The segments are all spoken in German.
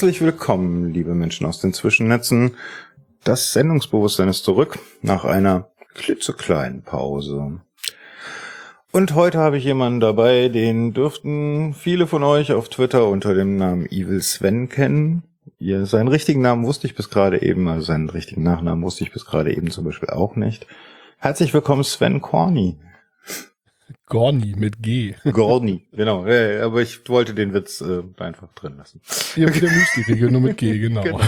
Herzlich willkommen, liebe Menschen aus den Zwischennetzen. Das Sendungsbewusstsein ist zurück nach einer klitzekleinen Pause. Und heute habe ich jemanden dabei, den dürften viele von euch auf Twitter unter dem Namen Evil Sven kennen. Ja, seinen richtigen Namen wusste ich bis gerade eben, also seinen richtigen Nachnamen wusste ich bis gerade eben zum Beispiel auch nicht. Herzlich willkommen, Sven Corny. Gorni mit G. Gorni, genau. Ja, aber ich wollte den Witz äh, einfach drin lassen. Ja, wie der Müsli-Riegel, nur mit G, genau. genau.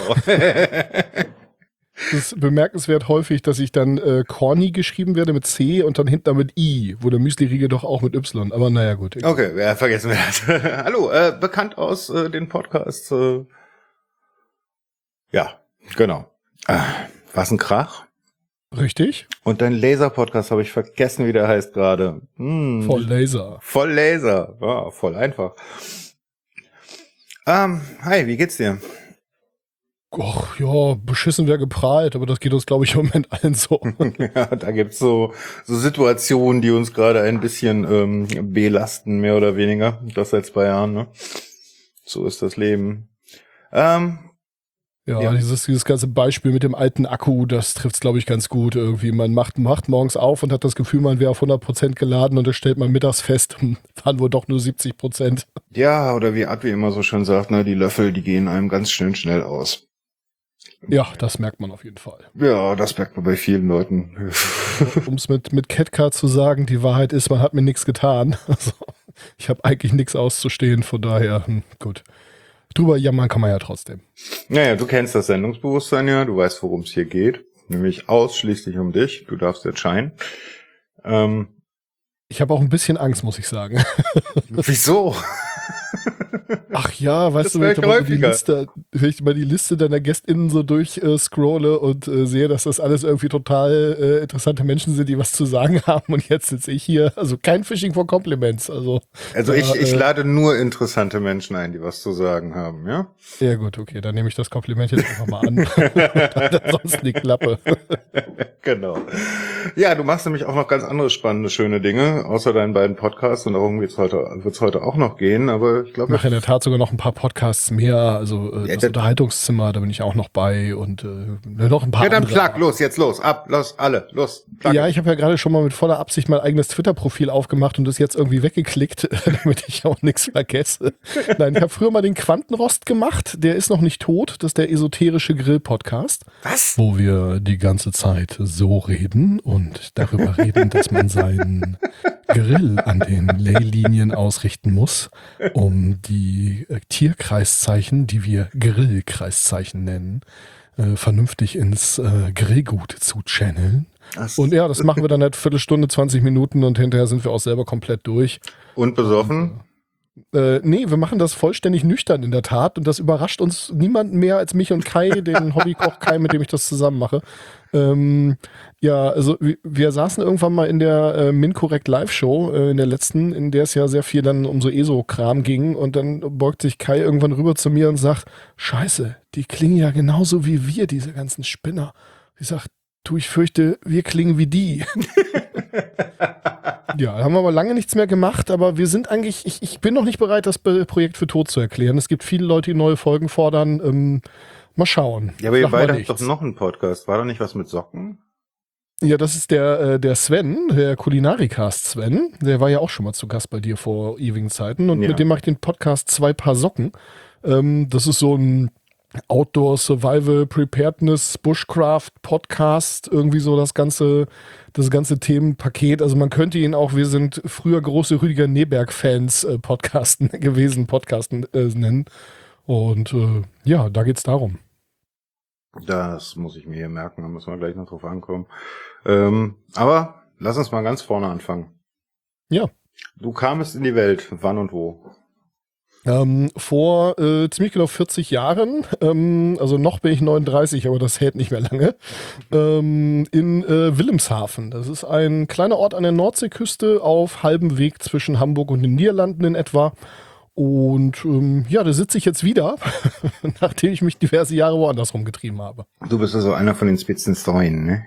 Es ist bemerkenswert häufig, dass ich dann äh, Corny geschrieben werde mit C und dann hinter mit I, wo der Müsli-Riegel doch auch mit Y. Aber naja, gut. Okay, ja, vergessen wir das. Hallo, äh, bekannt aus äh, den Podcasts. Äh, ja, genau. Äh, was ein Krach. Richtig. Und dein Laser-Podcast habe ich vergessen, wie der heißt gerade. Hm. Voll Laser. Voll Laser. Ja, voll einfach. Ähm, hi, wie geht's dir? Och, ja, beschissen wäre geprahlt, aber das geht uns, glaube ich, im Moment allen so. ja, da gibt's so, so Situationen, die uns gerade ein bisschen ähm, belasten, mehr oder weniger. Das seit zwei Jahren, ne? So ist das Leben. Ähm, ja, ja, Dieses, dieses ganze Beispiel mit dem alten Akku, das trifft es, glaube ich, ganz gut irgendwie. Man macht, macht morgens auf und hat das Gefühl, man wäre auf 100% geladen und dann stellt man mittags fest, waren wohl doch nur 70%. Ja, oder wie Advi immer so schön sagt, ne, die Löffel, die gehen einem ganz schön schnell aus. Ja, das merkt man auf jeden Fall. Ja, das merkt man bei vielen Leuten. um es mit, mit Catcar zu sagen, die Wahrheit ist, man hat mir nichts getan. Also, ich habe eigentlich nichts auszustehen, von daher, hm, gut drüber jammern kann man ja trotzdem. Naja, du kennst das Sendungsbewusstsein ja, du weißt, worum es hier geht. Nämlich ausschließlich um dich. Du darfst jetzt scheinen. Ähm, ich habe auch ein bisschen Angst, muss ich sagen. Wieso? Ach ja, weißt das du, wenn ich, mal die Liste, wenn ich mal die Liste deiner GästInnen so durchscrolle äh, und äh, sehe, dass das alles irgendwie total äh, interessante Menschen sind, die was zu sagen haben und jetzt sitze ich hier, also kein Phishing for Compliments, also. Also ich, ich äh, lade nur interessante Menschen ein, die was zu sagen haben, ja? Ja gut, okay, dann nehme ich das Kompliment jetzt einfach mal an. sonst die Klappe. genau. Ja, du machst nämlich auch noch ganz andere spannende, schöne Dinge, außer deinen beiden Podcasts und darum wird's heute, wird's heute auch noch gehen, aber ich glaube, der Tat sogar noch ein paar Podcasts mehr. Also äh, ja, das Unterhaltungszimmer, da bin ich auch noch bei und äh, noch ein paar. Ja, dann plug, los, jetzt los, ab, los, alle, los. Plug. Ja, ich habe ja gerade schon mal mit voller Absicht mein eigenes Twitter-Profil aufgemacht und das jetzt irgendwie weggeklickt, damit ich auch nichts vergesse. Nein, ich habe früher mal den Quantenrost gemacht, der ist noch nicht tot, das ist der esoterische Grill-Podcast. Was? Wo wir die ganze Zeit so reden und darüber reden, dass man seinen Grill an den Leylinien ausrichten muss, um die äh, Tierkreiszeichen, die wir Grillkreiszeichen nennen, äh, vernünftig ins äh, Grillgut zu channeln. So. Und ja, das machen wir dann halt Viertelstunde, 20 Minuten und hinterher sind wir auch selber komplett durch. Und besoffen? Äh, nee, wir machen das vollständig nüchtern in der Tat und das überrascht uns niemand mehr als mich und Kai, den Hobbykoch Kai, mit dem ich das zusammen mache. Ähm, ja, also wir, wir, saßen irgendwann mal in der äh, Mincorrect Live-Show, äh, in der letzten, in der es ja sehr viel dann um so ESO-Kram ging und dann beugt sich Kai irgendwann rüber zu mir und sagt, scheiße, die klingen ja genauso wie wir, diese ganzen Spinner. Ich sag, du, ich fürchte, wir klingen wie die. Ja, haben wir aber lange nichts mehr gemacht, aber wir sind eigentlich, ich, ich bin noch nicht bereit, das Projekt für tot zu erklären. Es gibt viele Leute, die neue Folgen fordern. Ähm, mal schauen. Ja, aber ihr beide habt doch noch einen Podcast. War da nicht was mit Socken? Ja, das ist der, äh, der Sven, der Kulinarikast Sven. Der war ja auch schon mal zu Gast bei dir vor ewigen Zeiten. Und ja. mit dem mache ich den Podcast Zwei Paar Socken. Ähm, das ist so ein Outdoor Survival Preparedness Bushcraft Podcast, irgendwie so das ganze, das ganze Themenpaket. Also man könnte ihn auch, wir sind früher große Rüdiger Neberg-Fans äh, Podcasten gewesen, Podcasten äh, nennen. Und äh, ja, da geht's darum. Das muss ich mir hier merken, da müssen wir gleich noch drauf ankommen. Ähm, aber lass uns mal ganz vorne anfangen. Ja. Du kamest in die Welt, wann und wo? Ähm, vor äh, ziemlich genau 40 Jahren, ähm, also noch bin ich 39, aber das hält nicht mehr lange, ähm, in äh, Wilhelmshaven. Das ist ein kleiner Ort an der Nordseeküste auf halbem Weg zwischen Hamburg und den Niederlanden in etwa. Und ähm, ja, da sitze ich jetzt wieder, nachdem ich mich diverse Jahre woanders rumgetrieben habe. Du bist also einer von den Spitzenstreuen, ne?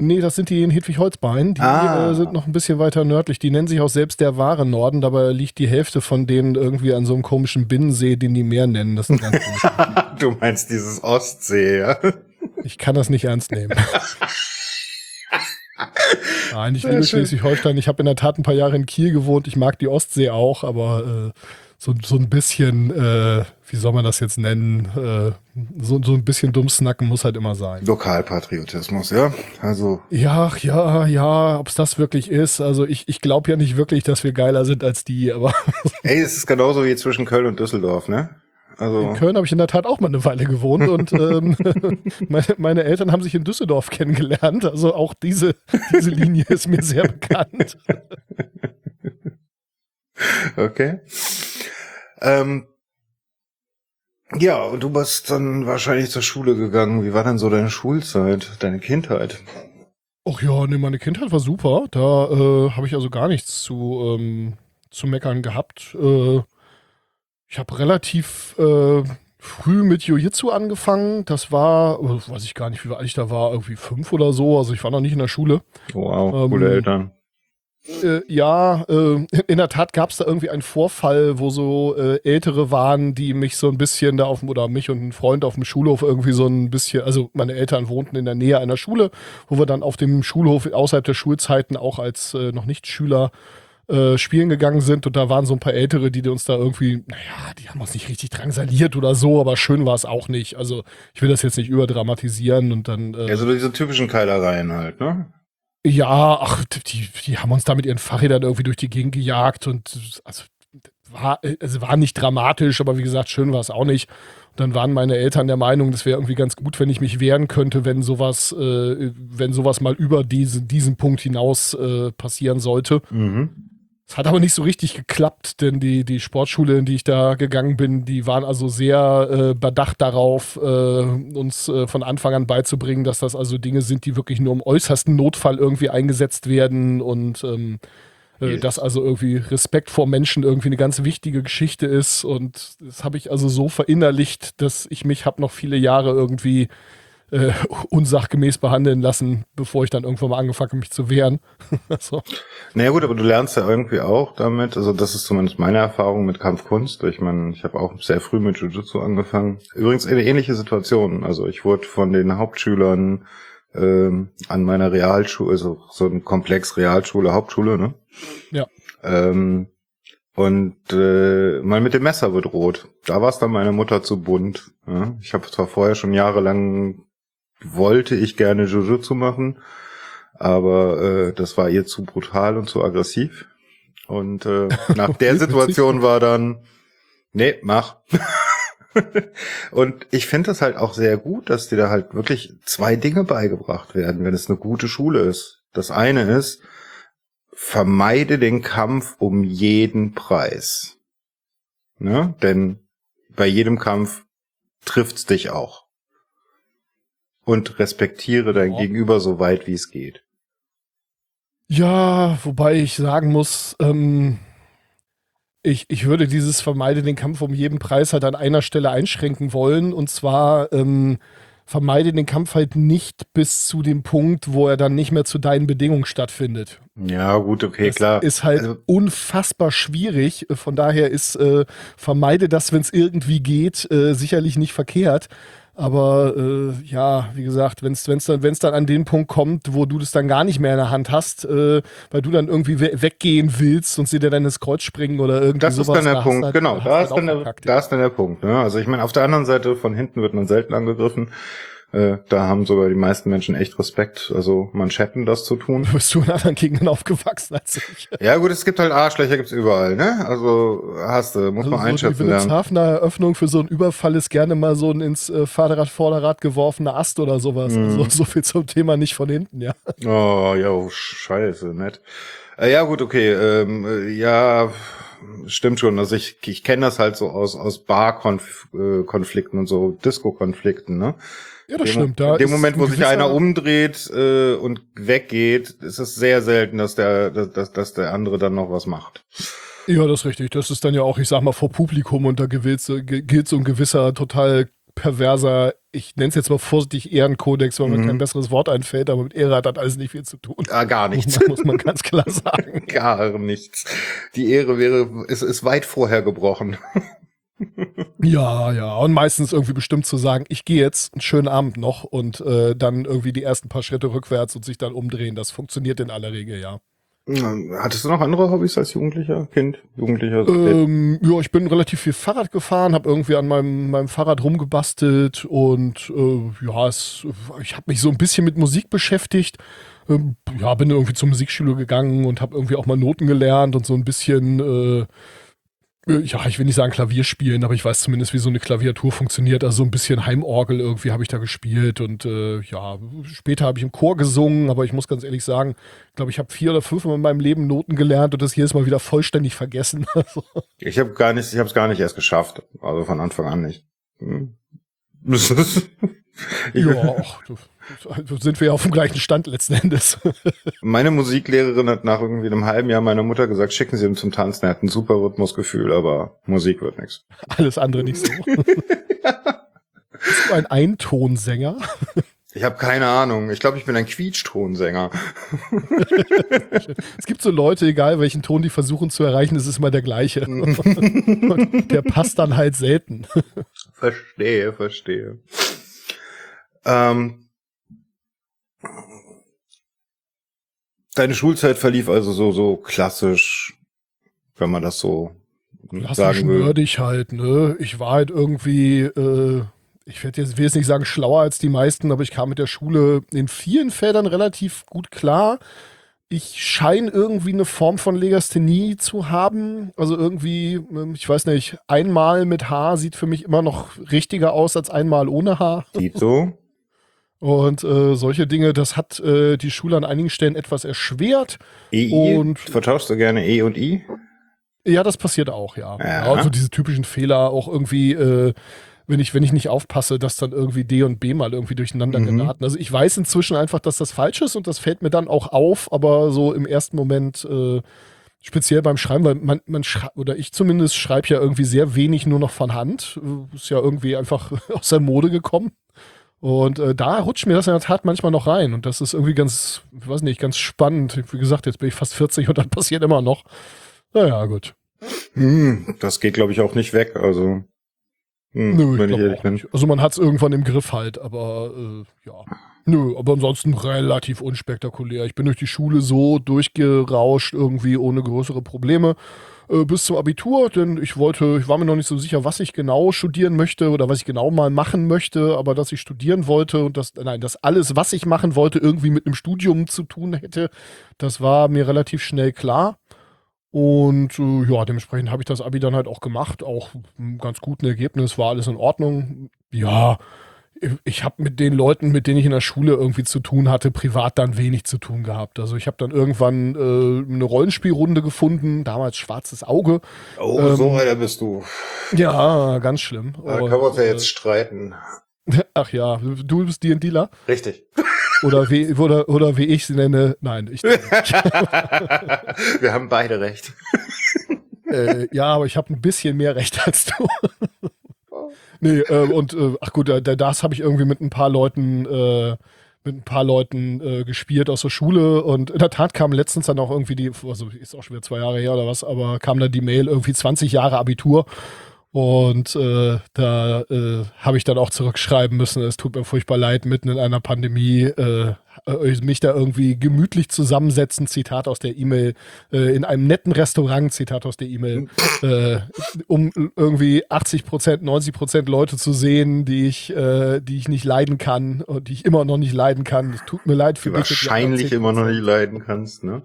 Nee, das sind die in Hedwig-Holzbein. Die ah. äh, sind noch ein bisschen weiter nördlich. Die nennen sich auch selbst der wahre Norden, dabei liegt die Hälfte von denen irgendwie an so einem komischen Binnensee, den die Meer nennen. Das ist ganz du meinst dieses Ostsee, ja? Ich kann das nicht ernst nehmen. Nein, ich liebe Schleswig-Holstein. Ich habe in der Tat ein paar Jahre in Kiel gewohnt. Ich mag die Ostsee auch, aber äh, so, so ein bisschen, äh, wie soll man das jetzt nennen, äh, so, so ein bisschen Dummsnacken muss halt immer sein. Lokalpatriotismus, ja? Also. Ja, ja, ja, ob es das wirklich ist. Also ich, ich glaube ja nicht wirklich, dass wir geiler sind als die, aber. Ey, es ist genauso wie zwischen Köln und Düsseldorf, ne? Also in Köln habe ich in der Tat auch mal eine Weile gewohnt und ähm, meine, meine, Eltern haben sich in Düsseldorf kennengelernt. Also auch diese, diese Linie ist mir sehr bekannt. Okay. Ähm, ja, und du bist dann wahrscheinlich zur Schule gegangen. Wie war denn so deine Schulzeit, deine Kindheit? Ach ja, nee, meine Kindheit war super. Da äh, habe ich also gar nichts zu, ähm, zu meckern gehabt. Äh, ich habe relativ äh, früh mit Jiu-Jitsu angefangen. Das war, äh, weiß ich gar nicht, wie alt ich da war, irgendwie fünf oder so. Also ich war noch nicht in der Schule. Wow, ähm, coole Eltern. Äh, ja, äh, in der Tat gab es da irgendwie einen Vorfall, wo so äh, Ältere waren, die mich so ein bisschen da auf dem, oder mich und ein Freund auf dem Schulhof irgendwie so ein bisschen, also meine Eltern wohnten in der Nähe einer Schule, wo wir dann auf dem Schulhof außerhalb der Schulzeiten auch als äh, noch nicht Schüler äh, spielen gegangen sind und da waren so ein paar Ältere, die uns da irgendwie, naja, die haben uns nicht richtig drangsaliert oder so, aber schön war es auch nicht. Also ich will das jetzt nicht überdramatisieren und dann. Äh, also diese typischen Keilereien halt, ne? Ja, ach, die, die haben uns da mit ihren Fahrrädern irgendwie durch die Gegend gejagt und also war, also war nicht dramatisch, aber wie gesagt, schön war es auch nicht. Und dann waren meine Eltern der Meinung, das wäre irgendwie ganz gut, wenn ich mich wehren könnte, wenn sowas, äh, wenn sowas mal über diese, diesen Punkt hinaus äh, passieren sollte. Mhm. Es hat aber nicht so richtig geklappt, denn die, die Sportschule, in die ich da gegangen bin, die waren also sehr äh, bedacht darauf, äh, uns äh, von Anfang an beizubringen, dass das also Dinge sind, die wirklich nur im äußersten Notfall irgendwie eingesetzt werden und ähm, äh, dass also irgendwie Respekt vor Menschen irgendwie eine ganz wichtige Geschichte ist. Und das habe ich also so verinnerlicht, dass ich mich habe noch viele Jahre irgendwie äh, unsachgemäß behandeln lassen, bevor ich dann irgendwann mal angefangen habe, mich zu wehren. so. Naja gut, aber du lernst ja irgendwie auch damit, also das ist zumindest meine Erfahrung mit Kampfkunst. Ich meine, ich habe auch sehr früh mit Jiu-Jitsu angefangen. Übrigens eine ähnliche Situation. Also ich wurde von den Hauptschülern ähm, an meiner Realschule, also so ein Komplex Realschule, Hauptschule, ne? Ja. Ähm, und äh, mal mit dem Messer bedroht. Da war es dann meine Mutter zu bunt. Ja? Ich habe zwar vorher schon jahrelang wollte ich gerne Jujutsu machen, aber äh, das war ihr zu brutal und zu aggressiv. Und äh, nach der Situation war dann, nee, mach. und ich finde das halt auch sehr gut, dass dir da halt wirklich zwei Dinge beigebracht werden, wenn es eine gute Schule ist. Das eine ist, vermeide den Kampf um jeden Preis. Ne? Denn bei jedem Kampf trifft's dich auch und respektiere dein ja. Gegenüber so weit wie es geht. Ja, wobei ich sagen muss, ähm, ich, ich würde dieses Vermeide den Kampf um jeden Preis halt an einer Stelle einschränken wollen. Und zwar ähm, vermeide den Kampf halt nicht bis zu dem Punkt, wo er dann nicht mehr zu deinen Bedingungen stattfindet. Ja, gut, okay, das klar. Ist halt also, unfassbar schwierig. Von daher ist äh, vermeide das, wenn es irgendwie geht, äh, sicherlich nicht verkehrt. Aber äh, ja, wie gesagt, wenn es dann, wenn's dann an den Punkt kommt, wo du das dann gar nicht mehr in der Hand hast, äh, weil du dann irgendwie we weggehen willst und sie dir dann ins Kreuz springen oder irgendwie das sowas. Ist dann der Punkt, halt, genau. Da ist, dann der, da ist dann der Punkt. Ne? Also ich meine, auf der anderen Seite von hinten wird man selten angegriffen. Äh, da haben sogar die meisten Menschen echt Respekt, also Manschetten das zu tun. Bist du in anderen Gegenden aufgewachsen als ich? Ja gut, es gibt halt Arschlöcher, gibt's überall, ne? Also hast du, muss also man so einschätzen die Wilhelmshavener Eröffnung für so einen Überfall ist gerne mal so ein ins äh, Fahrrad, Vorderrad geworfener Ast oder sowas. Mhm. Also so viel zum Thema nicht von hinten, ja. Oh, ja, oh, scheiße, nett. Äh, ja gut, okay, ähm, äh, ja stimmt schon. Also ich, ich kenne das halt so aus, aus Bar-Konflikten und so Disco-Konflikten, ne? Ja, das dem, stimmt. Da in dem Moment, wo sich einer umdreht äh, und weggeht, ist es sehr selten, dass der, dass, dass der andere dann noch was macht. Ja, das ist richtig. Das ist dann ja auch, ich sag mal, vor Publikum und da gilt, so ein gewisser total perverser ich nenne es jetzt mal vorsichtig Ehrenkodex, weil mir mhm. kein besseres Wort einfällt, aber mit Ehre hat das alles nicht viel zu tun. Ah, gar nichts. Muss man, muss man ganz klar sagen. gar nichts. Die Ehre wäre, ist, ist weit vorher gebrochen. Ja, ja. Und meistens irgendwie bestimmt zu sagen, ich gehe jetzt einen schönen Abend noch und äh, dann irgendwie die ersten paar Schritte rückwärts und sich dann umdrehen. Das funktioniert in aller Regel, ja. Hattest du noch andere Hobbys als Jugendlicher, Kind, Jugendlicher? Ähm, ja, ich bin relativ viel Fahrrad gefahren, habe irgendwie an meinem, meinem Fahrrad rumgebastelt und äh, ja, es, ich habe mich so ein bisschen mit Musik beschäftigt. Ähm, ja, bin irgendwie zur Musikschule gegangen und habe irgendwie auch mal Noten gelernt und so ein bisschen äh, ja, ich will nicht sagen Klavier spielen, aber ich weiß zumindest, wie so eine Klaviatur funktioniert. Also so ein bisschen Heimorgel irgendwie habe ich da gespielt und äh, ja, später habe ich im Chor gesungen, aber ich muss ganz ehrlich sagen, ich glaube, ich habe vier oder fünf Mal in meinem Leben Noten gelernt und das jedes Mal wieder vollständig vergessen. ich habe gar nicht, ich habe es gar nicht erst geschafft, also von Anfang an nicht. Hm. ja, ach, sind wir ja auf dem gleichen Stand letzten Endes. Meine Musiklehrerin hat nach irgendwie einem halben Jahr meiner Mutter gesagt, schicken Sie ihn zum Tanzen. Er hat ein super Rhythmusgefühl, aber Musik wird nichts. Alles andere nicht so. Bist du ein Eintonsänger? Ich habe keine Ahnung. Ich glaube, ich bin ein Quietschtonsänger. es gibt so Leute, egal welchen Ton die versuchen zu erreichen, es ist immer der gleiche. der passt dann halt selten. Verstehe, verstehe. Ähm, Deine Schulzeit verlief also so, so klassisch, wenn man das so klassisch sagen will. nerdig halt, ne? Ich war halt irgendwie, äh, ich werde jetzt, will jetzt nicht sagen schlauer als die meisten, aber ich kam mit der Schule in vielen Feldern relativ gut klar. Ich scheine irgendwie eine Form von Legasthenie zu haben. Also irgendwie, ähm, ich weiß nicht, einmal mit Haar sieht für mich immer noch richtiger aus als einmal ohne Haar. Sieht so. Und äh, solche Dinge, das hat äh, die Schule an einigen Stellen etwas erschwert. EI? Und Vertauschst du gerne E und I? Ja, das passiert auch, ja. ja. Also diese typischen Fehler, auch irgendwie, äh, wenn ich, wenn ich nicht aufpasse, dass dann irgendwie D und B mal irgendwie durcheinander mhm. geraten. Also ich weiß inzwischen einfach, dass das falsch ist und das fällt mir dann auch auf, aber so im ersten Moment, äh, speziell beim Schreiben, weil man, man schreibt, oder ich zumindest schreibe ja irgendwie sehr wenig nur noch von Hand. Ist ja irgendwie einfach aus der Mode gekommen. Und äh, da rutscht mir das in der Tat manchmal noch rein. Und das ist irgendwie ganz, ich weiß nicht, ganz spannend. Wie gesagt, jetzt bin ich fast 40 und dann passiert immer noch. Naja, gut. Hm, das geht, glaube ich, auch nicht weg. Also, hm, Nö, wenn ich, ich ehrlich bin. Nicht. Also man hat es irgendwann im Griff halt, aber äh, ja. Nö, aber ansonsten relativ unspektakulär. Ich bin durch die Schule so durchgerauscht, irgendwie ohne größere Probleme. Äh, bis zum Abitur, denn ich wollte, ich war mir noch nicht so sicher, was ich genau studieren möchte oder was ich genau mal machen möchte, aber dass ich studieren wollte und das, nein, dass alles, was ich machen wollte, irgendwie mit einem Studium zu tun hätte, das war mir relativ schnell klar. Und äh, ja, dementsprechend habe ich das Abi dann halt auch gemacht, auch ein ganz guten Ergebnis, war alles in Ordnung. Ja, ich habe mit den Leuten, mit denen ich in der Schule irgendwie zu tun hatte, privat dann wenig zu tun gehabt. Also ich habe dann irgendwann äh, eine Rollenspielrunde gefunden, damals Schwarzes Auge. Oh, ähm, so weiter bist du. Ja, ganz schlimm. Da können wir uns ja jetzt äh, streiten. Ach ja, du bist D&Dealer? Richtig. Oder wie, oder, oder wie ich sie nenne. Nein, ich. Wir haben beide recht. Äh, ja, aber ich habe ein bisschen mehr Recht als du. Nee, äh, und äh, ach gut, das habe ich irgendwie mit ein paar Leuten äh, mit ein paar Leuten äh, gespielt aus der Schule und in der Tat kam letztens dann auch irgendwie die, also ist auch schon wieder zwei Jahre her oder was, aber kam dann die Mail irgendwie 20 Jahre Abitur und äh, da äh, habe ich dann auch zurückschreiben müssen, es tut mir furchtbar leid, mitten in einer Pandemie äh, äh, mich da irgendwie gemütlich zusammensetzen, Zitat aus der E-Mail, äh, in einem netten Restaurant, Zitat aus der E-Mail, äh, um irgendwie 80 Prozent, 90 Prozent Leute zu sehen, die ich, äh, die ich nicht leiden kann und die ich immer noch nicht leiden kann. Es tut mir leid für dich. Wahrscheinlich immer noch nicht leiden kannst, ne?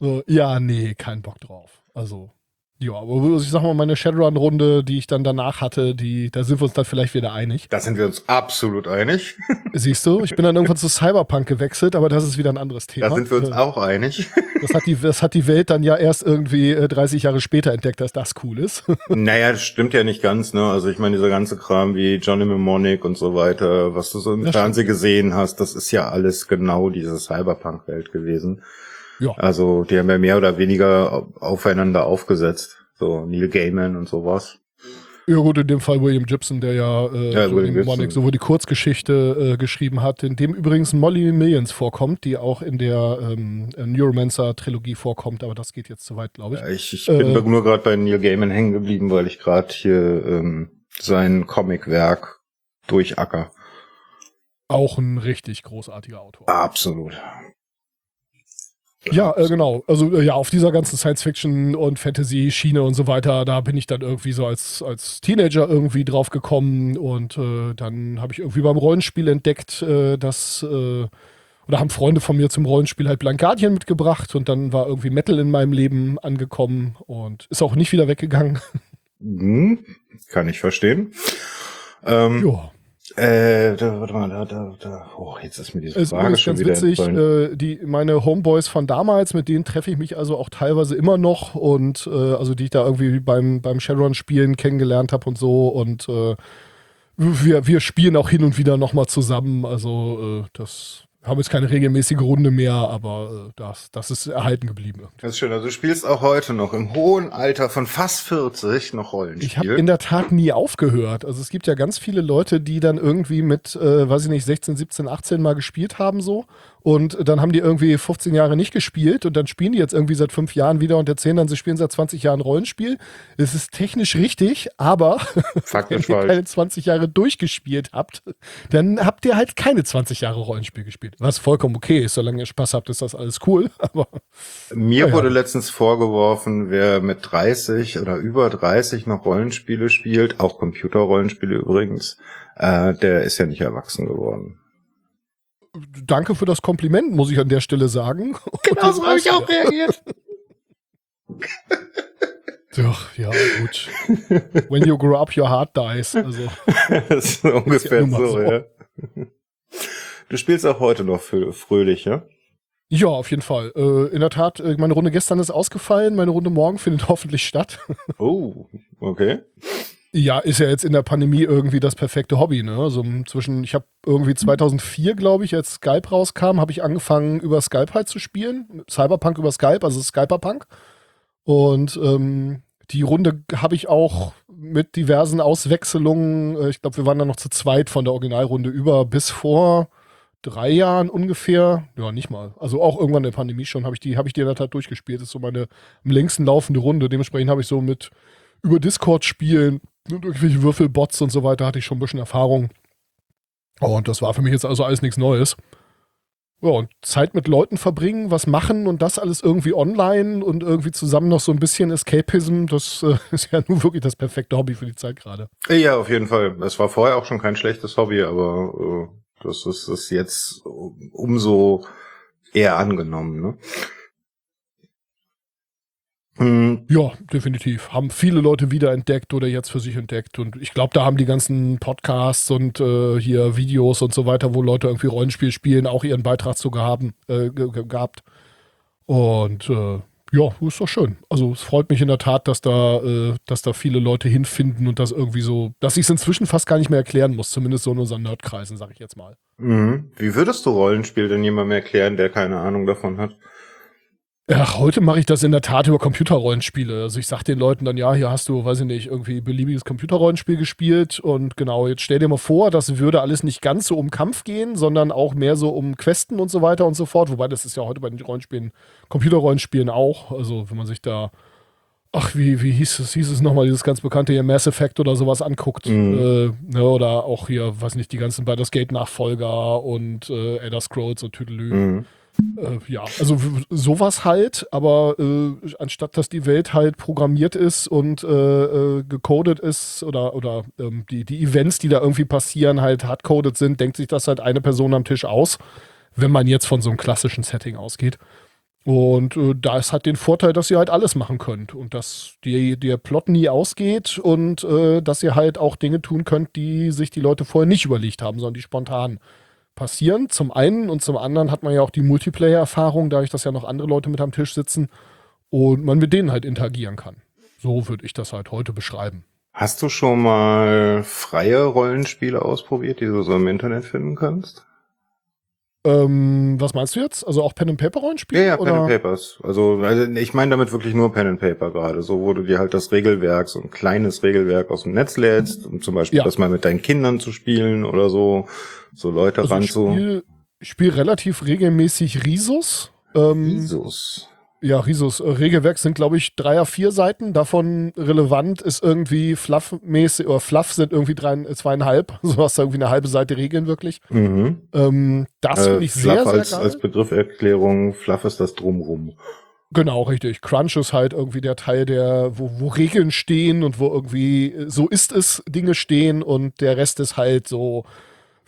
So, ja, nee, kein Bock drauf. Also ja, aber ich sag mal, meine Shadowrun-Runde, die ich dann danach hatte, die, da sind wir uns dann vielleicht wieder einig. Da sind wir uns absolut einig. Siehst du, ich bin dann irgendwann zu Cyberpunk gewechselt, aber das ist wieder ein anderes Thema. Da sind wir uns auch einig. Das hat die, das hat die Welt dann ja erst irgendwie 30 äh, Jahre später entdeckt, dass das cool ist. Naja, das stimmt ja nicht ganz, ne? Also ich meine, dieser ganze Kram wie Johnny Mnemonic und so weiter, was du so im das Fernsehen stimmt. gesehen hast, das ist ja alles genau diese Cyberpunk-Welt gewesen. Ja. Also die haben ja mehr oder weniger aufeinander aufgesetzt. So Neil Gaiman und sowas. Ja gut, in dem Fall William Gibson, der ja, äh, ja so in Monix sowohl die Kurzgeschichte äh, geschrieben hat, in dem übrigens Molly Millions vorkommt, die auch in der ähm, Neuromancer-Trilogie vorkommt, aber das geht jetzt zu weit, glaube ich. Ja, ich. Ich bin äh, nur gerade bei Neil Gaiman hängen geblieben, weil ich gerade hier ähm, sein Comicwerk durchacker. Auch ein richtig großartiger Autor. Absolut. Ja, äh, genau. Also äh, ja, auf dieser ganzen Science-Fiction und Fantasy-Schiene und so weiter, da bin ich dann irgendwie so als, als Teenager irgendwie drauf gekommen und äh, dann habe ich irgendwie beim Rollenspiel entdeckt, äh, dass äh, oder haben Freunde von mir zum Rollenspiel halt Blankadien mitgebracht und dann war irgendwie Metal in meinem Leben angekommen und ist auch nicht wieder weggegangen. Hm, kann ich verstehen. Ähm, ja. Äh, da, warte mal, da, da, da. Oh, jetzt ist mir diese Frage ist schon ganz wieder witzig. Äh, die, meine Homeboys von damals, mit denen treffe ich mich also auch teilweise immer noch und äh, also die ich da irgendwie beim, beim Shadowrun-Spielen kennengelernt habe und so und äh, wir, wir spielen auch hin und wieder nochmal zusammen. Also äh, das haben jetzt keine regelmäßige Runde mehr, aber äh, das, das ist erhalten geblieben. Das ist schön. Also du spielst auch heute noch im hohen Alter von fast 40 noch Rollenspiel. Ich habe in der Tat nie aufgehört. Also es gibt ja ganz viele Leute, die dann irgendwie mit, äh, weiß ich nicht, 16, 17, 18 mal gespielt haben so und dann haben die irgendwie 15 Jahre nicht gespielt und dann spielen die jetzt irgendwie seit fünf Jahren wieder und erzählen dann, sie spielen seit 20 Jahren Rollenspiel. Es ist technisch richtig, aber wenn ihr keine 20 Jahre durchgespielt habt, dann habt ihr halt keine 20 Jahre Rollenspiel gespielt. Was vollkommen okay ist, solange ihr Spaß habt, ist das alles cool. Aber mir ja. wurde letztens vorgeworfen, wer mit 30 oder über 30 noch Rollenspiele spielt, auch Computerrollenspiele übrigens, äh, der ist ja nicht erwachsen geworden danke für das Kompliment, muss ich an der Stelle sagen. Genau so habe ich auch reagiert. Doch, ja, gut. When you grow up, your heart dies. Also, das ist ungefähr ist ja so, so, ja. Du spielst auch heute noch fröhlich, ja? Ja, auf jeden Fall. Äh, in der Tat, äh, meine Runde gestern ist ausgefallen, meine Runde morgen findet hoffentlich statt. oh, okay. Ja, ist ja jetzt in der Pandemie irgendwie das perfekte Hobby. Ne? Also zwischen, ich habe irgendwie 2004, glaube ich, als Skype rauskam, habe ich angefangen über Skype halt zu spielen. Cyberpunk über Skype, also Skyperpunk. Und ähm, die Runde habe ich auch mit diversen Auswechselungen, äh, ich glaube, wir waren da noch zu zweit von der Originalrunde über bis vor drei Jahren ungefähr, ja, nicht mal. Also auch irgendwann in der Pandemie schon, habe ich die, habe ich die in der Tat durchgespielt. Das ist so meine am längsten laufende Runde. Dementsprechend habe ich so mit über Discord spielen und irgendwelche Würfelbots und so weiter hatte ich schon ein bisschen Erfahrung. Und das war für mich jetzt also alles nichts Neues. Ja, und Zeit mit Leuten verbringen, was machen und das alles irgendwie online und irgendwie zusammen noch so ein bisschen Escapism, das äh, ist ja nun wirklich das perfekte Hobby für die Zeit gerade. Ja, auf jeden Fall. Es war vorher auch schon kein schlechtes Hobby, aber äh, das ist, ist jetzt umso eher angenommen. Ne? Mhm. Ja, definitiv. Haben viele Leute wiederentdeckt oder jetzt für sich entdeckt. Und ich glaube, da haben die ganzen Podcasts und äh, hier Videos und so weiter, wo Leute irgendwie Rollenspiel spielen, auch ihren Beitrag zu gehaben, äh, gehabt. Und äh, ja, ist doch schön. Also es freut mich in der Tat, dass da, äh, dass da viele Leute hinfinden und das irgendwie so, dass ich es inzwischen fast gar nicht mehr erklären muss, zumindest so in unseren Nerdkreisen, sag ich jetzt mal. Mhm. Wie würdest du Rollenspiel denn jemandem erklären, der keine Ahnung davon hat? Ach, heute mache ich das in der Tat über Computerrollenspiele. Also ich sage den Leuten dann, ja, hier hast du, weiß ich nicht, irgendwie beliebiges Computerrollenspiel gespielt und genau, jetzt stell dir mal vor, das würde alles nicht ganz so um Kampf gehen, sondern auch mehr so um Questen und so weiter und so fort. Wobei das ist ja heute bei den Rollenspielen, Computerrollenspielen auch. Also wenn man sich da, ach, wie, wie hieß es, hieß es nochmal, dieses ganz bekannte hier Mass Effect oder sowas anguckt. Mhm. Äh, ne, oder auch hier, weiß nicht, die ganzen Baldur's Gate Nachfolger und äh, Elder Scrolls und Tüdelü. Mhm. Äh, ja, also sowas halt, aber äh, anstatt dass die Welt halt programmiert ist und äh, äh, gecodet ist oder, oder ähm, die, die Events, die da irgendwie passieren, halt hardcoded sind, denkt sich das halt eine Person am Tisch aus, wenn man jetzt von so einem klassischen Setting ausgeht. Und äh, da ist halt den Vorteil, dass ihr halt alles machen könnt und dass die, der Plot nie ausgeht und äh, dass ihr halt auch Dinge tun könnt, die sich die Leute vorher nicht überlegt haben, sondern die spontan passieren. Zum einen und zum anderen hat man ja auch die Multiplayer-Erfahrung, dadurch, dass ja noch andere Leute mit am Tisch sitzen und man mit denen halt interagieren kann. So würde ich das halt heute beschreiben. Hast du schon mal freie Rollenspiele ausprobiert, die du so im Internet finden kannst? Ähm, was meinst du jetzt? Also auch Pen and Paper Rollenspiel? Ja, ja, Pen and Papers. Also, also ich meine damit wirklich nur Pen and Paper gerade, so wo du dir halt das Regelwerk, so ein kleines Regelwerk aus dem Netz lädst, um zum Beispiel ja. das mal mit deinen Kindern zu spielen oder so, so Leute also ran ich spiel, Ich spiele relativ regelmäßig Risus. Ähm, Risus. Ja, Risus. Äh, Regelwerk sind, glaube ich, drei oder vier Seiten. Davon relevant ist irgendwie Fluff-mäßig, oder Fluff sind irgendwie drei, äh, zweieinhalb. So hast du irgendwie eine halbe Seite Regeln wirklich. Mhm. Ähm, das äh, finde ich Fluff sehr, sehr als, geil. als Begrifferklärung, Fluff ist das Drumrum. Genau, richtig. Crunch ist halt irgendwie der Teil, der, wo, wo Regeln stehen und wo irgendwie äh, so ist es, Dinge stehen und der Rest ist halt so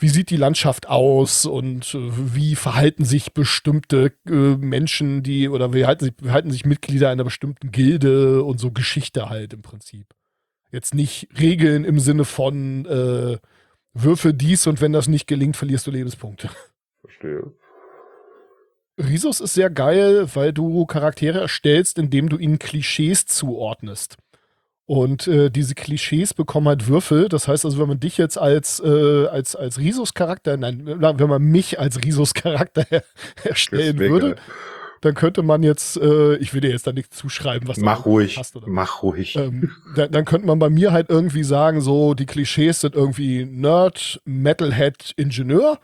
wie sieht die Landschaft aus und äh, wie verhalten sich bestimmte äh, Menschen, die oder wie halten sich, wie halten sich Mitglieder einer bestimmten Gilde und so Geschichte halt im Prinzip. Jetzt nicht Regeln im Sinne von äh, würfe dies und wenn das nicht gelingt, verlierst du Lebenspunkte. Verstehe. Risus ist sehr geil, weil du Charaktere erstellst, indem du ihnen Klischees zuordnest. Und äh, diese Klischees bekommen halt Würfel. Das heißt also, wenn man dich jetzt als, äh, als, als Risus-Charakter, nein, wenn man mich als Risus-Charakter erstellen würde, dann könnte man jetzt, äh, ich will dir jetzt da nicht zuschreiben, was mach du ruhig, hast. Oder? Mach ruhig. Ähm, dann, dann könnte man bei mir halt irgendwie sagen, so die Klischees sind irgendwie Nerd, Metalhead, Ingenieur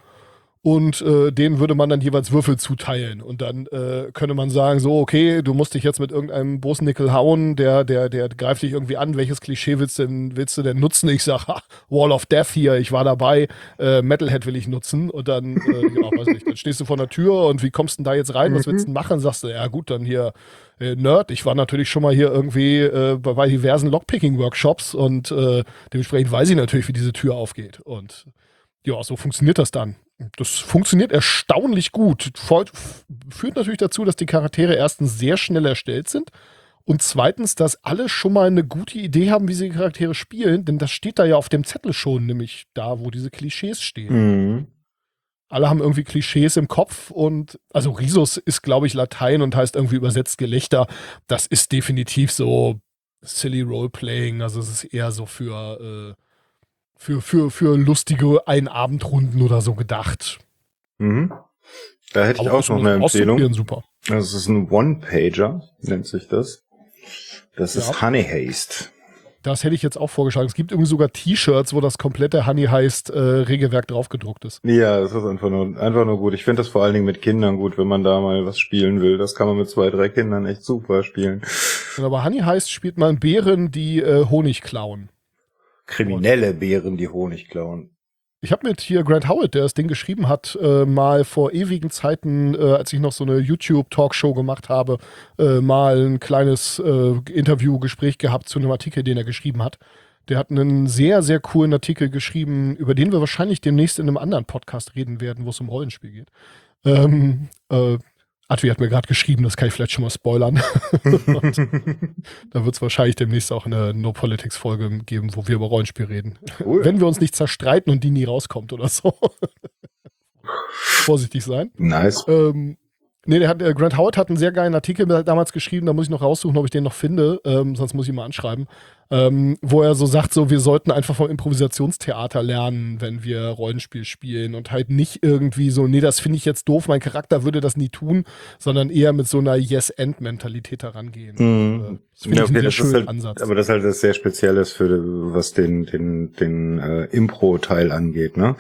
und äh, denen würde man dann jeweils Würfel zuteilen. Und dann äh, könnte man sagen so okay du musst dich jetzt mit irgendeinem Bosnickel hauen der der der greift dich irgendwie an. Welches Klischee willst du denn willst du denn nutzen? Ich sag Wall of Death hier ich war dabei äh, Metalhead will ich nutzen. Und dann äh, ja weiß nicht dann stehst du vor der Tür und wie kommst du denn da jetzt rein? Was willst du denn machen? Sagst du ja gut dann hier äh, Nerd. Ich war natürlich schon mal hier irgendwie äh, bei diversen Lockpicking Workshops und äh, dementsprechend weiß ich natürlich wie diese Tür aufgeht. Und ja, so funktioniert das dann. Das funktioniert erstaunlich gut. Führt natürlich dazu, dass die Charaktere erstens sehr schnell erstellt sind und zweitens, dass alle schon mal eine gute Idee haben, wie sie die Charaktere spielen, denn das steht da ja auf dem Zettel schon, nämlich da, wo diese Klischees stehen. Mhm. Alle haben irgendwie Klischees im Kopf und also Risus ist, glaube ich, Latein und heißt irgendwie übersetzt Gelächter. Das ist definitiv so silly Roleplaying, also es ist eher so für äh, für, für, für lustige Einabendrunden oder so gedacht. Mhm. Da hätte ich auch, auch noch eine Empfehlung. Super. Das ist ein One-Pager, nennt sich das. Das ja. ist Honey Haste. Das hätte ich jetzt auch vorgeschlagen. Es gibt irgendwie sogar T-Shirts, wo das komplette Honey heißt äh, Regelwerk draufgedruckt ist. Ja, das ist einfach nur, einfach nur gut. Ich finde das vor allen Dingen mit Kindern gut, wenn man da mal was spielen will. Das kann man mit zwei, drei Kindern echt super spielen. Aber Honey heißt, spielt man Bären, die äh, Honig klauen. Kriminelle Bären, die Honig klauen. Ich habe mit hier Grant Howard, der das Ding geschrieben hat, äh, mal vor ewigen Zeiten, äh, als ich noch so eine YouTube-Talkshow gemacht habe, äh, mal ein kleines äh, Interview-Gespräch gehabt zu einem Artikel, den er geschrieben hat. Der hat einen sehr, sehr coolen Artikel geschrieben, über den wir wahrscheinlich demnächst in einem anderen Podcast reden werden, wo es um Rollenspiel geht. Ähm, Advi hat mir gerade geschrieben, das kann ich vielleicht schon mal spoilern. da wird es wahrscheinlich demnächst auch eine No Politics Folge geben, wo wir über Rollenspiel reden. Cool. Wenn wir uns nicht zerstreiten und die nie rauskommt oder so. Vorsichtig sein. Nice. Ähm, nee, der hat, äh, Grant Howard hat einen sehr geilen Artikel damals geschrieben, da muss ich noch raussuchen, ob ich den noch finde, ähm, sonst muss ich ihn mal anschreiben ähm, wo er so sagt, so wir sollten einfach vom Improvisationstheater lernen, wenn wir Rollenspiel spielen und halt nicht irgendwie so, nee, das finde ich jetzt doof, mein Charakter würde das nie tun, sondern eher mit so einer Yes-End-Mentalität herangehen. Mhm. Äh, das finde ja, okay, ich einen sehr schönen halt, Ansatz. Aber das ist halt das sehr Spezielles für was den den den äh, Impro-Teil angeht, ne?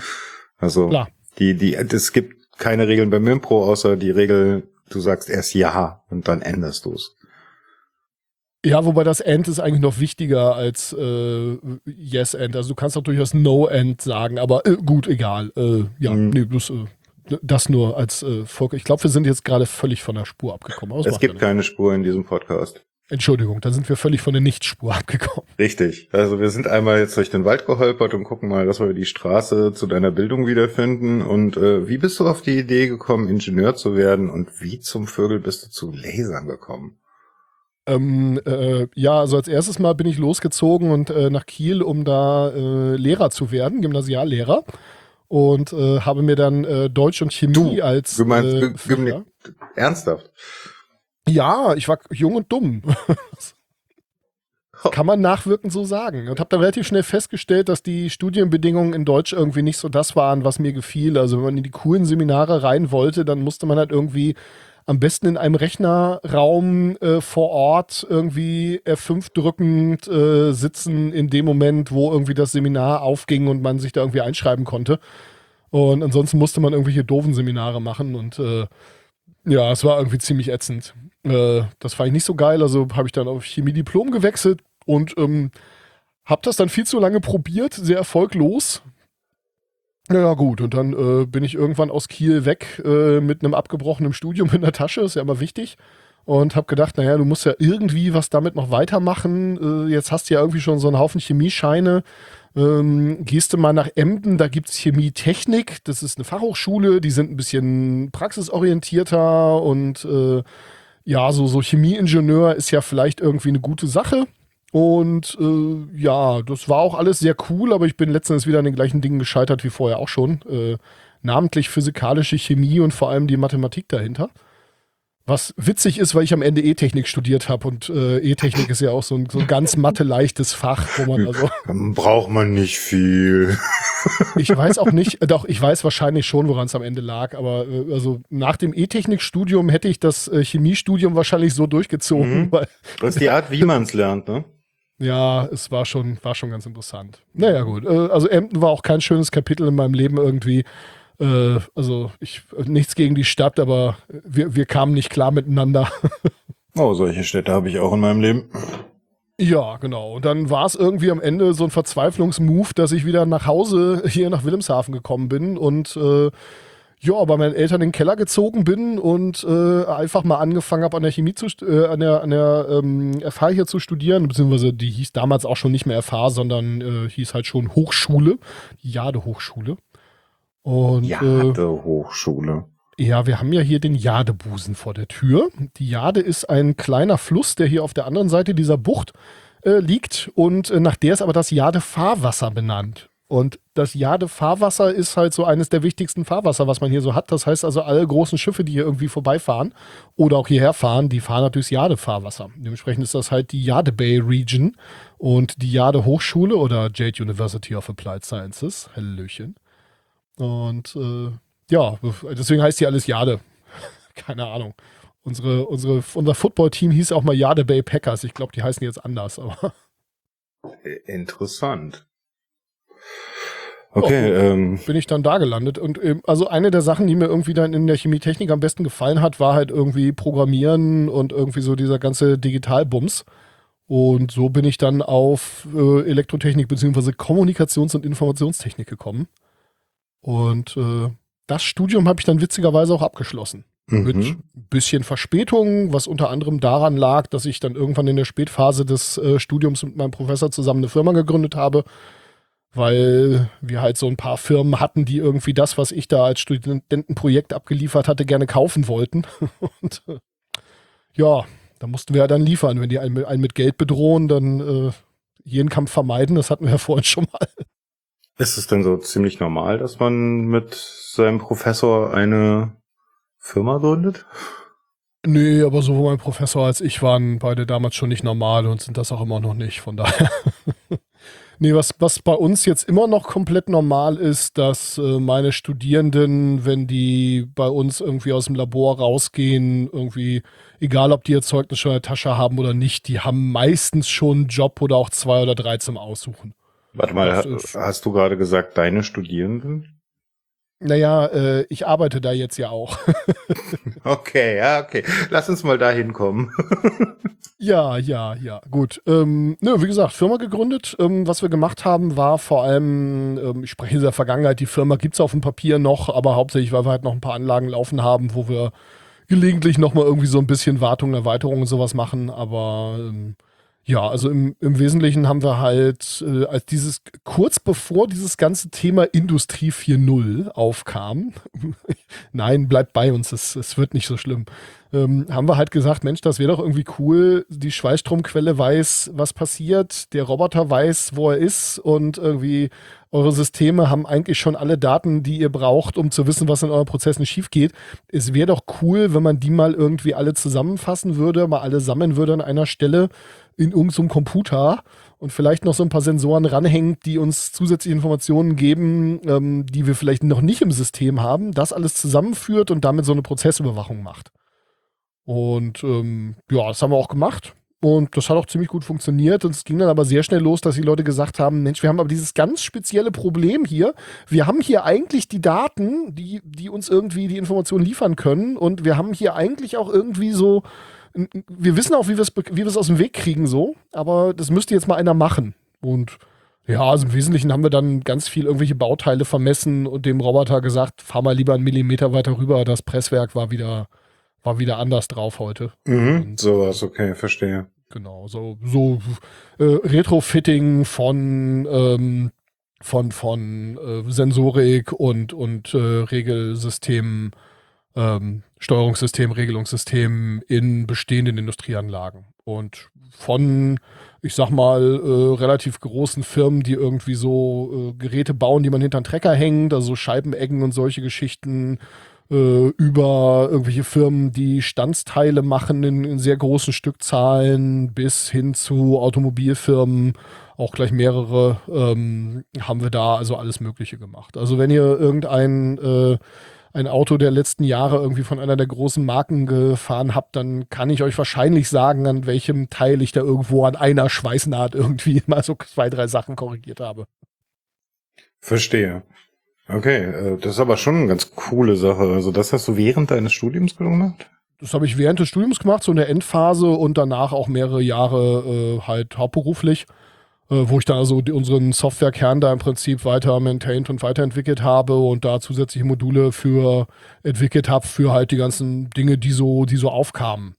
Also Klar. die die es gibt keine Regeln beim Impro außer die Regel, du sagst erst ja und dann änderst du es. Ja, wobei das End ist eigentlich noch wichtiger als äh, Yes-End. Also du kannst auch durchaus No-End sagen, aber äh, gut, egal. Äh, ja, mhm. nee, das, äh, das nur als äh, Folge. Ich glaube, wir sind jetzt gerade völlig von der Spur abgekommen. es gibt keine Spur in diesem Podcast. Entschuldigung, da sind wir völlig von der Nichtspur abgekommen. Richtig. Also wir sind einmal jetzt durch den Wald geholpert und gucken mal, dass wir die Straße zu deiner Bildung wiederfinden. Und äh, wie bist du auf die Idee gekommen, Ingenieur zu werden? Und wie zum Vögel bist du zu Lasern gekommen? Ähm, äh, ja, also als erstes Mal bin ich losgezogen und äh, nach Kiel, um da äh, Lehrer zu werden, Gymnasiallehrer. Und äh, habe mir dann äh, Deutsch und Chemie du, als. Du meinst äh, Gymni ernsthaft? Ja, ich war jung und dumm. Kann man nachwirkend so sagen. Und habe dann relativ schnell festgestellt, dass die Studienbedingungen in Deutsch irgendwie nicht so das waren, was mir gefiel. Also wenn man in die coolen Seminare rein wollte, dann musste man halt irgendwie am besten in einem Rechnerraum äh, vor Ort irgendwie F5 drückend äh, sitzen in dem Moment, wo irgendwie das Seminar aufging und man sich da irgendwie einschreiben konnte. Und ansonsten musste man irgendwelche doofen Seminare machen und äh, ja, es war irgendwie ziemlich ätzend. Äh, das fand ich nicht so geil, also habe ich dann auf Chemie-Diplom gewechselt und ähm, habe das dann viel zu lange probiert, sehr erfolglos. Ja, gut, und dann äh, bin ich irgendwann aus Kiel weg äh, mit einem abgebrochenen Studium in der Tasche, ist ja immer wichtig. Und habe gedacht, naja, du musst ja irgendwie was damit noch weitermachen. Äh, jetzt hast du ja irgendwie schon so einen Haufen Chemiescheine. Ähm, gehst du mal nach Emden, da gibt es Chemietechnik, das ist eine Fachhochschule, die sind ein bisschen praxisorientierter und äh, ja, so, so Chemieingenieur ist ja vielleicht irgendwie eine gute Sache. Und äh, ja, das war auch alles sehr cool, aber ich bin letztens wieder an den gleichen Dingen gescheitert wie vorher auch schon. Äh, namentlich physikalische Chemie und vor allem die Mathematik dahinter. Was witzig ist, weil ich am Ende E-Technik studiert habe und äh, E-Technik ist ja auch so ein, so ein ganz mathe-leichtes Fach, wo man also. Braucht man nicht viel. ich weiß auch nicht, äh, doch, ich weiß wahrscheinlich schon, woran es am Ende lag, aber äh, also nach dem E-Technik-Studium hätte ich das äh, Chemiestudium wahrscheinlich so durchgezogen. Mhm. Weil, das ist die Art, wie man es lernt, ne? Ja, es war schon, war schon ganz interessant. Naja, gut. Äh, also Emden war auch kein schönes Kapitel in meinem Leben irgendwie. Äh, also ich nichts gegen die Stadt, aber wir, wir kamen nicht klar miteinander. oh, solche Städte habe ich auch in meinem Leben. Ja, genau. Und dann war es irgendwie am Ende so ein Verzweiflungsmove, dass ich wieder nach Hause hier nach Wilhelmshaven gekommen bin und äh, ja, bei meinen Eltern in den Keller gezogen bin und äh, einfach mal angefangen habe, an der Chemie zu, äh, an der, an der ähm, FH hier zu studieren, beziehungsweise die hieß damals auch schon nicht mehr FH, sondern äh, hieß halt schon Hochschule, Jade Hochschule. Und, Jade äh. Ja, wir haben ja hier den Jadebusen vor der Tür. Die Jade ist ein kleiner Fluss, der hier auf der anderen Seite dieser Bucht äh, liegt und äh, nach der ist aber das Jade-Fahrwasser benannt. Und das Jade-Fahrwasser ist halt so eines der wichtigsten Fahrwasser, was man hier so hat. Das heißt also, alle großen Schiffe, die hier irgendwie vorbeifahren oder auch hierher fahren, die fahren natürlich Jade-Fahrwasser. Dementsprechend ist das halt die Jade Bay Region und die Jade Hochschule oder Jade University of Applied Sciences. Hallöchen. Und äh, ja, deswegen heißt hier alles Jade. Keine Ahnung. Unsere, unsere, unser Football-Team hieß auch mal Jade Bay Packers. Ich glaube, die heißen jetzt anders, aber. Interessant. Okay, oh, ähm. bin ich dann da gelandet. Und ähm, also eine der Sachen, die mir irgendwie dann in der Chemietechnik am besten gefallen hat, war halt irgendwie Programmieren und irgendwie so dieser ganze Digitalbums. Und so bin ich dann auf äh, Elektrotechnik bzw. Kommunikations- und Informationstechnik gekommen. Und äh, das Studium habe ich dann witzigerweise auch abgeschlossen. Mhm. Mit ein bisschen Verspätung, was unter anderem daran lag, dass ich dann irgendwann in der Spätphase des äh, Studiums mit meinem Professor zusammen eine Firma gegründet habe, weil wir halt so ein paar Firmen hatten, die irgendwie das, was ich da als Studentenprojekt abgeliefert hatte, gerne kaufen wollten. Und äh, ja, da mussten wir ja dann liefern. Wenn die einen, einen mit Geld bedrohen, dann äh, jeden Kampf vermeiden. Das hatten wir ja vorhin schon mal. Ist es denn so ziemlich normal, dass man mit seinem Professor eine Firma gründet? Nee, aber sowohl mein Professor als ich waren beide damals schon nicht normal und sind das auch immer noch nicht. Von daher. nee, was, was bei uns jetzt immer noch komplett normal ist, dass äh, meine Studierenden, wenn die bei uns irgendwie aus dem Labor rausgehen, irgendwie, egal ob die ihr Zeugnis schon in der Tasche haben oder nicht, die haben meistens schon einen Job oder auch zwei oder drei zum Aussuchen. Warte mal, hast du gerade gesagt, deine Studierenden? Naja, äh, ich arbeite da jetzt ja auch. okay, ja, okay. Lass uns mal dahin kommen. ja, ja, ja, gut. Ähm, nö, wie gesagt, Firma gegründet. Ähm, was wir gemacht haben, war vor allem, ähm, ich spreche in der Vergangenheit, die Firma gibt's auf dem Papier noch, aber hauptsächlich, weil wir halt noch ein paar Anlagen laufen haben, wo wir gelegentlich nochmal irgendwie so ein bisschen Wartung, Erweiterung und sowas machen, aber ähm, ja, also im, im Wesentlichen haben wir halt, äh, als dieses, kurz bevor dieses ganze Thema Industrie 4.0 aufkam, nein, bleibt bei uns, es, es wird nicht so schlimm, ähm, haben wir halt gesagt, Mensch, das wäre doch irgendwie cool, die Schweißstromquelle weiß, was passiert, der Roboter weiß, wo er ist und irgendwie eure Systeme haben eigentlich schon alle Daten, die ihr braucht, um zu wissen, was in euren Prozessen schief geht. Es wäre doch cool, wenn man die mal irgendwie alle zusammenfassen würde, mal alle sammeln würde an einer Stelle in irgendeinem Computer und vielleicht noch so ein paar Sensoren ranhängt, die uns zusätzliche Informationen geben, ähm, die wir vielleicht noch nicht im System haben, das alles zusammenführt und damit so eine Prozessüberwachung macht. Und ähm, ja, das haben wir auch gemacht. Und das hat auch ziemlich gut funktioniert. Und es ging dann aber sehr schnell los, dass die Leute gesagt haben: Mensch, wir haben aber dieses ganz spezielle Problem hier. Wir haben hier eigentlich die Daten, die, die uns irgendwie die Informationen liefern können. Und wir haben hier eigentlich auch irgendwie so, wir wissen auch, wie wir es wie aus dem Weg kriegen, so. Aber das müsste jetzt mal einer machen. Und ja, also im Wesentlichen haben wir dann ganz viel irgendwelche Bauteile vermessen und dem Roboter gesagt: fahr mal lieber einen Millimeter weiter rüber. Das Presswerk war wieder war wieder anders drauf heute. Mhm, sowas, okay, verstehe. Genau, so, so äh, Retrofitting von, ähm, von, von äh, Sensorik und, und äh, Regelsystemen, ähm, Steuerungssystem, Regelungssystem in bestehenden Industrieanlagen. Und von, ich sag mal, äh, relativ großen Firmen, die irgendwie so äh, Geräte bauen, die man hinter einen Trecker hängt, also Scheibeneggen und solche Geschichten, äh, über irgendwelche Firmen, die Standsteile machen in, in, sehr großen Stückzahlen, bis hin zu Automobilfirmen, auch gleich mehrere, ähm, haben wir da also alles Mögliche gemacht. Also wenn ihr irgendein äh, ein Auto der letzten Jahre irgendwie von einer der großen Marken gefahren habt, dann kann ich euch wahrscheinlich sagen, an welchem Teil ich da irgendwo an einer Schweißnaht irgendwie mal so zwei, drei Sachen korrigiert habe. Verstehe. Okay, äh, das ist aber schon eine ganz coole Sache. Also das hast du während deines Studiums gemacht? Das habe ich während des Studiums gemacht, so in der Endphase und danach auch mehrere Jahre äh, halt hauptberuflich, wo ich da also unseren Softwarekern da im Prinzip weiter maintained und weiterentwickelt habe und da zusätzliche Module für entwickelt habe für halt die ganzen Dinge, die so, die so aufkamen.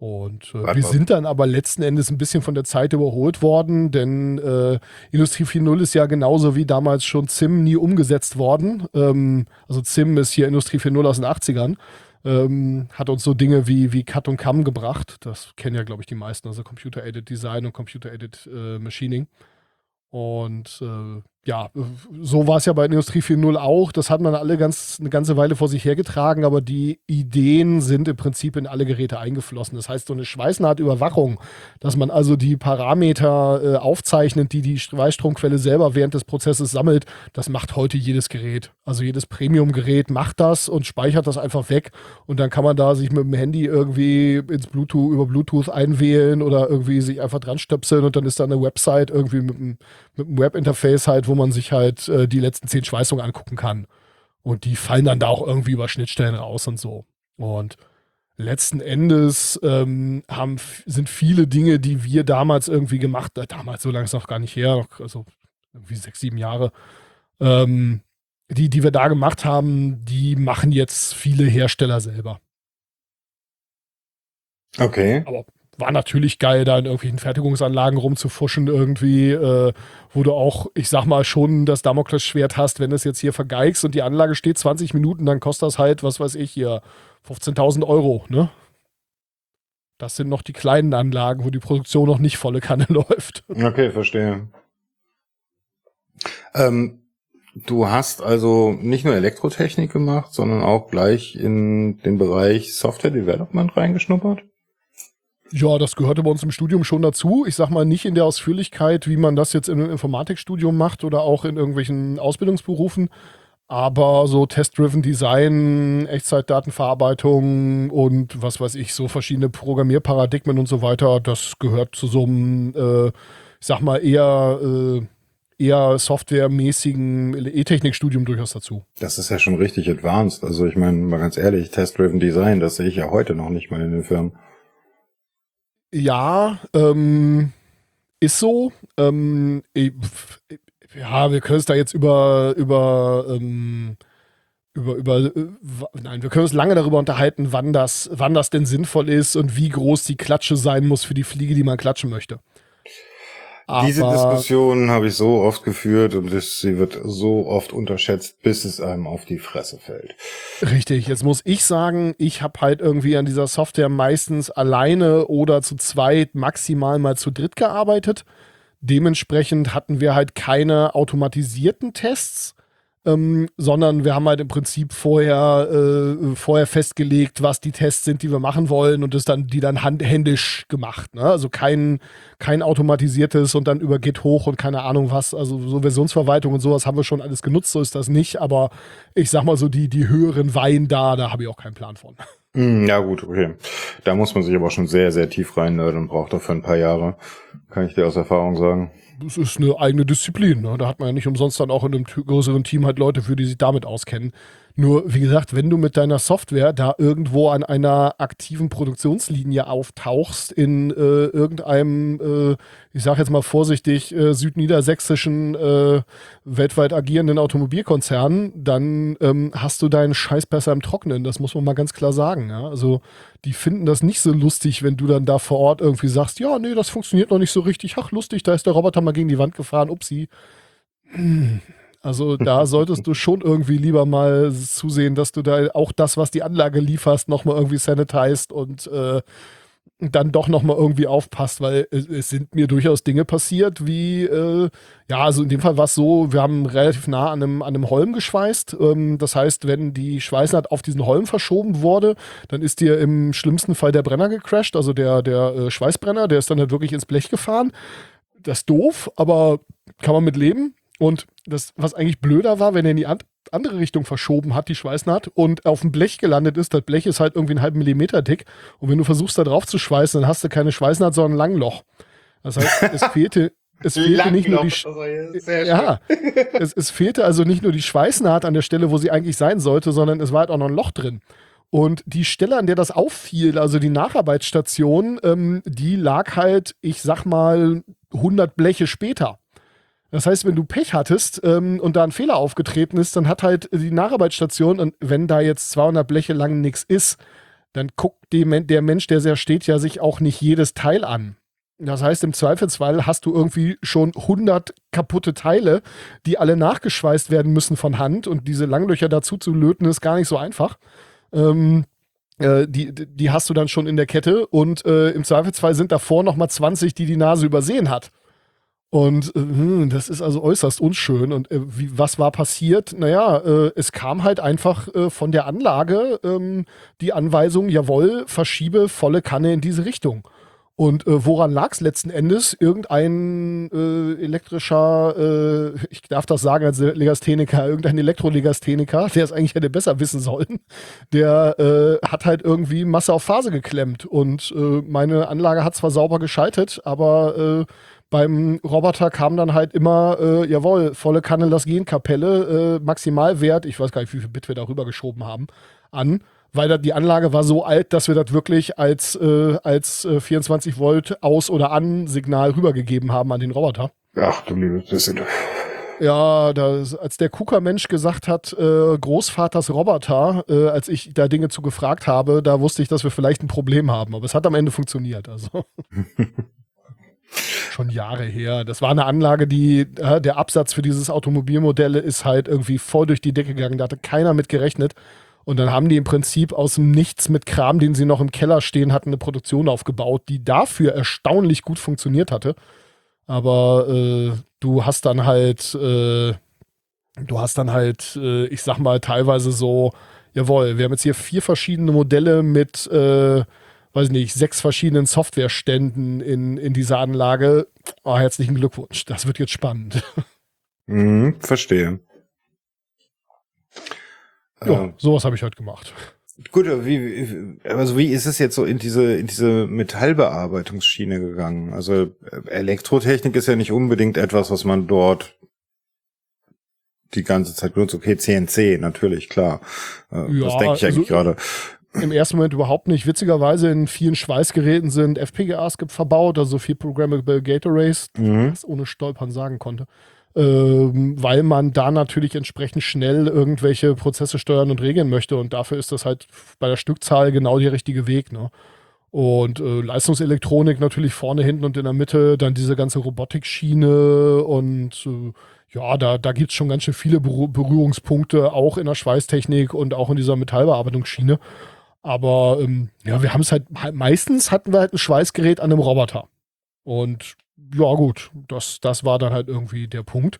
Und äh, wir sind dann aber letzten Endes ein bisschen von der Zeit überholt worden, denn äh, Industrie 4.0 ist ja genauso wie damals schon ZIM nie umgesetzt worden. Ähm, also ZIM ist hier Industrie 4.0 aus den 80ern. Ähm, hat uns so Dinge wie, wie Cut und Cam gebracht. Das kennen ja, glaube ich, die meisten, also Computer-Aided Design und Computer-Aided äh, Machining. Und äh, ja, so war es ja bei Industrie 4.0 auch. Das hat man alle ganz, eine ganze Weile vor sich hergetragen, aber die Ideen sind im Prinzip in alle Geräte eingeflossen. Das heißt, so eine Schweißnahtüberwachung, dass man also die Parameter äh, aufzeichnet, die die Schweißstromquelle selber während des Prozesses sammelt, das macht heute jedes Gerät. Also jedes Premium-Gerät macht das und speichert das einfach weg. Und dann kann man da sich mit dem Handy irgendwie ins Bluetooth, über Bluetooth einwählen oder irgendwie sich einfach dran stöpseln und dann ist da eine Website irgendwie mit einem, mit einem Webinterface halt, wo man sich halt äh, die letzten zehn Schweißungen angucken kann. Und die fallen dann da auch irgendwie über Schnittstellen raus und so. Und letzten Endes ähm, haben, sind viele Dinge, die wir damals irgendwie gemacht haben, äh, damals so lange ist auch gar nicht her, also irgendwie sechs, sieben Jahre, ähm, die, die wir da gemacht haben, die machen jetzt viele Hersteller selber. Okay. Aber war natürlich geil, da in irgendwelchen Fertigungsanlagen rumzufuschen irgendwie, äh, wo du auch, ich sag mal, schon das Damoklesschwert hast, wenn du es jetzt hier vergeigst und die Anlage steht 20 Minuten, dann kostet das halt, was weiß ich hier, 15.000 Euro, ne? Das sind noch die kleinen Anlagen, wo die Produktion noch nicht volle Kanne läuft. Okay, verstehe. Ähm, du hast also nicht nur Elektrotechnik gemacht, sondern auch gleich in den Bereich Software Development reingeschnuppert? Ja, das gehörte bei uns im Studium schon dazu. Ich sag mal nicht in der Ausführlichkeit, wie man das jetzt in einem Informatikstudium macht oder auch in irgendwelchen Ausbildungsberufen. Aber so Test-Driven Design, Echtzeitdatenverarbeitung und was weiß ich, so verschiedene Programmierparadigmen und so weiter, das gehört zu so einem, äh, ich sag mal, eher, äh, eher softwaremäßigen E-Technik-Studium durchaus dazu. Das ist ja schon richtig advanced. Also ich meine, mal ganz ehrlich, Test-Driven Design, das sehe ich ja heute noch nicht mal in den Firmen. Ja, ähm, ist so. Ähm, ich, ja, wir können es da jetzt über, über, ähm, über, über, äh, nein, wir können uns lange darüber unterhalten, wann das, wann das denn sinnvoll ist und wie groß die Klatsche sein muss für die Fliege, die man klatschen möchte. Aber Diese Diskussion habe ich so oft geführt und das, sie wird so oft unterschätzt, bis es einem auf die Fresse fällt. Richtig, jetzt muss ich sagen, ich habe halt irgendwie an dieser Software meistens alleine oder zu zweit, maximal mal zu dritt gearbeitet. Dementsprechend hatten wir halt keine automatisierten Tests. Ähm, sondern wir haben halt im Prinzip vorher, äh, vorher festgelegt, was die Tests sind, die wir machen wollen und das dann, die dann handhändisch gemacht. Ne? Also kein, kein automatisiertes und dann über Git hoch und keine Ahnung was. Also so Versionsverwaltung und sowas haben wir schon alles genutzt, so ist das nicht. Aber ich sag mal so, die, die höheren Wein da, da habe ich auch keinen Plan von. Hm, ja gut, okay. Da muss man sich aber schon sehr, sehr tief rein und braucht dafür ein paar Jahre. Kann ich dir aus Erfahrung sagen das ist eine eigene Disziplin. Ne? Da hat man ja nicht umsonst dann auch in einem größeren Team halt Leute für, die sich damit auskennen. Nur, wie gesagt, wenn du mit deiner Software da irgendwo an einer aktiven Produktionslinie auftauchst, in äh, irgendeinem, äh, ich sag jetzt mal vorsichtig, äh, südniedersächsischen, äh, weltweit agierenden Automobilkonzern, dann ähm, hast du deinen Scheiß besser im Trocknen. Das muss man mal ganz klar sagen. Ja? Also, die finden das nicht so lustig, wenn du dann da vor Ort irgendwie sagst, ja, nee, das funktioniert noch nicht so richtig. Ach, lustig, da ist der Roboter mal gegen die Wand gefahren. Upsi. Also da solltest du schon irgendwie lieber mal zusehen, dass du da auch das, was die Anlage lieferst, nochmal irgendwie sanitized und äh, dann doch nochmal irgendwie aufpasst, weil es, es, sind mir durchaus Dinge passiert, wie, äh, ja, also in dem Fall war es so, wir haben relativ nah an einem, an einem Holm geschweißt. Ähm, das heißt, wenn die Schweißnaht auf diesen Holm verschoben wurde, dann ist dir im schlimmsten Fall der Brenner gecrashed, also der, der äh, Schweißbrenner, der ist dann halt wirklich ins Blech gefahren. Das ist doof, aber kann man mit leben. Und das, was eigentlich blöder war, wenn er in die andere Richtung verschoben hat, die Schweißnaht, und auf dem Blech gelandet ist, das Blech ist halt irgendwie einen halben Millimeter dick. Und wenn du versuchst, da drauf zu schweißen, dann hast du keine Schweißnaht, sondern ein Langloch. Das heißt, es fehlte, es fehlte nicht nur die, Sch also, ja, es, es fehlte also nicht nur die Schweißnaht an der Stelle, wo sie eigentlich sein sollte, sondern es war halt auch noch ein Loch drin. Und die Stelle, an der das auffiel, also die Nacharbeitsstation, ähm, die lag halt, ich sag mal, 100 Bleche später. Das heißt, wenn du Pech hattest ähm, und da ein Fehler aufgetreten ist, dann hat halt die Nacharbeitsstation, und wenn da jetzt 200 Bleche lang nichts ist, dann guckt die, der Mensch, der sehr steht, ja sich auch nicht jedes Teil an. Das heißt, im Zweifelsfall hast du irgendwie schon 100 kaputte Teile, die alle nachgeschweißt werden müssen von Hand und diese Langlöcher dazu zu löten, ist gar nicht so einfach. Ähm, äh, die, die hast du dann schon in der Kette und äh, im Zweifelsfall sind davor nochmal 20, die die Nase übersehen hat. Und äh, das ist also äußerst unschön. Und äh, wie, was war passiert? Naja, äh, es kam halt einfach äh, von der Anlage ähm, die Anweisung, jawohl, verschiebe volle Kanne in diese Richtung. Und äh, woran lag es letzten Endes? Irgendein äh, elektrischer, äh, ich darf das sagen als Legastheniker, irgendein Elektrolegastheniker, der es eigentlich hätte besser wissen sollen, der äh, hat halt irgendwie Masse auf Phase geklemmt. Und äh, meine Anlage hat zwar sauber geschaltet, aber äh, beim Roboter kam dann halt immer, äh, jawohl, volle Kanne, lass gehen, Kapelle, äh, Maximalwert, ich weiß gar nicht, wie viel Bit wir da rübergeschoben haben, an, weil da die Anlage war so alt, dass wir das wirklich als, äh, als äh, 24 Volt Aus- oder An-Signal rübergegeben haben an den Roboter. Ach du liebe bisschen. Ja, das, als der KUKA-Mensch gesagt hat, äh, Großvaters Roboter, äh, als ich da Dinge zu gefragt habe, da wusste ich, dass wir vielleicht ein Problem haben. Aber es hat am Ende funktioniert. Also. Schon Jahre her. Das war eine Anlage, die, äh, der Absatz für dieses Automobilmodell ist halt irgendwie voll durch die Decke gegangen. Da hatte keiner mit gerechnet. Und dann haben die im Prinzip aus dem Nichts mit Kram, den sie noch im Keller stehen hatten, eine Produktion aufgebaut, die dafür erstaunlich gut funktioniert hatte. Aber äh, du hast dann halt, äh, du hast dann halt, äh, ich sag mal, teilweise so, jawohl, wir haben jetzt hier vier verschiedene Modelle mit äh, weiß nicht, sechs verschiedenen Softwareständen in, in dieser Anlage. Oh, herzlichen Glückwunsch. Das wird jetzt spannend. Mhm, verstehe. Ja, äh, sowas habe ich heute gemacht. Gut, wie, also wie ist es jetzt so in diese, in diese Metallbearbeitungsschiene gegangen? Also äh, Elektrotechnik ist ja nicht unbedingt etwas, was man dort die ganze Zeit benutzt. Okay, CNC, natürlich, klar. Äh, ja, das denke ich eigentlich also, gerade im ersten Moment überhaupt nicht. Witzigerweise in vielen Schweißgeräten sind FPGAs verbaut, also viel Programmable Gate Arrays, mhm. das ohne Stolpern sagen konnte. Ähm, weil man da natürlich entsprechend schnell irgendwelche Prozesse steuern und regeln möchte. Und dafür ist das halt bei der Stückzahl genau der richtige Weg. Ne? Und äh, Leistungselektronik natürlich vorne, hinten und in der Mitte, dann diese ganze Robotikschiene und äh, ja, da, da gibt es schon ganz schön viele Berührungspunkte, auch in der Schweißtechnik und auch in dieser Metallbearbeitungsschiene. Aber ähm, ja, wir haben es halt, meistens hatten wir halt ein Schweißgerät an einem Roboter. Und ja, gut, das, das war dann halt irgendwie der Punkt.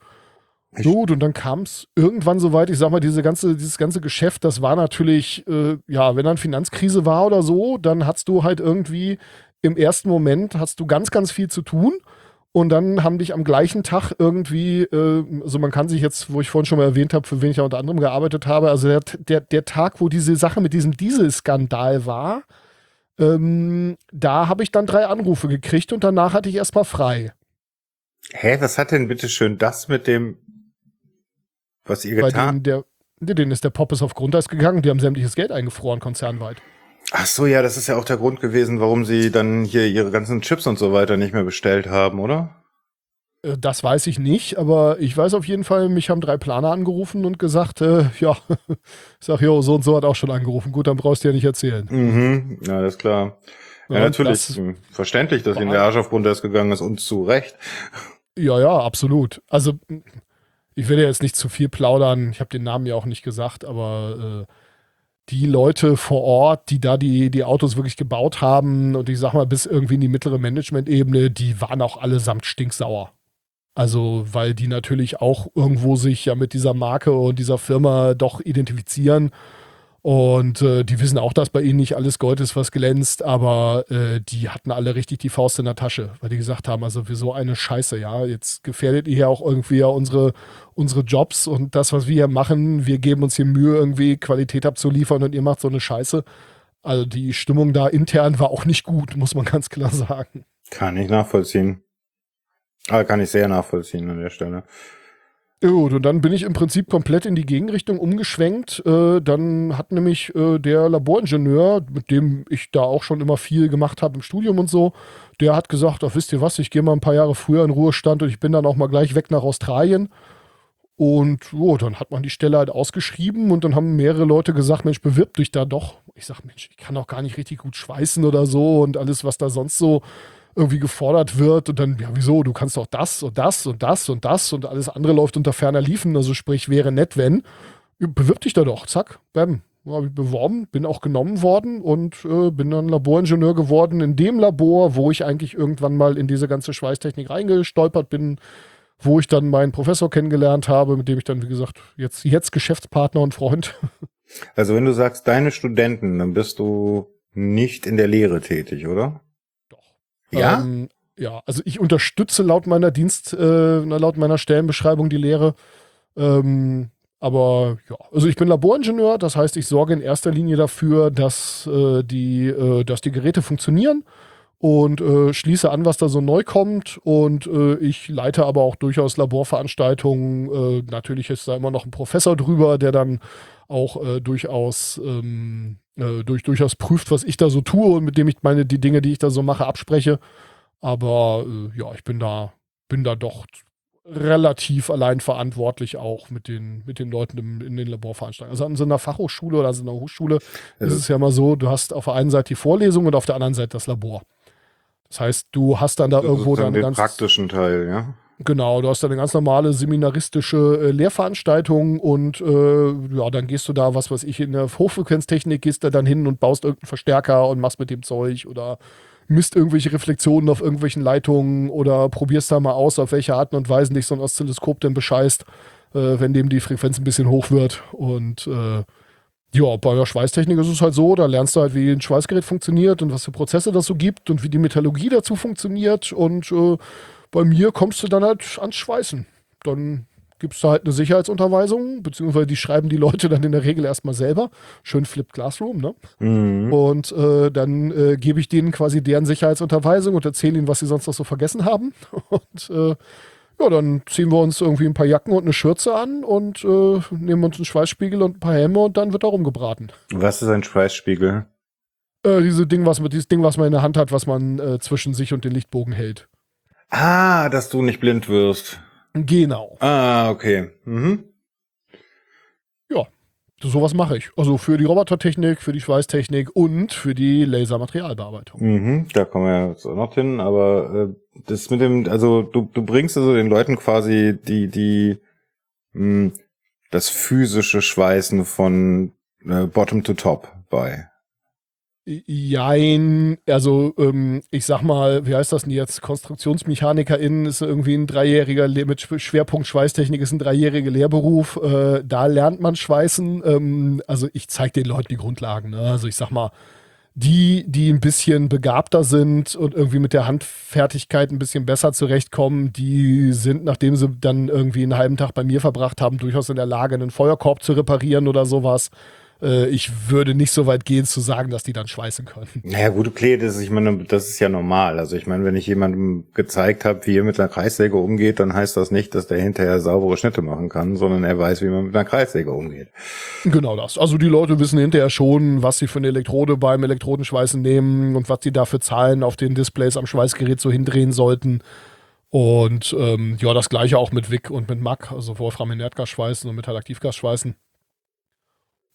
Gut, und dann kam es irgendwann so weit, ich sag mal, diese ganze, dieses ganze Geschäft, das war natürlich, äh, ja, wenn dann Finanzkrise war oder so, dann hast du halt irgendwie im ersten Moment hast du ganz, ganz viel zu tun. Und dann haben dich am gleichen Tag irgendwie, äh, also man kann sich jetzt, wo ich vorhin schon mal erwähnt habe, für wen ich ja unter anderem gearbeitet habe, also der, der, der Tag, wo diese Sache mit diesem Dieselskandal war, ähm, da habe ich dann drei Anrufe gekriegt und danach hatte ich erstmal frei. Hä, was hat denn bitte schön das mit dem was ihr getan? Bei denen, denen ist der Poppes auf Grundeis gegangen, die haben sämtliches Geld eingefroren, konzernweit. Ach so, ja, das ist ja auch der Grund gewesen, warum sie dann hier ihre ganzen Chips und so weiter nicht mehr bestellt haben, oder? Äh, das weiß ich nicht, aber ich weiß auf jeden Fall, mich haben drei Planer angerufen und gesagt, äh, ja, ich sag, jo, so und so hat auch schon angerufen. Gut, dann brauchst du ja nicht erzählen. Mhm, ja, alles klar. Ja, ja natürlich. Das verständlich, dass ihnen der Arsch auf Grundeis gegangen ist und zu Recht. Ja, ja, absolut. Also ich will ja jetzt nicht zu viel plaudern, ich habe den Namen ja auch nicht gesagt, aber äh, die Leute vor Ort, die da die, die Autos wirklich gebaut haben und ich sag mal bis irgendwie in die mittlere Management-Ebene, die waren auch allesamt stinksauer. Also, weil die natürlich auch irgendwo sich ja mit dieser Marke und dieser Firma doch identifizieren und äh, die wissen auch, dass bei ihnen nicht alles Gold ist, was glänzt, aber äh, die hatten alle richtig die Faust in der Tasche, weil die gesagt haben, also für so eine Scheiße, ja, jetzt gefährdet ihr ja auch irgendwie ja unsere, unsere Jobs und das, was wir hier machen, wir geben uns hier Mühe, irgendwie Qualität abzuliefern und ihr macht so eine Scheiße. Also die Stimmung da intern war auch nicht gut, muss man ganz klar sagen. Kann ich nachvollziehen. Aber kann ich sehr nachvollziehen an der Stelle. Gut, und dann bin ich im Prinzip komplett in die Gegenrichtung umgeschwenkt. Äh, dann hat nämlich äh, der Laboringenieur, mit dem ich da auch schon immer viel gemacht habe im Studium und so, der hat gesagt, ach, wisst ihr was, ich gehe mal ein paar Jahre früher in Ruhestand und ich bin dann auch mal gleich weg nach Australien. Und oh, dann hat man die Stelle halt ausgeschrieben und dann haben mehrere Leute gesagt, Mensch, bewirb dich da doch. Ich sag, Mensch, ich kann auch gar nicht richtig gut schweißen oder so und alles, was da sonst so irgendwie gefordert wird und dann, ja, wieso, du kannst doch das und das und das und das und alles andere läuft unter ferner Liefen, also sprich, wäre nett, wenn. Bewirb dich da doch, zack, bam. Habe ich beworben, bin auch genommen worden und äh, bin dann Laboringenieur geworden in dem Labor, wo ich eigentlich irgendwann mal in diese ganze Schweißtechnik reingestolpert bin, wo ich dann meinen Professor kennengelernt habe, mit dem ich dann, wie gesagt, jetzt, jetzt Geschäftspartner und Freund. Also wenn du sagst, deine Studenten, dann bist du nicht in der Lehre tätig, oder? Ja? Ähm, ja, also ich unterstütze laut meiner Dienst, äh, laut meiner Stellenbeschreibung die Lehre. Ähm, aber ja, also ich bin Laboringenieur, das heißt, ich sorge in erster Linie dafür, dass, äh, die, äh, dass die Geräte funktionieren und äh, schließe an, was da so neu kommt. Und äh, ich leite aber auch durchaus Laborveranstaltungen. Äh, natürlich ist da immer noch ein Professor drüber, der dann auch äh, durchaus ähm, äh, durch, durchaus prüft, was ich da so tue und mit dem ich meine, die Dinge, die ich da so mache, abspreche. Aber äh, ja, ich bin da, bin da doch relativ allein verantwortlich auch mit den, mit den Leuten im, in den Laborveranstaltungen. Also an so einer Fachhochschule oder an so einer Hochschule ja. ist es ja immer so, du hast auf der einen Seite die Vorlesung und auf der anderen Seite das Labor. Das heißt, du hast dann da irgendwo dann den praktischen Teil, ja. Genau, du hast dann eine ganz normale seminaristische äh, Lehrveranstaltung und äh, ja, dann gehst du da, was weiß ich, in der Hochfrequenztechnik, gehst da dann hin und baust irgendeinen Verstärker und machst mit dem Zeug oder misst irgendwelche Reflexionen auf irgendwelchen Leitungen oder probierst da mal aus, auf welche Arten und Weisen dich so ein Oszilloskop denn bescheißt, äh, wenn dem die Frequenz ein bisschen hoch wird. Und äh, ja, bei der Schweißtechnik ist es halt so, da lernst du halt, wie ein Schweißgerät funktioniert und was für Prozesse das so gibt und wie die Metallurgie dazu funktioniert und äh, bei mir kommst du dann halt ans Schweißen. Dann gibst du halt eine Sicherheitsunterweisung, beziehungsweise die schreiben die Leute dann in der Regel erstmal selber. Schön Flipped Classroom, ne? Mhm. Und äh, dann äh, gebe ich denen quasi deren Sicherheitsunterweisung und erzähle ihnen, was sie sonst noch so vergessen haben. Und äh, ja, dann ziehen wir uns irgendwie ein paar Jacken und eine Schürze an und äh, nehmen uns einen Schweißspiegel und ein paar Helme und dann wird da rumgebraten. Was ist ein Schweißspiegel? Äh, diese Ding, was man, dieses Ding, was man in der Hand hat, was man äh, zwischen sich und den Lichtbogen hält. Ah, dass du nicht blind wirst. Genau. Ah, okay. Mhm. Ja, sowas mache ich. Also für die Robotertechnik, für die Schweißtechnik und für die Lasermaterialbearbeitung. Mhm, da kommen wir jetzt auch noch hin, aber äh, das mit dem, also du, du bringst also den Leuten quasi die, die, mh, hm, das physische Schweißen von äh, Bottom to Top bei. Jein, also ähm, ich sag mal, wie heißt das denn jetzt? KonstruktionsmechanikerInnen ist irgendwie ein dreijähriger, mit Schwerpunkt Schweißtechnik ist ein dreijähriger Lehrberuf. Äh, da lernt man Schweißen. Ähm, also ich zeige den Leuten die Grundlagen. Ne? Also ich sag mal, die, die ein bisschen begabter sind und irgendwie mit der Handfertigkeit ein bisschen besser zurechtkommen, die sind, nachdem sie dann irgendwie einen halben Tag bei mir verbracht haben, durchaus in der Lage, einen Feuerkorb zu reparieren oder sowas. Äh, ich würde nicht so weit gehen zu sagen, dass die dann schweißen können. Naja, gut, okay, das ist, ich meine, das ist ja normal. Also ich meine, wenn ich jemandem gezeigt habe, wie er mit einer Kreissäge umgeht, dann heißt das nicht, dass der hinterher saubere Schnitte machen kann, sondern er weiß, wie man mit einer Kreissäge umgeht. Genau das. Also die Leute wissen hinterher schon, was sie für eine Elektrode beim Elektrodenschweißen nehmen und was sie dafür Zahlen auf den Displays am Schweißgerät so hindrehen sollten. Und ähm, ja, das gleiche auch mit WIC und mit MAC, also Wolfram Inertgas schweißen und Metallaktivgas schweißen.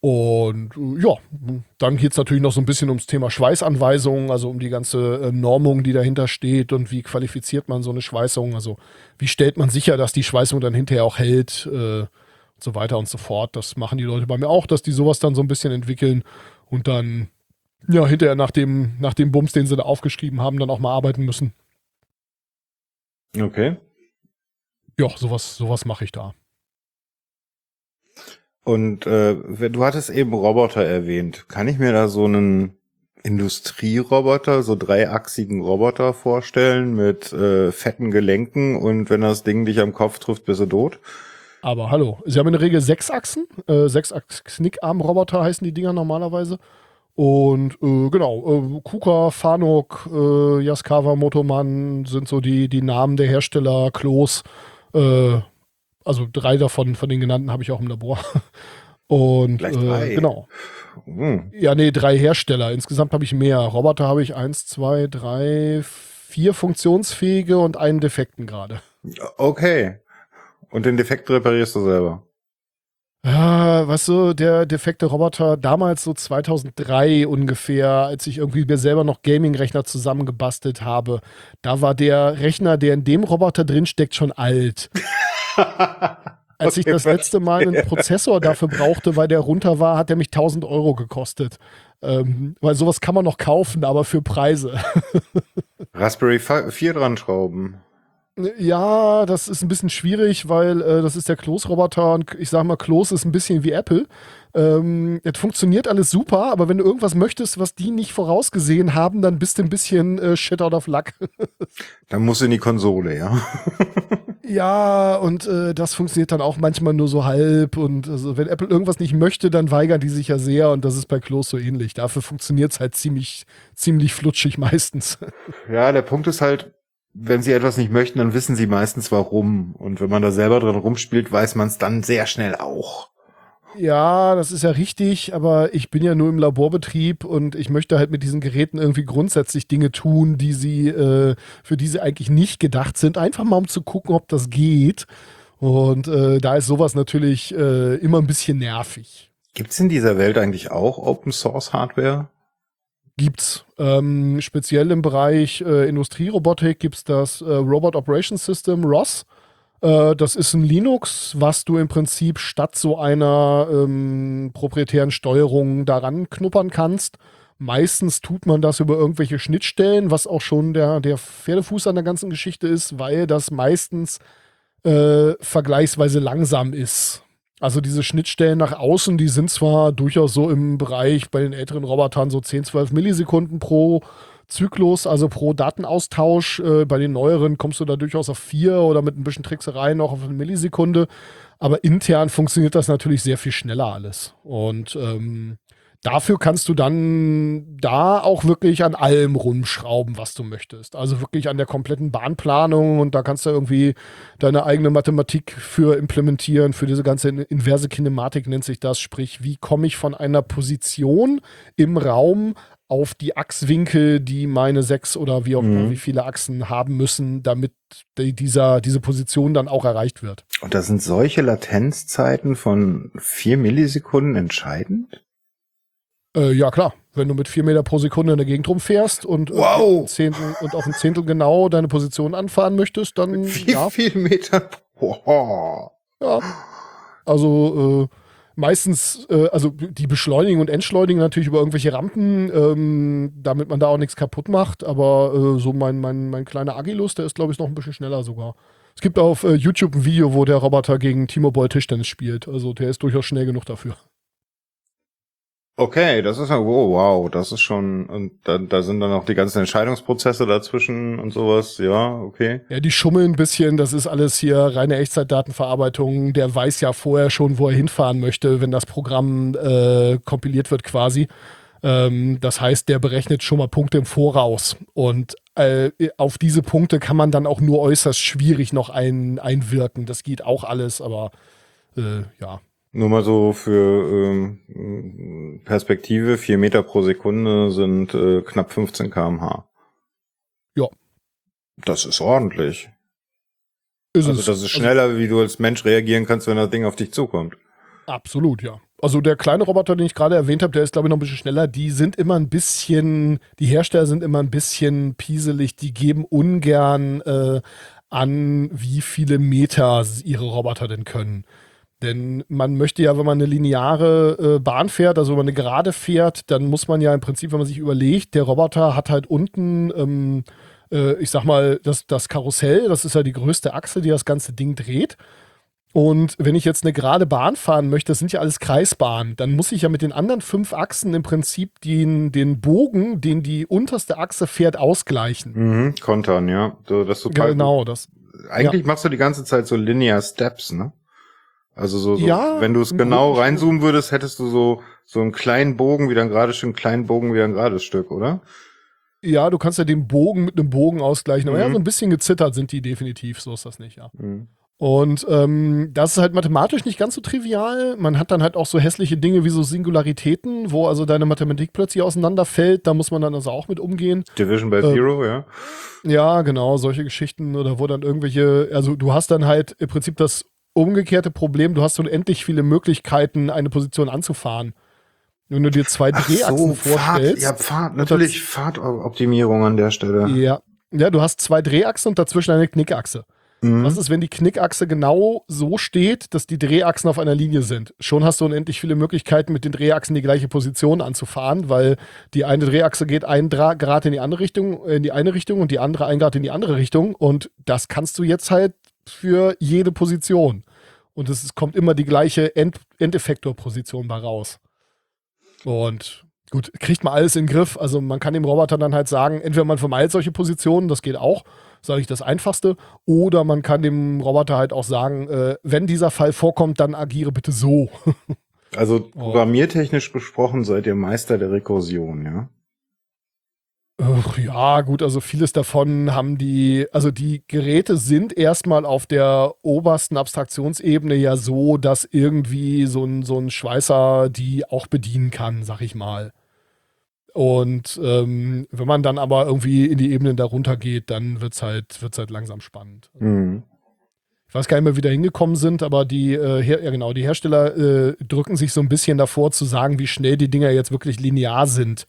Und äh, ja, dann geht es natürlich noch so ein bisschen ums Thema Schweißanweisungen, also um die ganze äh, Normung, die dahinter steht und wie qualifiziert man so eine Schweißung. Also wie stellt man sicher, dass die Schweißung dann hinterher auch hält äh, und so weiter und so fort. Das machen die Leute bei mir auch, dass die sowas dann so ein bisschen entwickeln und dann ja hinterher nach dem, nach dem Bums, den sie da aufgeschrieben haben, dann auch mal arbeiten müssen. Okay. Ja, sowas, sowas mache ich da. Und äh, du hattest eben Roboter erwähnt. Kann ich mir da so einen Industrieroboter, so dreiachsigen Roboter vorstellen mit äh, fetten Gelenken und wenn das Ding dich am Kopf trifft, bist du tot? Aber hallo, sie haben in der Regel sechs Achsen, äh, sechs Knickarm-Roboter heißen die Dinger normalerweise. Und äh, genau, äh, Kuka, Fanuc, äh, Yaskawa, Motoman sind so die, die Namen der Hersteller, Klos, äh, also drei davon von den genannten habe ich auch im Labor. Und äh, genau. Hm. Ja, nee, drei Hersteller. Insgesamt habe ich mehr. Roboter habe ich eins, zwei, drei, vier funktionsfähige und einen defekten gerade. Okay. Und den Defekt reparierst du selber? Ja, weißt du, der defekte Roboter damals so 2003 ungefähr, als ich irgendwie mir selber noch Gaming-Rechner zusammengebastelt habe, da war der Rechner, der in dem Roboter drin steckt, schon alt. Als ich das letzte Mal einen Prozessor dafür brauchte, weil der runter war, hat der mich 1000 Euro gekostet. Ähm, weil sowas kann man noch kaufen, aber für Preise. Raspberry 4 dran schrauben. Ja, das ist ein bisschen schwierig, weil äh, das ist der Klos-Roboter und ich sag mal, Klos ist ein bisschen wie Apple. Ähm, es funktioniert alles super, aber wenn du irgendwas möchtest, was die nicht vorausgesehen haben, dann bist du ein bisschen äh, shit out of luck. dann musst du in die Konsole, ja. ja, und äh, das funktioniert dann auch manchmal nur so halb. Und also, wenn Apple irgendwas nicht möchte, dann weigern die sich ja sehr und das ist bei Klos so ähnlich. Dafür funktioniert es halt ziemlich, ziemlich flutschig meistens. Ja, der Punkt ist halt, wenn sie etwas nicht möchten, dann wissen sie meistens warum. Und wenn man da selber drin rumspielt, weiß man es dann sehr schnell auch. Ja, das ist ja richtig, aber ich bin ja nur im Laborbetrieb und ich möchte halt mit diesen Geräten irgendwie grundsätzlich Dinge tun, die sie, äh, für die sie eigentlich nicht gedacht sind. Einfach mal um zu gucken, ob das geht. Und äh, da ist sowas natürlich äh, immer ein bisschen nervig. Gibt es in dieser Welt eigentlich auch Open Source Hardware? gibt's. Ähm, speziell im Bereich äh, Industrierobotik gibt's das äh, Robot Operation System, ROS. Äh, das ist ein Linux, was du im Prinzip statt so einer ähm, proprietären Steuerung daran knuppern kannst. Meistens tut man das über irgendwelche Schnittstellen, was auch schon der, der Pferdefuß an der ganzen Geschichte ist, weil das meistens äh, vergleichsweise langsam ist. Also diese Schnittstellen nach außen, die sind zwar durchaus so im Bereich bei den älteren Robotern so 10, 12 Millisekunden pro Zyklus, also pro Datenaustausch. Äh, bei den neueren kommst du da durchaus auf vier oder mit ein bisschen Trickserei noch auf eine Millisekunde. Aber intern funktioniert das natürlich sehr viel schneller alles. Und ähm, dafür kannst du dann da auch wirklich an allem rumschrauben, was du möchtest. Also wirklich an der kompletten Bahnplanung und da kannst du irgendwie deine eigene Mathematik für implementieren, für diese ganze inverse Kinematik nennt sich das. Sprich, wie komme ich von einer Position im Raum auf die Achswinkel, die meine sechs oder wie auch immer, mhm. wie viele Achsen haben müssen, damit die, dieser, diese Position dann auch erreicht wird. Und da sind solche Latenzzeiten von vier Millisekunden entscheidend? Äh, ja, klar. Wenn du mit vier Meter pro Sekunde in der Gegend rumfährst und, wow. ein Zehntel, und auf ein Zehntel genau deine Position anfahren möchtest, dann. Wie ja. viel Meter? Wow. Ja. Also, meistens, äh, also die beschleunigen und entschleunigen natürlich über irgendwelche Rampen, ähm, damit man da auch nichts kaputt macht. Aber äh, so mein, mein, mein kleiner Agilus, der ist, glaube ich, noch ein bisschen schneller sogar. Es gibt auf äh, YouTube ein Video, wo der Roboter gegen Timo Boll Tischtennis spielt. Also der ist durchaus schnell genug dafür. Okay, das ist ja, oh, wow, das ist schon, und da, da sind dann auch die ganzen Entscheidungsprozesse dazwischen und sowas, ja, okay. Ja, die schummeln ein bisschen, das ist alles hier reine Echtzeitdatenverarbeitung. Der weiß ja vorher schon, wo er hinfahren möchte, wenn das Programm äh, kompiliert wird quasi. Ähm, das heißt, der berechnet schon mal Punkte im Voraus. Und äh, auf diese Punkte kann man dann auch nur äußerst schwierig noch ein, einwirken. Das geht auch alles, aber äh, ja, nur mal so für ähm, Perspektive, vier Meter pro Sekunde sind äh, knapp 15 kmh. Ja. Das ist ordentlich. Ist also das ist also schneller, also, wie du als Mensch reagieren kannst, wenn das Ding auf dich zukommt. Absolut, ja. Also der kleine Roboter, den ich gerade erwähnt habe, der ist, glaube ich, noch ein bisschen schneller. Die sind immer ein bisschen, die Hersteller sind immer ein bisschen pieselig. Die geben ungern äh, an, wie viele Meter ihre Roboter denn können. Denn man möchte ja, wenn man eine lineare äh, Bahn fährt, also wenn man eine Gerade fährt, dann muss man ja im Prinzip, wenn man sich überlegt, der Roboter hat halt unten, ähm, äh, ich sag mal, das, das Karussell, das ist ja die größte Achse, die das ganze Ding dreht. Und wenn ich jetzt eine gerade Bahn fahren möchte, das sind ja alles Kreisbahnen, dann muss ich ja mit den anderen fünf Achsen im Prinzip den, den Bogen, den die unterste Achse fährt, ausgleichen. Mhm, kontern, ja. So, das genau, das. Eigentlich ja. machst du die ganze Zeit so linear Steps, ne? Also so, so ja, wenn du es genau reinzoomen würdest, hättest du so so einen kleinen Bogen, wieder ein gerades Stück, einen kleinen Bogen, wieder ein gerades Stück, oder? Ja, du kannst ja den Bogen mit einem Bogen ausgleichen. Aber mhm. ja, so ein bisschen gezittert sind die definitiv, so ist das nicht, ja. Mhm. Und ähm, das ist halt mathematisch nicht ganz so trivial. Man hat dann halt auch so hässliche Dinge wie so Singularitäten, wo also deine Mathematik plötzlich auseinanderfällt. Da muss man dann also auch mit umgehen. Division by äh, Zero, ja. Ja, genau, solche Geschichten. Oder wo dann irgendwelche, also du hast dann halt im Prinzip das umgekehrte Problem, du hast unendlich viele Möglichkeiten, eine Position anzufahren. Wenn du dir zwei Drehachsen so, vorstellst. Fahrt, ja, Fahrt, natürlich Fahrtoptimierung an der Stelle. Ja. Ja, du hast zwei Drehachsen und dazwischen eine Knickachse. Mhm. Was ist, wenn die Knickachse genau so steht, dass die Drehachsen auf einer Linie sind? Schon hast du unendlich viele Möglichkeiten, mit den Drehachsen die gleiche Position anzufahren, weil die eine Drehachse geht ein Grad in die andere Richtung, in die eine Richtung und die andere ein Grad in die andere Richtung. Und das kannst du jetzt halt für jede Position. Und es kommt immer die gleiche End Endeffektor-Position bei raus. Und gut, kriegt man alles in den Griff. Also man kann dem Roboter dann halt sagen, entweder man vermeidet solche Positionen, das geht auch, sage ich das Einfachste, oder man kann dem Roboter halt auch sagen, äh, wenn dieser Fall vorkommt, dann agiere bitte so. also programmiertechnisch besprochen seid ihr Meister der Rekursion, ja? Ach, ja, gut, also vieles davon haben die, also die Geräte sind erstmal auf der obersten Abstraktionsebene ja so, dass irgendwie so ein, so ein Schweißer die auch bedienen kann, sag ich mal. Und ähm, wenn man dann aber irgendwie in die Ebenen darunter geht, dann wird es halt, wird's halt langsam spannend. Mhm. Ich weiß gar nicht mehr, wie da hingekommen sind, aber die, äh, ja genau, die Hersteller äh, drücken sich so ein bisschen davor zu sagen, wie schnell die Dinger jetzt wirklich linear sind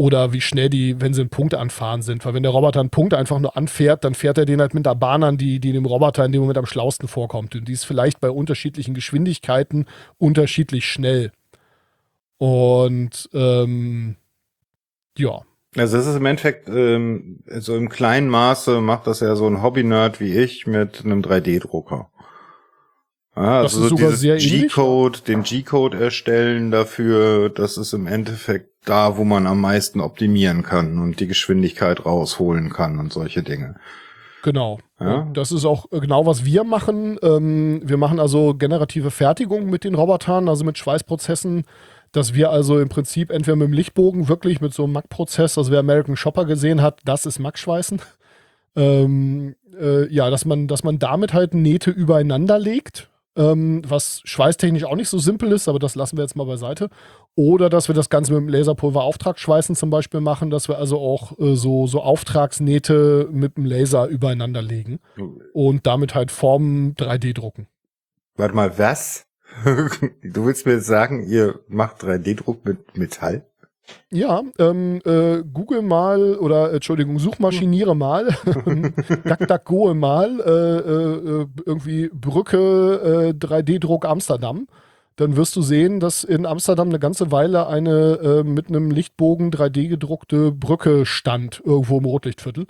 oder wie schnell die, wenn sie einen Punkt anfahren sind. Weil wenn der Roboter einen Punkt einfach nur anfährt, dann fährt er den halt mit der Bahn an, die, die dem Roboter in dem Moment am schlausten vorkommt. Und die ist vielleicht bei unterschiedlichen Geschwindigkeiten unterschiedlich schnell. Und ähm, ja. Also das ist im Endeffekt, ähm, so im kleinen Maße macht das ja so ein Hobby-Nerd wie ich mit einem 3D-Drucker. Ja, also so dieses G-Code, den G-Code erstellen dafür, das ist im Endeffekt da, wo man am meisten optimieren kann und die Geschwindigkeit rausholen kann und solche Dinge. Genau. Ja? Das ist auch genau, was wir machen. Ähm, wir machen also generative Fertigung mit den Robotern, also mit Schweißprozessen, dass wir also im Prinzip entweder mit dem Lichtbogen wirklich mit so einem Mac-Prozess, also wer American Shopper gesehen hat, das ist Mac-Schweißen. Ähm, äh, ja, dass man, dass man damit halt Nähte übereinander legt ähm, was schweißtechnisch auch nicht so simpel ist, aber das lassen wir jetzt mal beiseite. Oder dass wir das Ganze mit dem Laserpulver Auftragsschweißen zum Beispiel machen, dass wir also auch äh, so, so Auftragsnähte mit dem Laser übereinander legen und damit halt Formen 3D drucken. Warte mal, was? du willst mir sagen, ihr macht 3D-Druck mit Metall? Ja, ähm, äh, Google mal oder Entschuldigung, suchmaschiniere mal, DuckDuckGo mal, äh, äh, irgendwie Brücke, 3D-Druck äh, Amsterdam. dann wirst du sehen, dass in Amsterdam eine ganze Weile eine äh, mit einem Lichtbogen 3D gedruckte Brücke stand, irgendwo im Rotlichtviertel.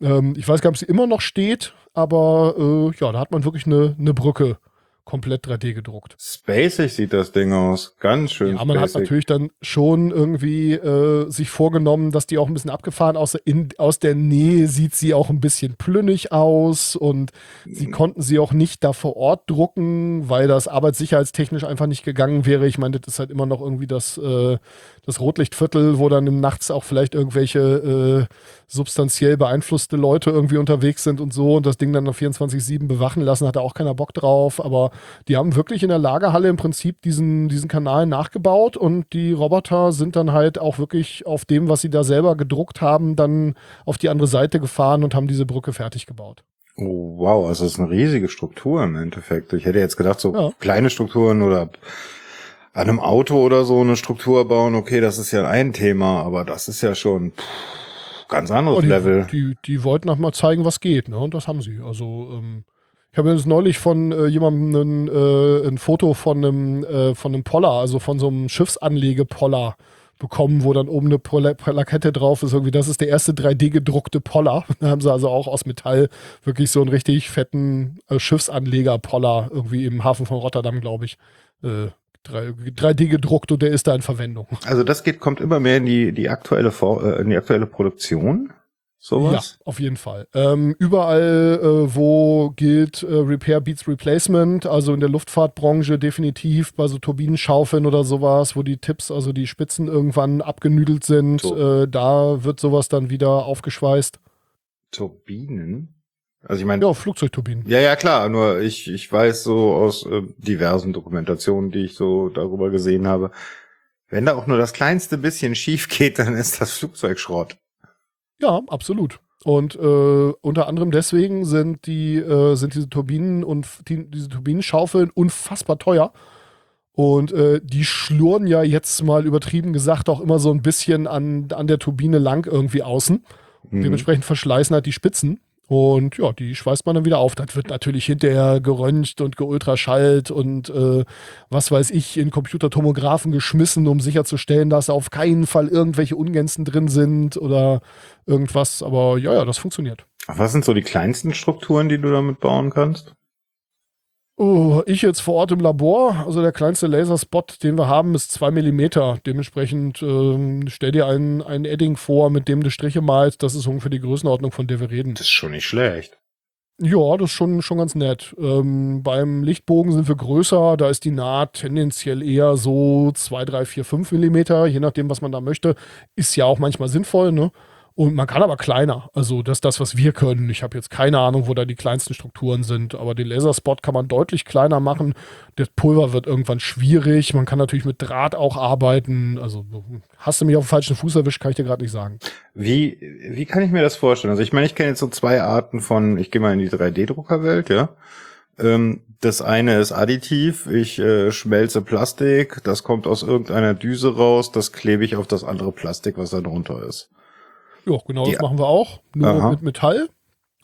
Ähm, ich weiß gar nicht, ob sie immer noch steht, aber äh, ja, da hat man wirklich eine, eine Brücke komplett 3D gedruckt. Spacig sieht das Ding aus. Ganz schön. Ja, man spacig. hat natürlich dann schon irgendwie äh, sich vorgenommen, dass die auch ein bisschen abgefahren aus, in, aus der Nähe sieht sie auch ein bisschen plünnig aus und sie mhm. konnten sie auch nicht da vor Ort drucken, weil das arbeitssicherheitstechnisch einfach nicht gegangen wäre. Ich meine, das ist halt immer noch irgendwie das, äh, das Rotlichtviertel, wo dann im Nachts auch vielleicht irgendwelche äh, substanziell beeinflusste Leute irgendwie unterwegs sind und so und das Ding dann noch 24-7 bewachen lassen, hat da auch keiner Bock drauf. Aber die haben wirklich in der Lagerhalle im Prinzip diesen, diesen Kanal nachgebaut und die Roboter sind dann halt auch wirklich auf dem, was sie da selber gedruckt haben, dann auf die andere Seite gefahren und haben diese Brücke fertig gebaut. Oh, wow, also das ist eine riesige Struktur im Endeffekt. Ich hätte jetzt gedacht, so ja. kleine Strukturen oder an einem Auto oder so eine Struktur bauen, okay, das ist ja ein Thema, aber das ist ja schon. Pff ganz anderes oh, die, Level. Die, die wollten auch mal zeigen, was geht, ne? Und das haben sie. Also, ähm, ich habe jetzt neulich von äh, jemandem ein, äh, ein Foto von einem, äh, von einem Poller, also von so einem Schiffsanlege-Poller bekommen, wo dann oben eine Plakette drauf ist. Irgendwie, das ist der erste 3D gedruckte Poller. Da haben sie also auch aus Metall wirklich so einen richtig fetten äh, Schiffsanleger-Poller irgendwie im Hafen von Rotterdam, glaube ich, äh, 3D gedruckt und der ist da in Verwendung. Also das geht, kommt immer mehr in die, die aktuelle, äh, in die aktuelle Produktion. Sowas? Ja, auf jeden Fall. Ähm, überall, äh, wo gilt äh, Repair Beats Replacement, also in der Luftfahrtbranche definitiv bei so Turbinenschaufeln oder sowas, wo die Tipps, also die Spitzen irgendwann abgenüdelt sind, so. äh, da wird sowas dann wieder aufgeschweißt. Turbinen? Also ich meine. Ja, Flugzeugturbinen. Ja, ja, klar. Nur ich, ich weiß so aus äh, diversen Dokumentationen, die ich so darüber gesehen habe, wenn da auch nur das kleinste bisschen schief geht, dann ist das Flugzeug Schrott. Ja, absolut. Und äh, unter anderem deswegen sind die äh, sind diese Turbinen und die, diese Turbinenschaufeln unfassbar teuer. Und äh, die schlurren ja jetzt mal übertrieben gesagt auch immer so ein bisschen an, an der Turbine lang irgendwie außen. Mhm. Dementsprechend verschleißen halt die Spitzen. Und ja, die schweißt man dann wieder auf. Das wird natürlich hinterher geröntgt und geultraschallt und äh, was weiß ich, in Computertomographen geschmissen, um sicherzustellen, dass auf keinen Fall irgendwelche Ungänzen drin sind oder irgendwas. Aber ja, ja, das funktioniert. Was sind so die kleinsten Strukturen, die du damit bauen kannst? Oh, ich jetzt vor Ort im Labor, also der kleinste Laserspot, den wir haben, ist 2 mm. Dementsprechend ähm, stell dir ein, ein Edding vor, mit dem du Striche malst. Das ist ungefähr die Größenordnung, von der wir reden. Das ist schon nicht schlecht. Ja, das ist schon, schon ganz nett. Ähm, beim Lichtbogen sind wir größer, da ist die Naht tendenziell eher so 2, 3, 4, 5 mm, je nachdem, was man da möchte. Ist ja auch manchmal sinnvoll, ne? Und man kann aber kleiner. Also das ist das, was wir können. Ich habe jetzt keine Ahnung, wo da die kleinsten Strukturen sind, aber den Laserspot kann man deutlich kleiner machen. Das Pulver wird irgendwann schwierig. Man kann natürlich mit Draht auch arbeiten. Also hast du mich auf den falschen Fuß erwischt, kann ich dir gerade nicht sagen. Wie, wie kann ich mir das vorstellen? Also ich meine, ich kenne jetzt so zwei Arten von, ich gehe mal in die 3D-Druckerwelt, ja. Ähm, das eine ist additiv. Ich äh, schmelze Plastik, das kommt aus irgendeiner Düse raus, das klebe ich auf das andere Plastik, was da drunter ist. Ja, genau, das machen wir auch. Nur Aha. mit Metall.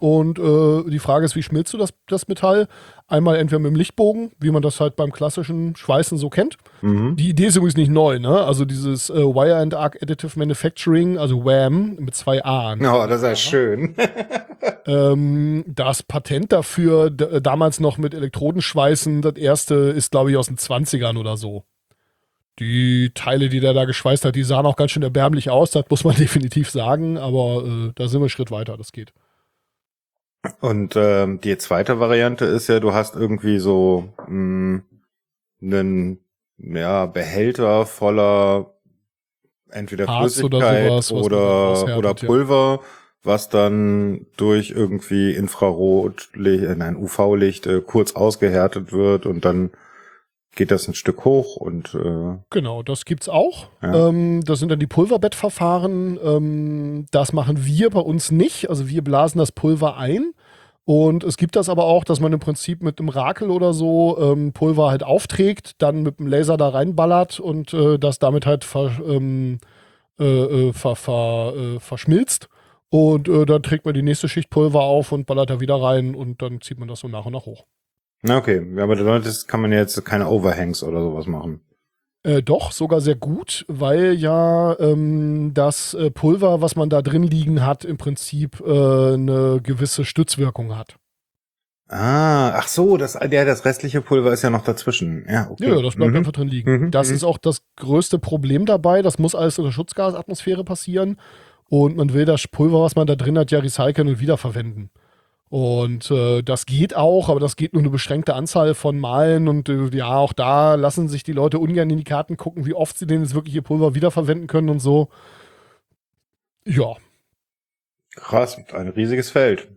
Und äh, die Frage ist, wie schmilzt du das, das Metall? Einmal entweder mit dem Lichtbogen, wie man das halt beim klassischen Schweißen so kennt. Mhm. Die Idee ist übrigens nicht neu, ne? Also dieses äh, Wire and Arc Additive Manufacturing, also WAM mit zwei A. Ne? Oh, das ist ja schön. ähm, das Patent dafür, damals noch mit Elektrodenschweißen, das erste ist, glaube ich, aus den 20ern oder so. Die Teile, die der da geschweißt hat, die sahen auch ganz schön erbärmlich aus, das muss man definitiv sagen, aber äh, da sind wir einen Schritt weiter, das geht. Und ähm, die zweite Variante ist ja, du hast irgendwie so mh, hm, einen ja, Behälter voller entweder Harz Flüssigkeit oder, sowas, oder, oder Pulver, ja. was dann durch irgendwie Infrarotlicht, äh, nein, UV-Licht äh, kurz ausgehärtet wird und dann geht das ein Stück hoch und äh genau, das gibt's auch. Ja. Ähm, das sind dann die Pulverbettverfahren. Ähm, das machen wir bei uns nicht. Also wir blasen das Pulver ein. Und es gibt das aber auch, dass man im Prinzip mit einem Rakel oder so ähm, Pulver halt aufträgt, dann mit dem Laser da reinballert und äh, das damit halt ver, ähm, äh, äh ver, ver, äh, verschmilzt. Und äh, dann trägt man die nächste Schicht Pulver auf und ballert da wieder rein und dann zieht man das so nach und nach hoch. Na okay, aber das kann man ja jetzt keine Overhangs oder sowas machen. Äh, doch, sogar sehr gut, weil ja ähm, das äh, Pulver, was man da drin liegen hat, im Prinzip äh, eine gewisse Stützwirkung hat. Ah, ach so, das, ja, das restliche Pulver ist ja noch dazwischen. Ja, okay. Ja, das bleibt mhm. einfach drin liegen. Mhm. Das mhm. ist auch das größte Problem dabei. Das muss alles in der Schutzgasatmosphäre passieren. Und man will das Pulver, was man da drin hat, ja recyceln und wiederverwenden. Und äh, das geht auch, aber das geht nur eine beschränkte Anzahl von Malen. Und äh, ja, auch da lassen sich die Leute ungern in die Karten gucken, wie oft sie denn jetzt wirklich ihr Pulver wiederverwenden können und so. Ja. Krass, ein riesiges Feld.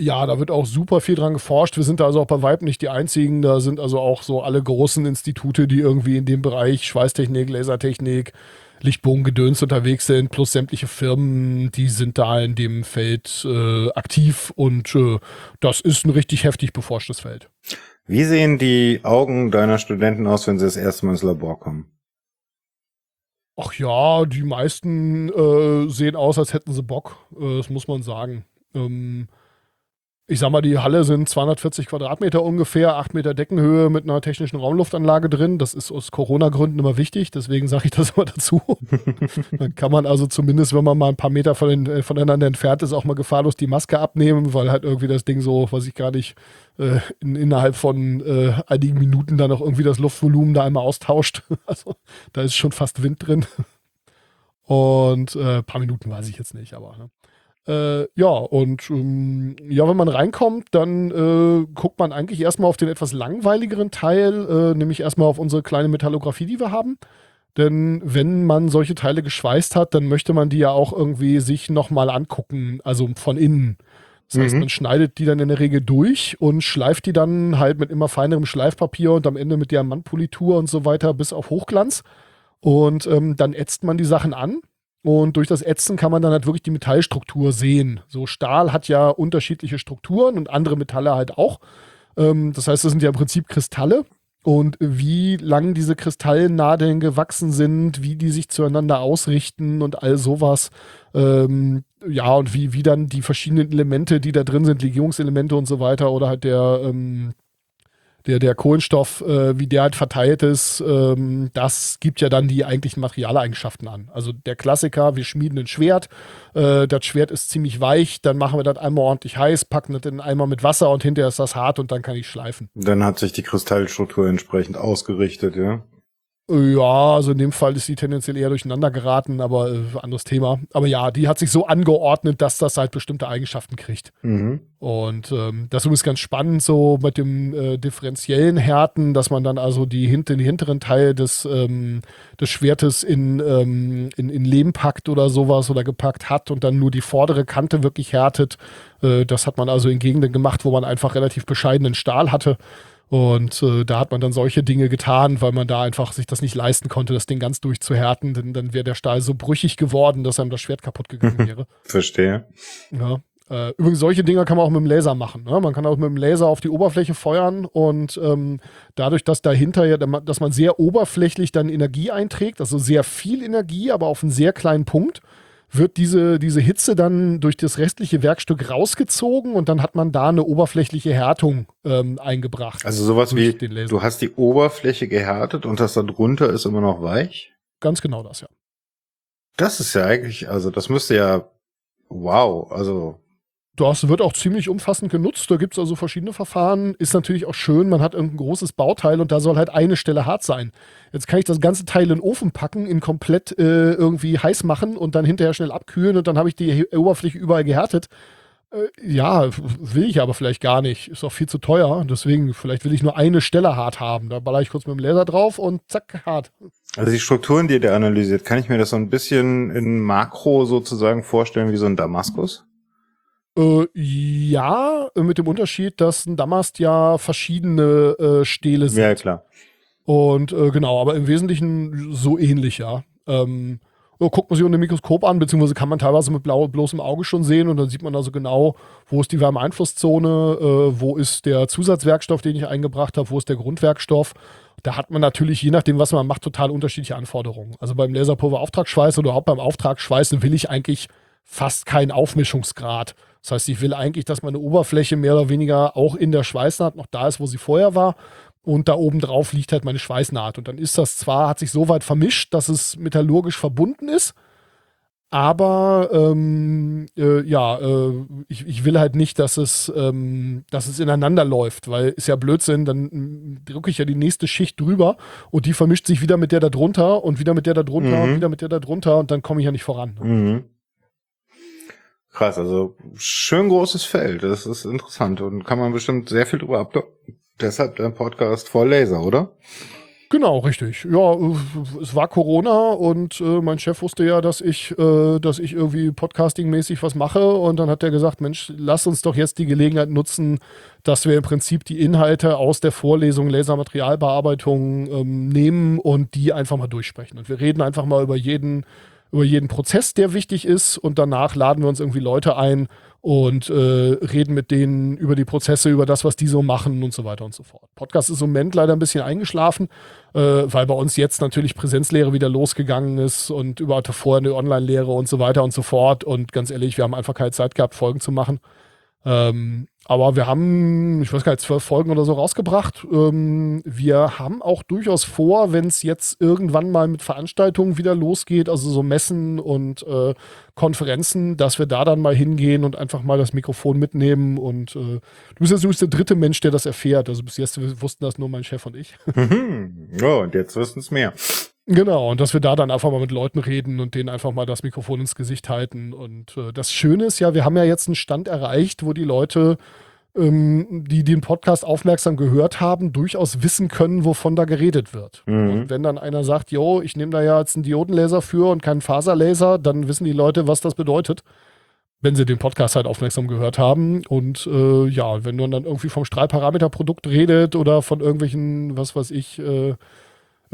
Ja, da wird auch super viel dran geforscht. Wir sind da also auch bei Weib nicht die einzigen. Da sind also auch so alle großen Institute, die irgendwie in dem Bereich Schweißtechnik, Lasertechnik, Lichtbogengedöns unterwegs sind, plus sämtliche Firmen, die sind da in dem Feld äh, aktiv und äh, das ist ein richtig heftig beforschtes Feld. Wie sehen die Augen deiner Studenten aus, wenn sie das erste Mal ins Labor kommen? Ach ja, die meisten äh, sehen aus, als hätten sie Bock. Äh, das muss man sagen. Ähm, ich sag mal, die Halle sind 240 Quadratmeter ungefähr, 8 Meter Deckenhöhe mit einer technischen Raumluftanlage drin. Das ist aus Corona-Gründen immer wichtig, deswegen sage ich das immer dazu. Dann kann man also zumindest, wenn man mal ein paar Meter von den, voneinander entfernt ist, auch mal gefahrlos die Maske abnehmen, weil halt irgendwie das Ding so, was ich gar nicht, äh, in, innerhalb von äh, einigen Minuten dann auch irgendwie das Luftvolumen da einmal austauscht. Also da ist schon fast Wind drin. Und äh, paar Minuten weiß ich jetzt nicht, aber. Ne? Äh, ja, und ähm, ja, wenn man reinkommt, dann äh, guckt man eigentlich erstmal auf den etwas langweiligeren Teil, äh, nämlich erstmal auf unsere kleine Metallographie, die wir haben. Denn wenn man solche Teile geschweißt hat, dann möchte man die ja auch irgendwie sich nochmal angucken, also von innen. Das heißt, mhm. man schneidet die dann in der Regel durch und schleift die dann halt mit immer feinerem Schleifpapier und am Ende mit Diamantpolitur und so weiter bis auf Hochglanz. Und ähm, dann ätzt man die Sachen an und durch das Ätzen kann man dann halt wirklich die Metallstruktur sehen. So Stahl hat ja unterschiedliche Strukturen und andere Metalle halt auch. Ähm, das heißt, das sind ja im Prinzip Kristalle. Und wie lang diese Kristallnadeln gewachsen sind, wie die sich zueinander ausrichten und all sowas. Ähm, ja, und wie, wie dann die verschiedenen Elemente, die da drin sind, Legierungselemente und so weiter, oder halt der, ähm, der, der Kohlenstoff, äh, wie der halt verteilt ist, ähm, das gibt ja dann die eigentlichen Materialeigenschaften an. Also der Klassiker, wir schmieden ein Schwert, äh, das Schwert ist ziemlich weich, dann machen wir das einmal ordentlich heiß, packen das in einmal mit Wasser und hinterher ist das hart und dann kann ich schleifen. Dann hat sich die Kristallstruktur entsprechend ausgerichtet, ja. Ja, also in dem Fall ist sie tendenziell eher durcheinander geraten, aber äh, anderes Thema. Aber ja, die hat sich so angeordnet, dass das halt bestimmte Eigenschaften kriegt. Mhm. Und ähm, das ist ganz spannend so mit dem äh, differenziellen Härten, dass man dann also die hinten, den hinteren Teil des, ähm, des Schwertes in, ähm, in, in Lehm packt oder sowas oder gepackt hat und dann nur die vordere Kante wirklich härtet. Äh, das hat man also in Gegenden gemacht, wo man einfach relativ bescheidenen Stahl hatte. Und äh, da hat man dann solche Dinge getan, weil man da einfach sich das nicht leisten konnte, das Ding ganz durchzuhärten, denn dann wäre der Stahl so brüchig geworden, dass einem das Schwert kaputt gegangen wäre. Verstehe. Ja. Äh, übrigens, solche Dinge kann man auch mit dem Laser machen. Ne? Man kann auch mit dem Laser auf die Oberfläche feuern und ähm, dadurch, dass dahinter ja, dass man sehr oberflächlich dann Energie einträgt, also sehr viel Energie, aber auf einen sehr kleinen Punkt, wird diese, diese Hitze dann durch das restliche Werkstück rausgezogen und dann hat man da eine oberflächliche Härtung ähm, eingebracht. Also sowas wie, du hast die Oberfläche gehärtet und das da drunter ist immer noch weich? Ganz genau das, ja. Das ist ja eigentlich, also das müsste ja, wow, also das wird auch ziemlich umfassend genutzt. Da gibt es also verschiedene Verfahren. Ist natürlich auch schön, man hat irgendein großes Bauteil und da soll halt eine Stelle hart sein. Jetzt kann ich das ganze Teil in den Ofen packen, ihn komplett äh, irgendwie heiß machen und dann hinterher schnell abkühlen und dann habe ich die Oberfläche überall gehärtet. Äh, ja, will ich aber vielleicht gar nicht. Ist auch viel zu teuer. Deswegen, vielleicht will ich nur eine Stelle hart haben. Da baller ich kurz mit dem Laser drauf und zack, hart. Also die Strukturen, die der analysiert, kann ich mir das so ein bisschen in Makro sozusagen vorstellen wie so ein Damaskus? Äh, ja, mit dem Unterschied, dass ein Damast ja verschiedene äh, Stähle sind. Ja, klar. Und äh, genau, aber im Wesentlichen so ähnlich, ja. Ähm, guckt man sich unter dem Mikroskop an, beziehungsweise kann man teilweise mit blau, bloßem Auge schon sehen und dann sieht man also genau, wo ist die Wärmeeinflusszone, äh, wo ist der Zusatzwerkstoff, den ich eingebracht habe, wo ist der Grundwerkstoff. Da hat man natürlich, je nachdem, was man macht, total unterschiedliche Anforderungen. Also beim Laserpulver-Auftragsschweiß oder auch beim Auftragsschweißen will ich eigentlich fast keinen Aufmischungsgrad. Das heißt, ich will eigentlich, dass meine Oberfläche mehr oder weniger auch in der Schweißnaht noch da ist, wo sie vorher war. Und da oben drauf liegt halt meine Schweißnaht. Und dann ist das zwar, hat sich so weit vermischt, dass es metallurgisch verbunden ist, aber ähm, äh, ja, äh, ich, ich will halt nicht, dass es, ähm, dass es ineinander läuft, weil ist ja Blödsinn, dann mm, drücke ich ja die nächste Schicht drüber und die vermischt sich wieder mit der da drunter und wieder mit der da drunter mhm. und wieder mit der da drunter und dann komme ich ja nicht voran. Mhm. Krass, also schön großes Feld, das ist interessant und kann man bestimmt sehr viel drüber ab. Deshalb der Podcast voll Laser, oder? Genau, richtig. Ja, es war Corona und äh, mein Chef wusste ja, dass ich, äh, dass ich irgendwie Podcasting-mäßig was mache und dann hat er gesagt, Mensch, lass uns doch jetzt die Gelegenheit nutzen, dass wir im Prinzip die Inhalte aus der Vorlesung Lasermaterialbearbeitung ähm, nehmen und die einfach mal durchsprechen. Und wir reden einfach mal über jeden, über jeden Prozess, der wichtig ist und danach laden wir uns irgendwie Leute ein und äh, reden mit denen über die Prozesse, über das, was die so machen und so weiter und so fort. Podcast ist im Moment leider ein bisschen eingeschlafen, äh, weil bei uns jetzt natürlich Präsenzlehre wieder losgegangen ist und überhaupt vorher eine Online-Lehre und so weiter und so fort. Und ganz ehrlich, wir haben einfach keine Zeit gehabt, Folgen zu machen. Ähm, aber wir haben, ich weiß gar nicht, zwölf Folgen oder so rausgebracht. Ähm, wir haben auch durchaus vor, wenn es jetzt irgendwann mal mit Veranstaltungen wieder losgeht, also so Messen und äh, Konferenzen, dass wir da dann mal hingehen und einfach mal das Mikrofon mitnehmen. Und äh, du bist jetzt übrigens der dritte Mensch, der das erfährt. Also bis jetzt wussten das nur mein Chef und ich. ja, und jetzt wissen es mehr. Genau, und dass wir da dann einfach mal mit Leuten reden und denen einfach mal das Mikrofon ins Gesicht halten. Und äh, das Schöne ist ja, wir haben ja jetzt einen Stand erreicht, wo die Leute, ähm, die den Podcast aufmerksam gehört haben, durchaus wissen können, wovon da geredet wird. Mhm. Und wenn dann einer sagt, jo, ich nehme da ja jetzt einen Diodenlaser für und keinen Faserlaser, dann wissen die Leute, was das bedeutet wenn sie den Podcast halt aufmerksam gehört haben. Und äh, ja, wenn man dann irgendwie vom Strahlparameterprodukt redet oder von irgendwelchen, was weiß ich, äh,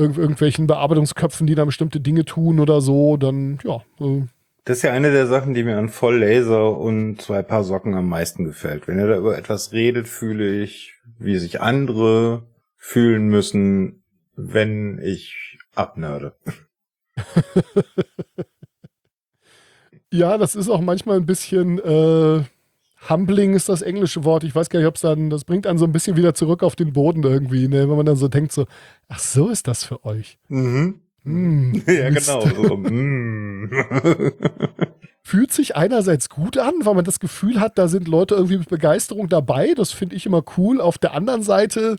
irg irgendwelchen Bearbeitungsköpfen, die da bestimmte Dinge tun oder so, dann ja. Äh. Das ist ja eine der Sachen, die mir an Volllaser und zwei Paar Socken am meisten gefällt. Wenn er da über etwas redet, fühle ich, wie sich andere fühlen müssen, wenn ich abnörde. ja, das ist auch manchmal ein bisschen äh, Humbling ist das englische Wort. Ich weiß gar nicht, ob es dann, das bringt einen so ein bisschen wieder zurück auf den Boden irgendwie, ne? wenn man dann so denkt, so, ach, so ist das für euch. Mhm. Mm, ja, genau. So. mm. Fühlt sich einerseits gut an, weil man das Gefühl hat, da sind Leute irgendwie mit Begeisterung dabei. Das finde ich immer cool. Auf der anderen Seite,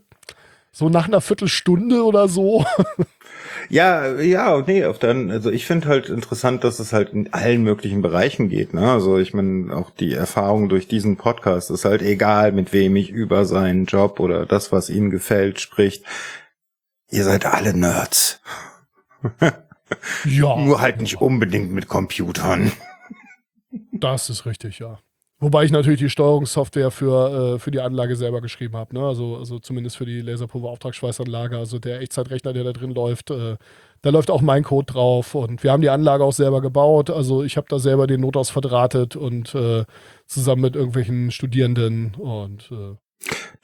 so nach einer Viertelstunde oder so, Ja, ja, nee, auf dann, also ich finde halt interessant, dass es halt in allen möglichen Bereichen geht, ne? Also ich meine, auch die Erfahrung durch diesen Podcast ist halt egal, mit wem ich über seinen Job oder das, was ihnen gefällt, spricht. Ihr seid alle Nerds. ja. Nur halt nicht unbedingt mit Computern. Das ist richtig, ja. Wobei ich natürlich die Steuerungssoftware für, äh, für die Anlage selber geschrieben habe. Ne? Also, also zumindest für die Laserpulver-Auftragsschweißanlage. Also der Echtzeitrechner, der da drin läuft, äh, da läuft auch mein Code drauf. Und wir haben die Anlage auch selber gebaut. Also ich habe da selber den Notaus verdrahtet und äh, zusammen mit irgendwelchen Studierenden. Und äh,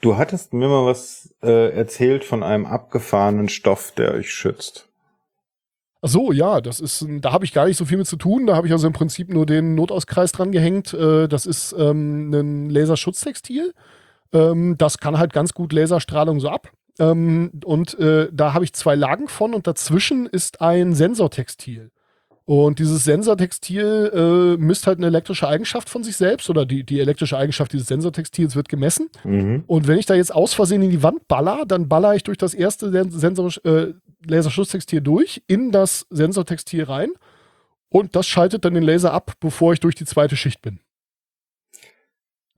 Du hattest mir mal was äh, erzählt von einem abgefahrenen Stoff, der euch schützt. Ach so, ja, das ist, da habe ich gar nicht so viel mit zu tun. Da habe ich also im Prinzip nur den Notauskreis dran gehängt. Äh, das ist ähm, ein Laserschutztextil. Ähm, das kann halt ganz gut Laserstrahlung so ab. Ähm, und äh, da habe ich zwei Lagen von und dazwischen ist ein Sensortextil. Und dieses Sensortextil äh, misst halt eine elektrische Eigenschaft von sich selbst oder die, die elektrische Eigenschaft dieses Sensortextils wird gemessen. Mhm. Und wenn ich da jetzt aus Versehen in die Wand baller, dann baller ich durch das erste Sensor, äh, Laserschutztextil durch, in das Sensortextil rein und das schaltet dann den Laser ab, bevor ich durch die zweite Schicht bin.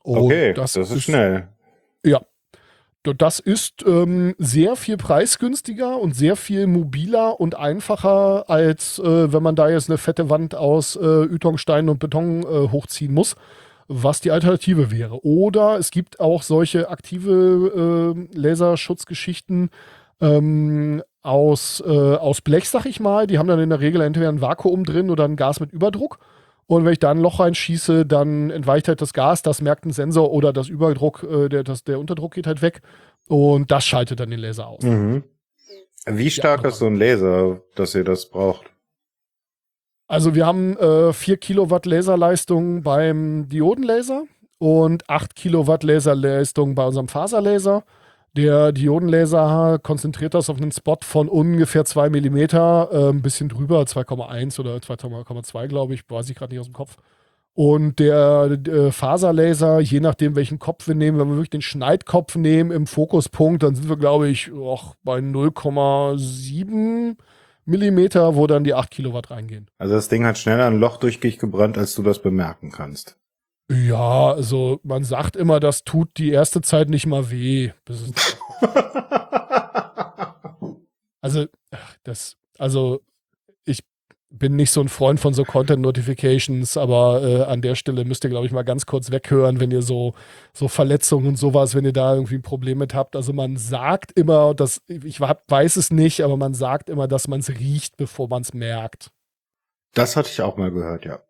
Und okay, das, das ist, ist schnell. Ja, das ist ähm, sehr viel preisgünstiger und sehr viel mobiler und einfacher, als äh, wenn man da jetzt eine fette Wand aus äh, Ytongstein und Beton äh, hochziehen muss, was die Alternative wäre. Oder es gibt auch solche aktive äh, Laserschutzgeschichten ähm, aus, äh, aus Blech, sag ich mal. Die haben dann in der Regel entweder ein Vakuum drin oder ein Gas mit Überdruck. Und wenn ich da ein Loch reinschieße, dann entweicht halt das Gas, das merkt ein Sensor oder das Überdruck, äh, der, das, der Unterdruck geht halt weg. Und das schaltet dann den Laser aus. Mhm. Wie stark ja, ist so ein Laser, dass ihr das braucht? Also wir haben äh, 4 Kilowatt Laserleistung beim Diodenlaser und 8 Kilowatt Laserleistung bei unserem Faserlaser. Der Diodenlaser konzentriert das auf einen Spot von ungefähr 2 mm, äh, ein bisschen drüber, 2,1 oder 2,2 glaube ich, weiß ich gerade nicht aus dem Kopf. Und der äh, Faserlaser, je nachdem, welchen Kopf wir nehmen, wenn wir wirklich den Schneidkopf nehmen im Fokuspunkt, dann sind wir, glaube ich, auch bei 0,7 Millimeter, wo dann die 8 Kilowatt reingehen. Also das Ding hat schneller ein Loch durch dich gebrannt, als du das bemerken kannst. Ja, also man sagt immer, das tut die erste Zeit nicht mal weh. also, das, also ich bin nicht so ein Freund von so Content Notifications, aber äh, an der Stelle müsst ihr, glaube ich, mal ganz kurz weghören, wenn ihr so, so Verletzungen und sowas, wenn ihr da irgendwie ein Problem mit habt. Also man sagt immer, dass, ich weiß es nicht, aber man sagt immer, dass man es riecht, bevor man es merkt. Das hatte ich auch mal gehört, ja.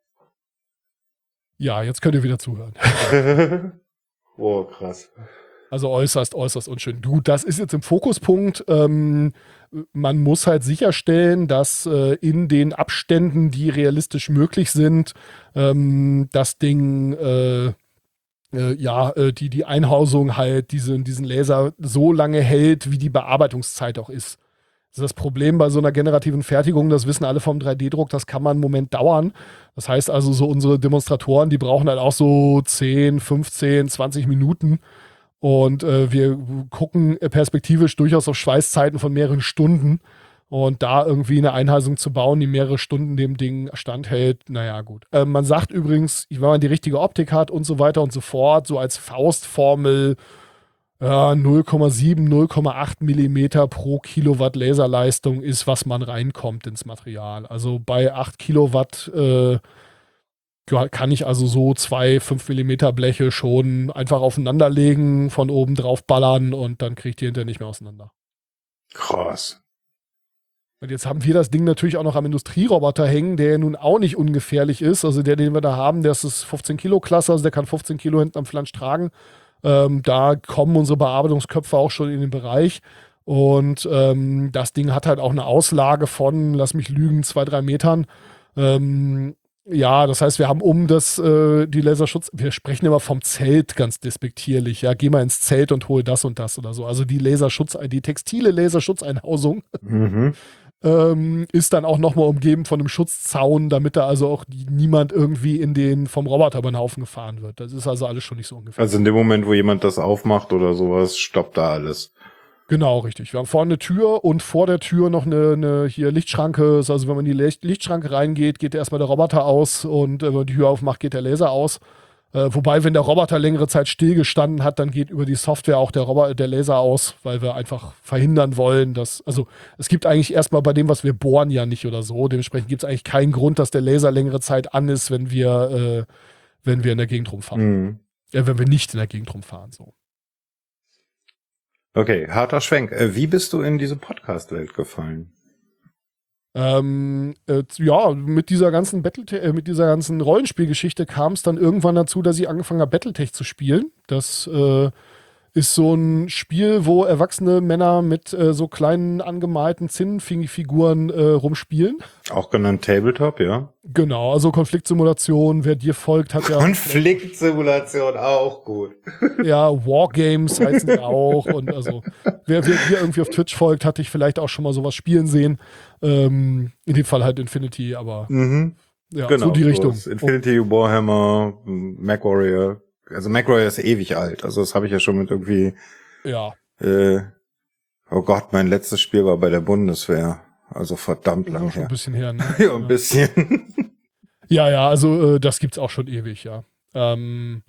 Ja, jetzt könnt ihr wieder zuhören. oh, krass. Also äußerst, äußerst unschön. Du, das ist jetzt im Fokuspunkt. Ähm, man muss halt sicherstellen, dass äh, in den Abständen, die realistisch möglich sind, ähm, das Ding, äh, äh, ja, äh, die, die Einhausung halt diesen, diesen Laser so lange hält, wie die Bearbeitungszeit auch ist. Das ist das Problem bei so einer generativen Fertigung, das wissen alle vom 3D-Druck, das kann man einen Moment dauern. Das heißt also, so unsere Demonstratoren, die brauchen halt auch so 10, 15, 20 Minuten. Und äh, wir gucken perspektivisch durchaus auf Schweißzeiten von mehreren Stunden. Und da irgendwie eine Einheisung zu bauen, die mehrere Stunden dem Ding standhält, naja, gut. Äh, man sagt übrigens, wenn man die richtige Optik hat und so weiter und so fort, so als Faustformel 0,7, 0,8 Millimeter pro Kilowatt Laserleistung ist, was man reinkommt ins Material. Also bei 8 Kilowatt äh, kann ich also so zwei 5 Millimeter Bleche schon einfach aufeinanderlegen, von oben drauf ballern und dann kriegt die hinterher nicht mehr auseinander. Krass. Und jetzt haben wir das Ding natürlich auch noch am Industrieroboter hängen, der nun auch nicht ungefährlich ist. Also der, den wir da haben, der ist das 15 Kilo Klasse, also der kann 15 Kilo hinten am Flansch tragen. Ähm, da kommen unsere Bearbeitungsköpfe auch schon in den Bereich. Und ähm, das Ding hat halt auch eine Auslage von, lass mich lügen, zwei, drei Metern. Ähm, ja, das heißt, wir haben um das, äh, die Laserschutz, wir sprechen immer vom Zelt ganz despektierlich, ja, geh mal ins Zelt und hol das und das oder so. Also die Laserschutz, die textile Laserschutzeinhausung mhm ähm, ist dann auch nochmal umgeben von einem Schutzzaun, damit da also auch niemand irgendwie in den vom Roboter über den Haufen gefahren wird. Das ist also alles schon nicht so ungefähr. Also in dem Moment, wo jemand das aufmacht oder sowas, stoppt da alles. Genau, richtig. Wir haben vorne eine Tür und vor der Tür noch eine, eine hier Lichtschranke. Also wenn man in die Lichtschranke reingeht, geht erstmal der Roboter aus und äh, wenn man die Tür aufmacht, geht der Laser aus. Äh, wobei, wenn der Roboter längere Zeit stillgestanden hat, dann geht über die Software auch der, Roboter, der Laser aus, weil wir einfach verhindern wollen, dass, also es gibt eigentlich erstmal bei dem, was wir bohren, ja nicht oder so. Dementsprechend gibt es eigentlich keinen Grund, dass der Laser längere Zeit an ist, wenn wir, äh, wenn wir in der Gegend rumfahren. Mhm. Äh, wenn wir nicht in der Gegend rumfahren, so. Okay, harter Schwenk. Äh, wie bist du in diese Podcast-Welt gefallen? Ähm, äh, ja, mit dieser ganzen Battle äh, mit dieser ganzen Rollenspielgeschichte kam es dann irgendwann dazu, dass ich angefangen habe, Battletech zu spielen. Das äh, ist so ein Spiel, wo erwachsene Männer mit äh, so kleinen angemalten Zinnfiguren äh, rumspielen. Auch genannt Tabletop, ja. Genau, also Konfliktsimulation, wer dir folgt, hat ja. Konfliktsimulation auch gut. Ja, Wargames heißen die auch. Und also, wer, wer dir irgendwie auf Twitch folgt, hat dich vielleicht auch schon mal sowas spielen sehen. Ähm, in dem Fall halt Infinity, aber mhm. ja, genau, so die Richtung. Infinity, Warhammer, Mac Warrior also MacRoy ist ewig alt. Also das habe ich ja schon mit irgendwie. Ja. Äh, oh Gott, mein letztes Spiel war bei der Bundeswehr. Also verdammt lang her. Schon ein bisschen her, ne? ja, ein bisschen. ja, ja, also äh, das gibt's auch schon ewig, ja. Ähm,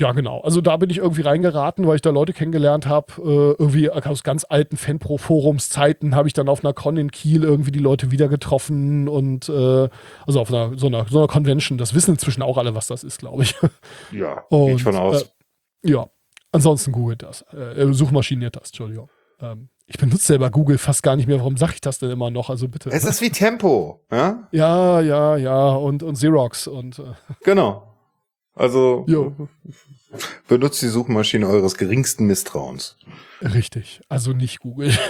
ja, genau. Also da bin ich irgendwie reingeraten, weil ich da Leute kennengelernt habe. Äh, irgendwie aus ganz alten Fanpro-Forums-Zeiten habe ich dann auf einer Con in Kiel irgendwie die Leute wieder getroffen und äh, also auf einer so, einer so einer Convention. Das wissen inzwischen auch alle, was das ist, glaube ich. Ja, und, geht von aus. Äh, ja, ansonsten googelt das. Äh, äh, suchmaschiniert das, Entschuldigung. Ähm, ich benutze selber Google fast gar nicht mehr. Warum sage ich das denn immer noch? Also bitte. Es ist wie Tempo, ja? Ja, ja, ja. Und, und Xerox und. Äh. Genau. Also jo. benutzt die Suchmaschine eures geringsten Misstrauens. Richtig, also nicht Google.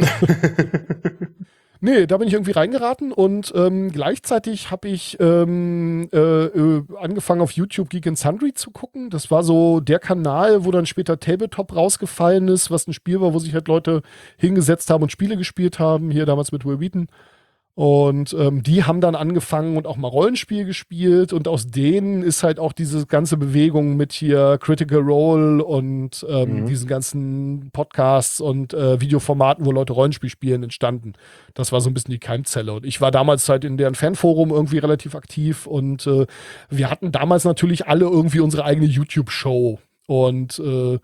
Nee, da bin ich irgendwie reingeraten und ähm, gleichzeitig habe ich ähm, äh, äh, angefangen auf YouTube Geek and Sundry zu gucken. Das war so der Kanal, wo dann später Tabletop rausgefallen ist, was ein Spiel war, wo sich halt Leute hingesetzt haben und Spiele gespielt haben. Hier damals mit Will Wheaton. Und ähm, die haben dann angefangen und auch mal Rollenspiel gespielt. Und aus denen ist halt auch diese ganze Bewegung mit hier Critical Role und ähm, mhm. diesen ganzen Podcasts und äh, Videoformaten, wo Leute Rollenspiel spielen, entstanden. Das war so ein bisschen die Keimzelle. Und ich war damals halt in deren Fanforum irgendwie relativ aktiv. Und äh, wir hatten damals natürlich alle irgendwie unsere eigene YouTube-Show. Und äh,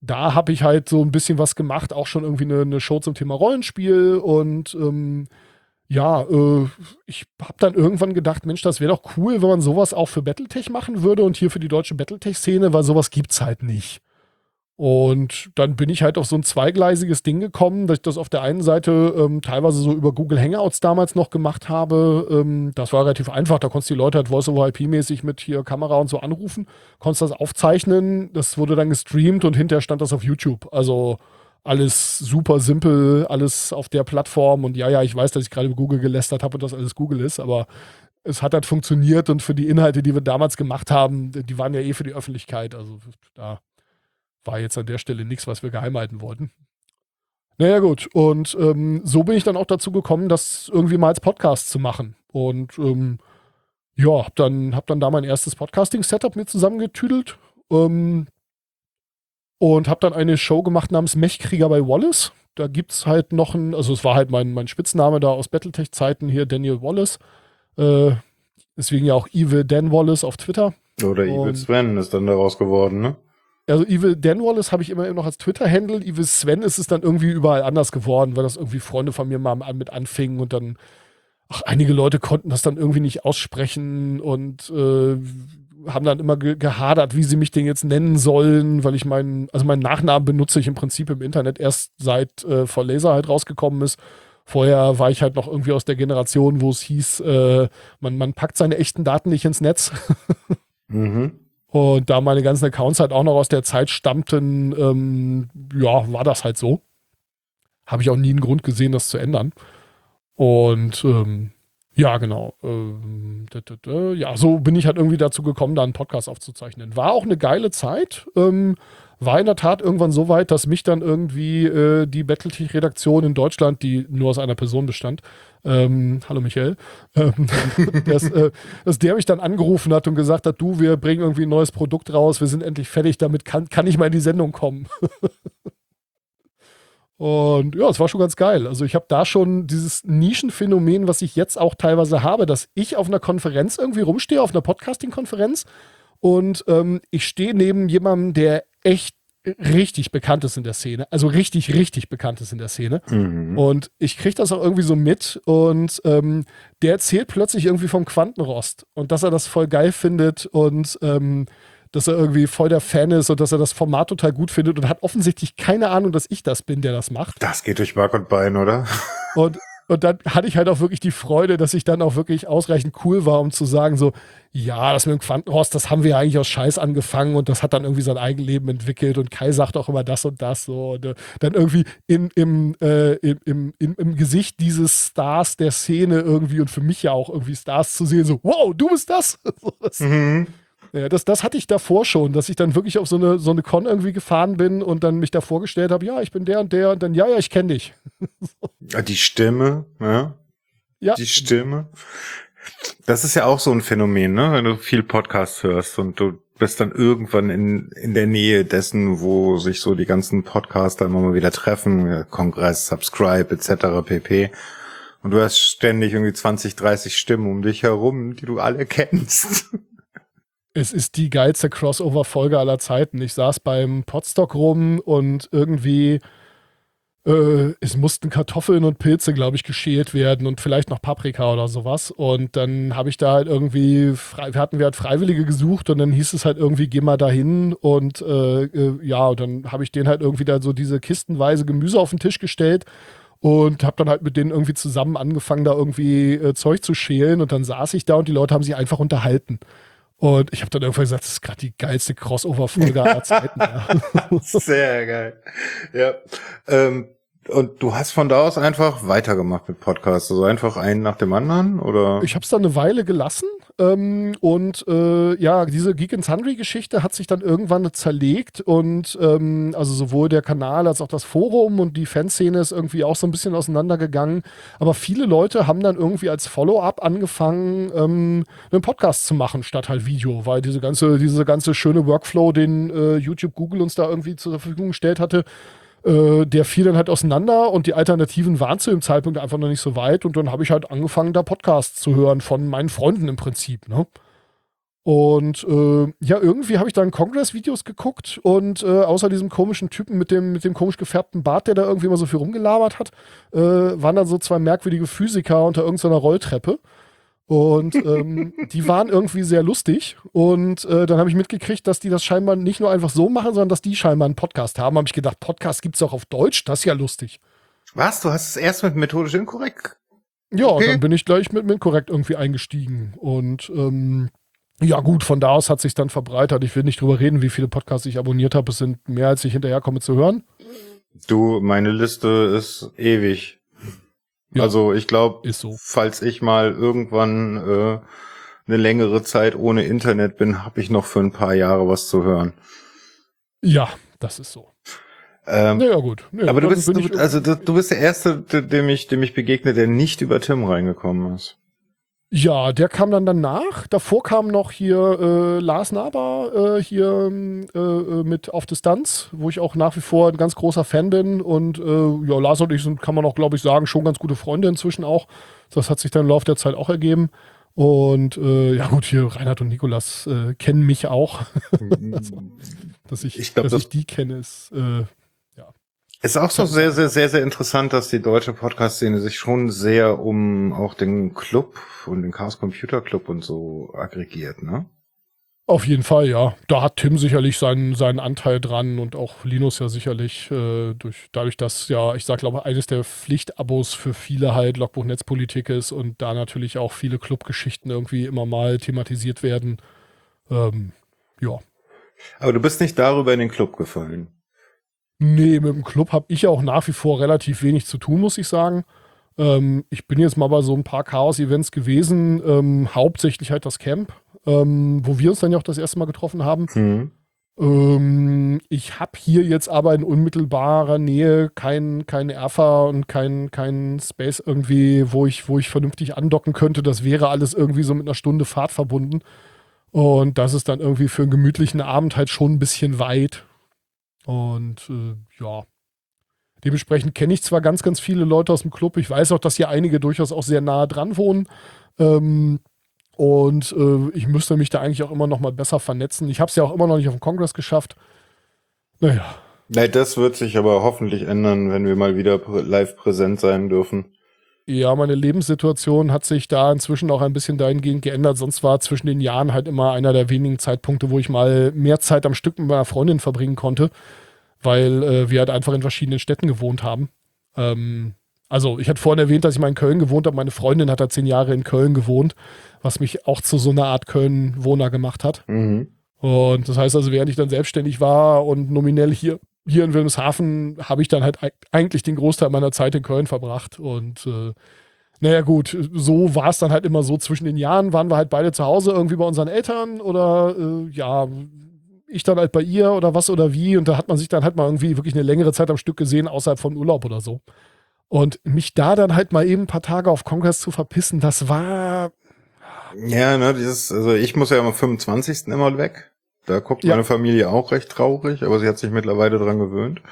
da habe ich halt so ein bisschen was gemacht, auch schon irgendwie eine, eine Show zum Thema Rollenspiel und ähm, ja, äh, ich habe dann irgendwann gedacht, Mensch, das wäre doch cool, wenn man sowas auch für Battletech machen würde und hier für die deutsche Battletech-Szene, weil sowas gibt's halt nicht. Und dann bin ich halt auf so ein zweigleisiges Ding gekommen, dass ich das auf der einen Seite ähm, teilweise so über Google Hangouts damals noch gemacht habe. Ähm, das war relativ einfach, da konntest du die Leute halt Voice-over-IP-mäßig mit hier Kamera und so anrufen, konntest das aufzeichnen, das wurde dann gestreamt und hinterher stand das auf YouTube. Also alles super simpel, alles auf der Plattform und ja, ja, ich weiß, dass ich gerade über Google gelästert habe und dass alles Google ist, aber es hat halt funktioniert und für die Inhalte, die wir damals gemacht haben, die waren ja eh für die Öffentlichkeit. Also da war jetzt an der Stelle nichts, was wir geheim halten wollten. Naja, gut. Und ähm, so bin ich dann auch dazu gekommen, das irgendwie mal als Podcast zu machen. Und ähm, ja, hab dann, hab dann da mein erstes Podcasting-Setup mir zusammengetüdelt. Ähm, und habe dann eine Show gemacht namens Mechkrieger bei Wallace. Da gibt es halt noch ein, also es war halt mein, mein Spitzname da aus Battletech-Zeiten hier, Daniel Wallace. Äh, deswegen ja auch Evil Dan Wallace auf Twitter. Oder und, Evil Sven ist dann daraus geworden, ne? Also Evil Dan Wallace habe ich immer noch als Twitter-Handle. Evil Sven ist es dann irgendwie überall anders geworden, weil das irgendwie Freunde von mir mal mit anfingen und dann, ach, einige Leute konnten das dann irgendwie nicht aussprechen und äh, haben dann immer ge gehadert, wie sie mich denn jetzt nennen sollen, weil ich meinen, also meinen Nachnamen benutze ich im Prinzip im Internet erst seit äh, vor Laser halt rausgekommen ist. Vorher war ich halt noch irgendwie aus der Generation, wo es hieß, äh, man, man packt seine echten Daten nicht ins Netz. mhm. Und da meine ganzen Accounts halt auch noch aus der Zeit stammten, ähm, ja, war das halt so. Habe ich auch nie einen Grund gesehen, das zu ändern. Und ähm, ja, genau. Ähm, ja, so bin ich halt irgendwie dazu gekommen, da einen Podcast aufzuzeichnen. War auch eine geile Zeit. Ähm, war in der Tat irgendwann so weit, dass mich dann irgendwie äh, die Battletech-Redaktion in Deutschland, die nur aus einer Person bestand, ähm, hallo Michael, ähm, dass, äh, dass der mich dann angerufen hat und gesagt hat, du, wir bringen irgendwie ein neues Produkt raus, wir sind endlich fertig damit, kann, kann ich mal in die Sendung kommen. Und ja, es war schon ganz geil. Also ich habe da schon dieses Nischenphänomen, was ich jetzt auch teilweise habe, dass ich auf einer Konferenz irgendwie rumstehe, auf einer Podcasting-Konferenz und ähm, ich stehe neben jemandem, der echt richtig bekannt ist in der Szene, also richtig, richtig bekannt ist in der Szene. Mhm. Und ich kriege das auch irgendwie so mit und ähm, der erzählt plötzlich irgendwie vom Quantenrost und dass er das voll geil findet und ähm, dass er irgendwie voll der Fan ist und dass er das Format total gut findet und hat offensichtlich keine Ahnung, dass ich das bin, der das macht. Das geht durch Mark und Bein, oder? Und, und dann hatte ich halt auch wirklich die Freude, dass ich dann auch wirklich ausreichend cool war, um zu sagen, so, ja, das mit dem Quantenhorst, das haben wir ja eigentlich aus Scheiß angefangen und das hat dann irgendwie sein Eigenleben entwickelt und Kai sagt auch immer das und das so. Und, äh, dann irgendwie in, im, äh, im, im, im, im Gesicht dieses Stars der Szene irgendwie und für mich ja auch irgendwie Stars zu sehen, so, wow, du bist das. mhm. Ja, das, das hatte ich davor schon, dass ich dann wirklich auf so eine, so eine Con irgendwie gefahren bin und dann mich da vorgestellt habe, ja, ich bin der und der und dann, ja, ja, ich kenne dich. so. Die Stimme, ja. Ja. Die Stimme. Das ist ja auch so ein Phänomen, ne? Wenn du viel Podcast hörst und du bist dann irgendwann in, in der Nähe dessen, wo sich so die ganzen Podcaster immer mal wieder treffen, Kongress, Subscribe etc. pp. Und du hast ständig irgendwie 20, 30 Stimmen um dich herum, die du alle kennst. Es ist die geilste Crossover-Folge aller Zeiten. Ich saß beim Potstock rum und irgendwie äh, es mussten Kartoffeln und Pilze, glaube ich, geschält werden und vielleicht noch Paprika oder sowas. Und dann habe ich da halt irgendwie, frei, hatten wir halt Freiwillige gesucht und dann hieß es halt irgendwie, geh mal dahin und äh, äh, ja, und dann habe ich denen halt irgendwie da so diese kistenweise Gemüse auf den Tisch gestellt und habe dann halt mit denen irgendwie zusammen angefangen, da irgendwie äh, Zeug zu schälen und dann saß ich da und die Leute haben sich einfach unterhalten. Und ich habe dann irgendwann gesagt, das ist gerade die geilste Crossover-Folge aller Zeiten. Ja. Sehr geil. Ja. Ähm, Und du hast von da aus einfach weitergemacht mit Podcasts, also einfach einen nach dem anderen, oder? Ich habe es dann eine Weile gelassen ähm, und äh, ja, diese Geek and Sundry Geschichte hat sich dann irgendwann zerlegt und ähm, also sowohl der Kanal als auch das Forum und die Fanszene ist irgendwie auch so ein bisschen auseinandergegangen. Aber viele Leute haben dann irgendwie als Follow-up angefangen, ähm, einen Podcast zu machen statt halt Video, weil diese ganze, diese ganze schöne Workflow, den äh, YouTube, Google uns da irgendwie zur Verfügung gestellt hatte, äh, der fiel dann halt auseinander und die Alternativen waren zu dem Zeitpunkt einfach noch nicht so weit und dann habe ich halt angefangen, da Podcasts zu hören von meinen Freunden im Prinzip, ne? Und äh, ja, irgendwie habe ich dann Congress-Videos geguckt und äh, außer diesem komischen Typen mit dem, mit dem komisch gefärbten Bart, der da irgendwie immer so viel rumgelabert hat, äh, waren dann so zwei merkwürdige Physiker unter irgendeiner Rolltreppe. Und ähm, die waren irgendwie sehr lustig. Und äh, dann habe ich mitgekriegt, dass die das scheinbar nicht nur einfach so machen, sondern dass die scheinbar einen Podcast haben. Habe ich gedacht, Podcast gibt es auch auf Deutsch. Das ist ja lustig. Was? Du hast es erst mit methodisch inkorrekt? Ja, okay. dann bin ich gleich mit inkorrekt irgendwie eingestiegen. Und ähm, ja, gut, von da aus hat sich dann verbreitert. Ich will nicht drüber reden, wie viele Podcasts ich abonniert habe. Es sind mehr, als ich hinterherkomme zu hören. Du, meine Liste ist ewig. Ja, also ich glaube, so. falls ich mal irgendwann äh, eine längere Zeit ohne Internet bin, habe ich noch für ein paar Jahre was zu hören. Ja, das ist so. Ähm, naja, gut. Nee, aber du bist, du, also du, du, bist der Erste, dem ich, dem ich begegne, der nicht über Tim reingekommen ist. Ja, der kam dann danach. Davor kam noch hier äh, Lars Naber äh, hier äh, äh, mit auf Distanz, wo ich auch nach wie vor ein ganz großer Fan bin. Und äh, ja, Lars und ich sind, kann man auch, glaube ich, sagen, schon ganz gute Freunde inzwischen auch. Das hat sich dann im Laufe der Zeit auch ergeben. Und äh, ja gut, hier Reinhard und Nikolas kennen mich auch. also, dass ich, ich glaub, dass das ich die kenne, ist ist auch so sehr, sehr, sehr, sehr interessant, dass die deutsche Podcast-Szene sich schon sehr um auch den Club und den Chaos Computer Club und so aggregiert, ne? Auf jeden Fall, ja. Da hat Tim sicherlich seinen, seinen Anteil dran und auch Linus ja sicherlich äh, durch, dadurch, dass ja, ich sag glaube, eines der Pflichtabos für viele halt Logbuch Netzpolitik ist und da natürlich auch viele Clubgeschichten irgendwie immer mal thematisiert werden. Ähm, ja. Aber du bist nicht darüber in den Club gefallen. Nee, mit dem Club habe ich auch nach wie vor relativ wenig zu tun, muss ich sagen. Ähm, ich bin jetzt mal bei so ein paar Chaos-Events gewesen, ähm, hauptsächlich halt das Camp, ähm, wo wir uns dann ja auch das erste Mal getroffen haben. Mhm. Ähm, ich habe hier jetzt aber in unmittelbarer Nähe kein, kein Erfa und kein, kein Space irgendwie, wo ich, wo ich vernünftig andocken könnte. Das wäre alles irgendwie so mit einer Stunde Fahrt verbunden. Und das ist dann irgendwie für einen gemütlichen Abend halt schon ein bisschen weit. Und äh, ja, dementsprechend kenne ich zwar ganz, ganz viele Leute aus dem Club. Ich weiß auch, dass hier einige durchaus auch sehr nahe dran wohnen. Ähm, und äh, ich müsste mich da eigentlich auch immer noch mal besser vernetzen. Ich habe es ja auch immer noch nicht auf dem Kongress geschafft. Naja. Nein, das wird sich aber hoffentlich ändern, wenn wir mal wieder live präsent sein dürfen. Ja, meine Lebenssituation hat sich da inzwischen auch ein bisschen dahingehend geändert. Sonst war zwischen den Jahren halt immer einer der wenigen Zeitpunkte, wo ich mal mehr Zeit am Stück mit meiner Freundin verbringen konnte, weil äh, wir halt einfach in verschiedenen Städten gewohnt haben. Ähm, also ich hatte vorhin erwähnt, dass ich mal in Köln gewohnt habe. Meine Freundin hat da zehn Jahre in Köln gewohnt, was mich auch zu so einer Art Köln-Wohner gemacht hat. Mhm. Und das heißt also, während ich dann selbstständig war und nominell hier hier in Wilhelmshaven habe ich dann halt eigentlich den Großteil meiner Zeit in Köln verbracht. Und äh, naja, gut, so war es dann halt immer so. Zwischen den Jahren waren wir halt beide zu Hause irgendwie bei unseren Eltern oder äh, ja, ich dann halt bei ihr oder was oder wie. Und da hat man sich dann halt mal irgendwie wirklich eine längere Zeit am Stück gesehen, außerhalb von Urlaub oder so. Und mich da dann halt mal eben ein paar Tage auf Kongress zu verpissen, das war. Ja, ne, dieses, also ich muss ja am 25. immer weg. Da guckt ja. meine Familie auch recht traurig, aber sie hat sich mittlerweile dran gewöhnt.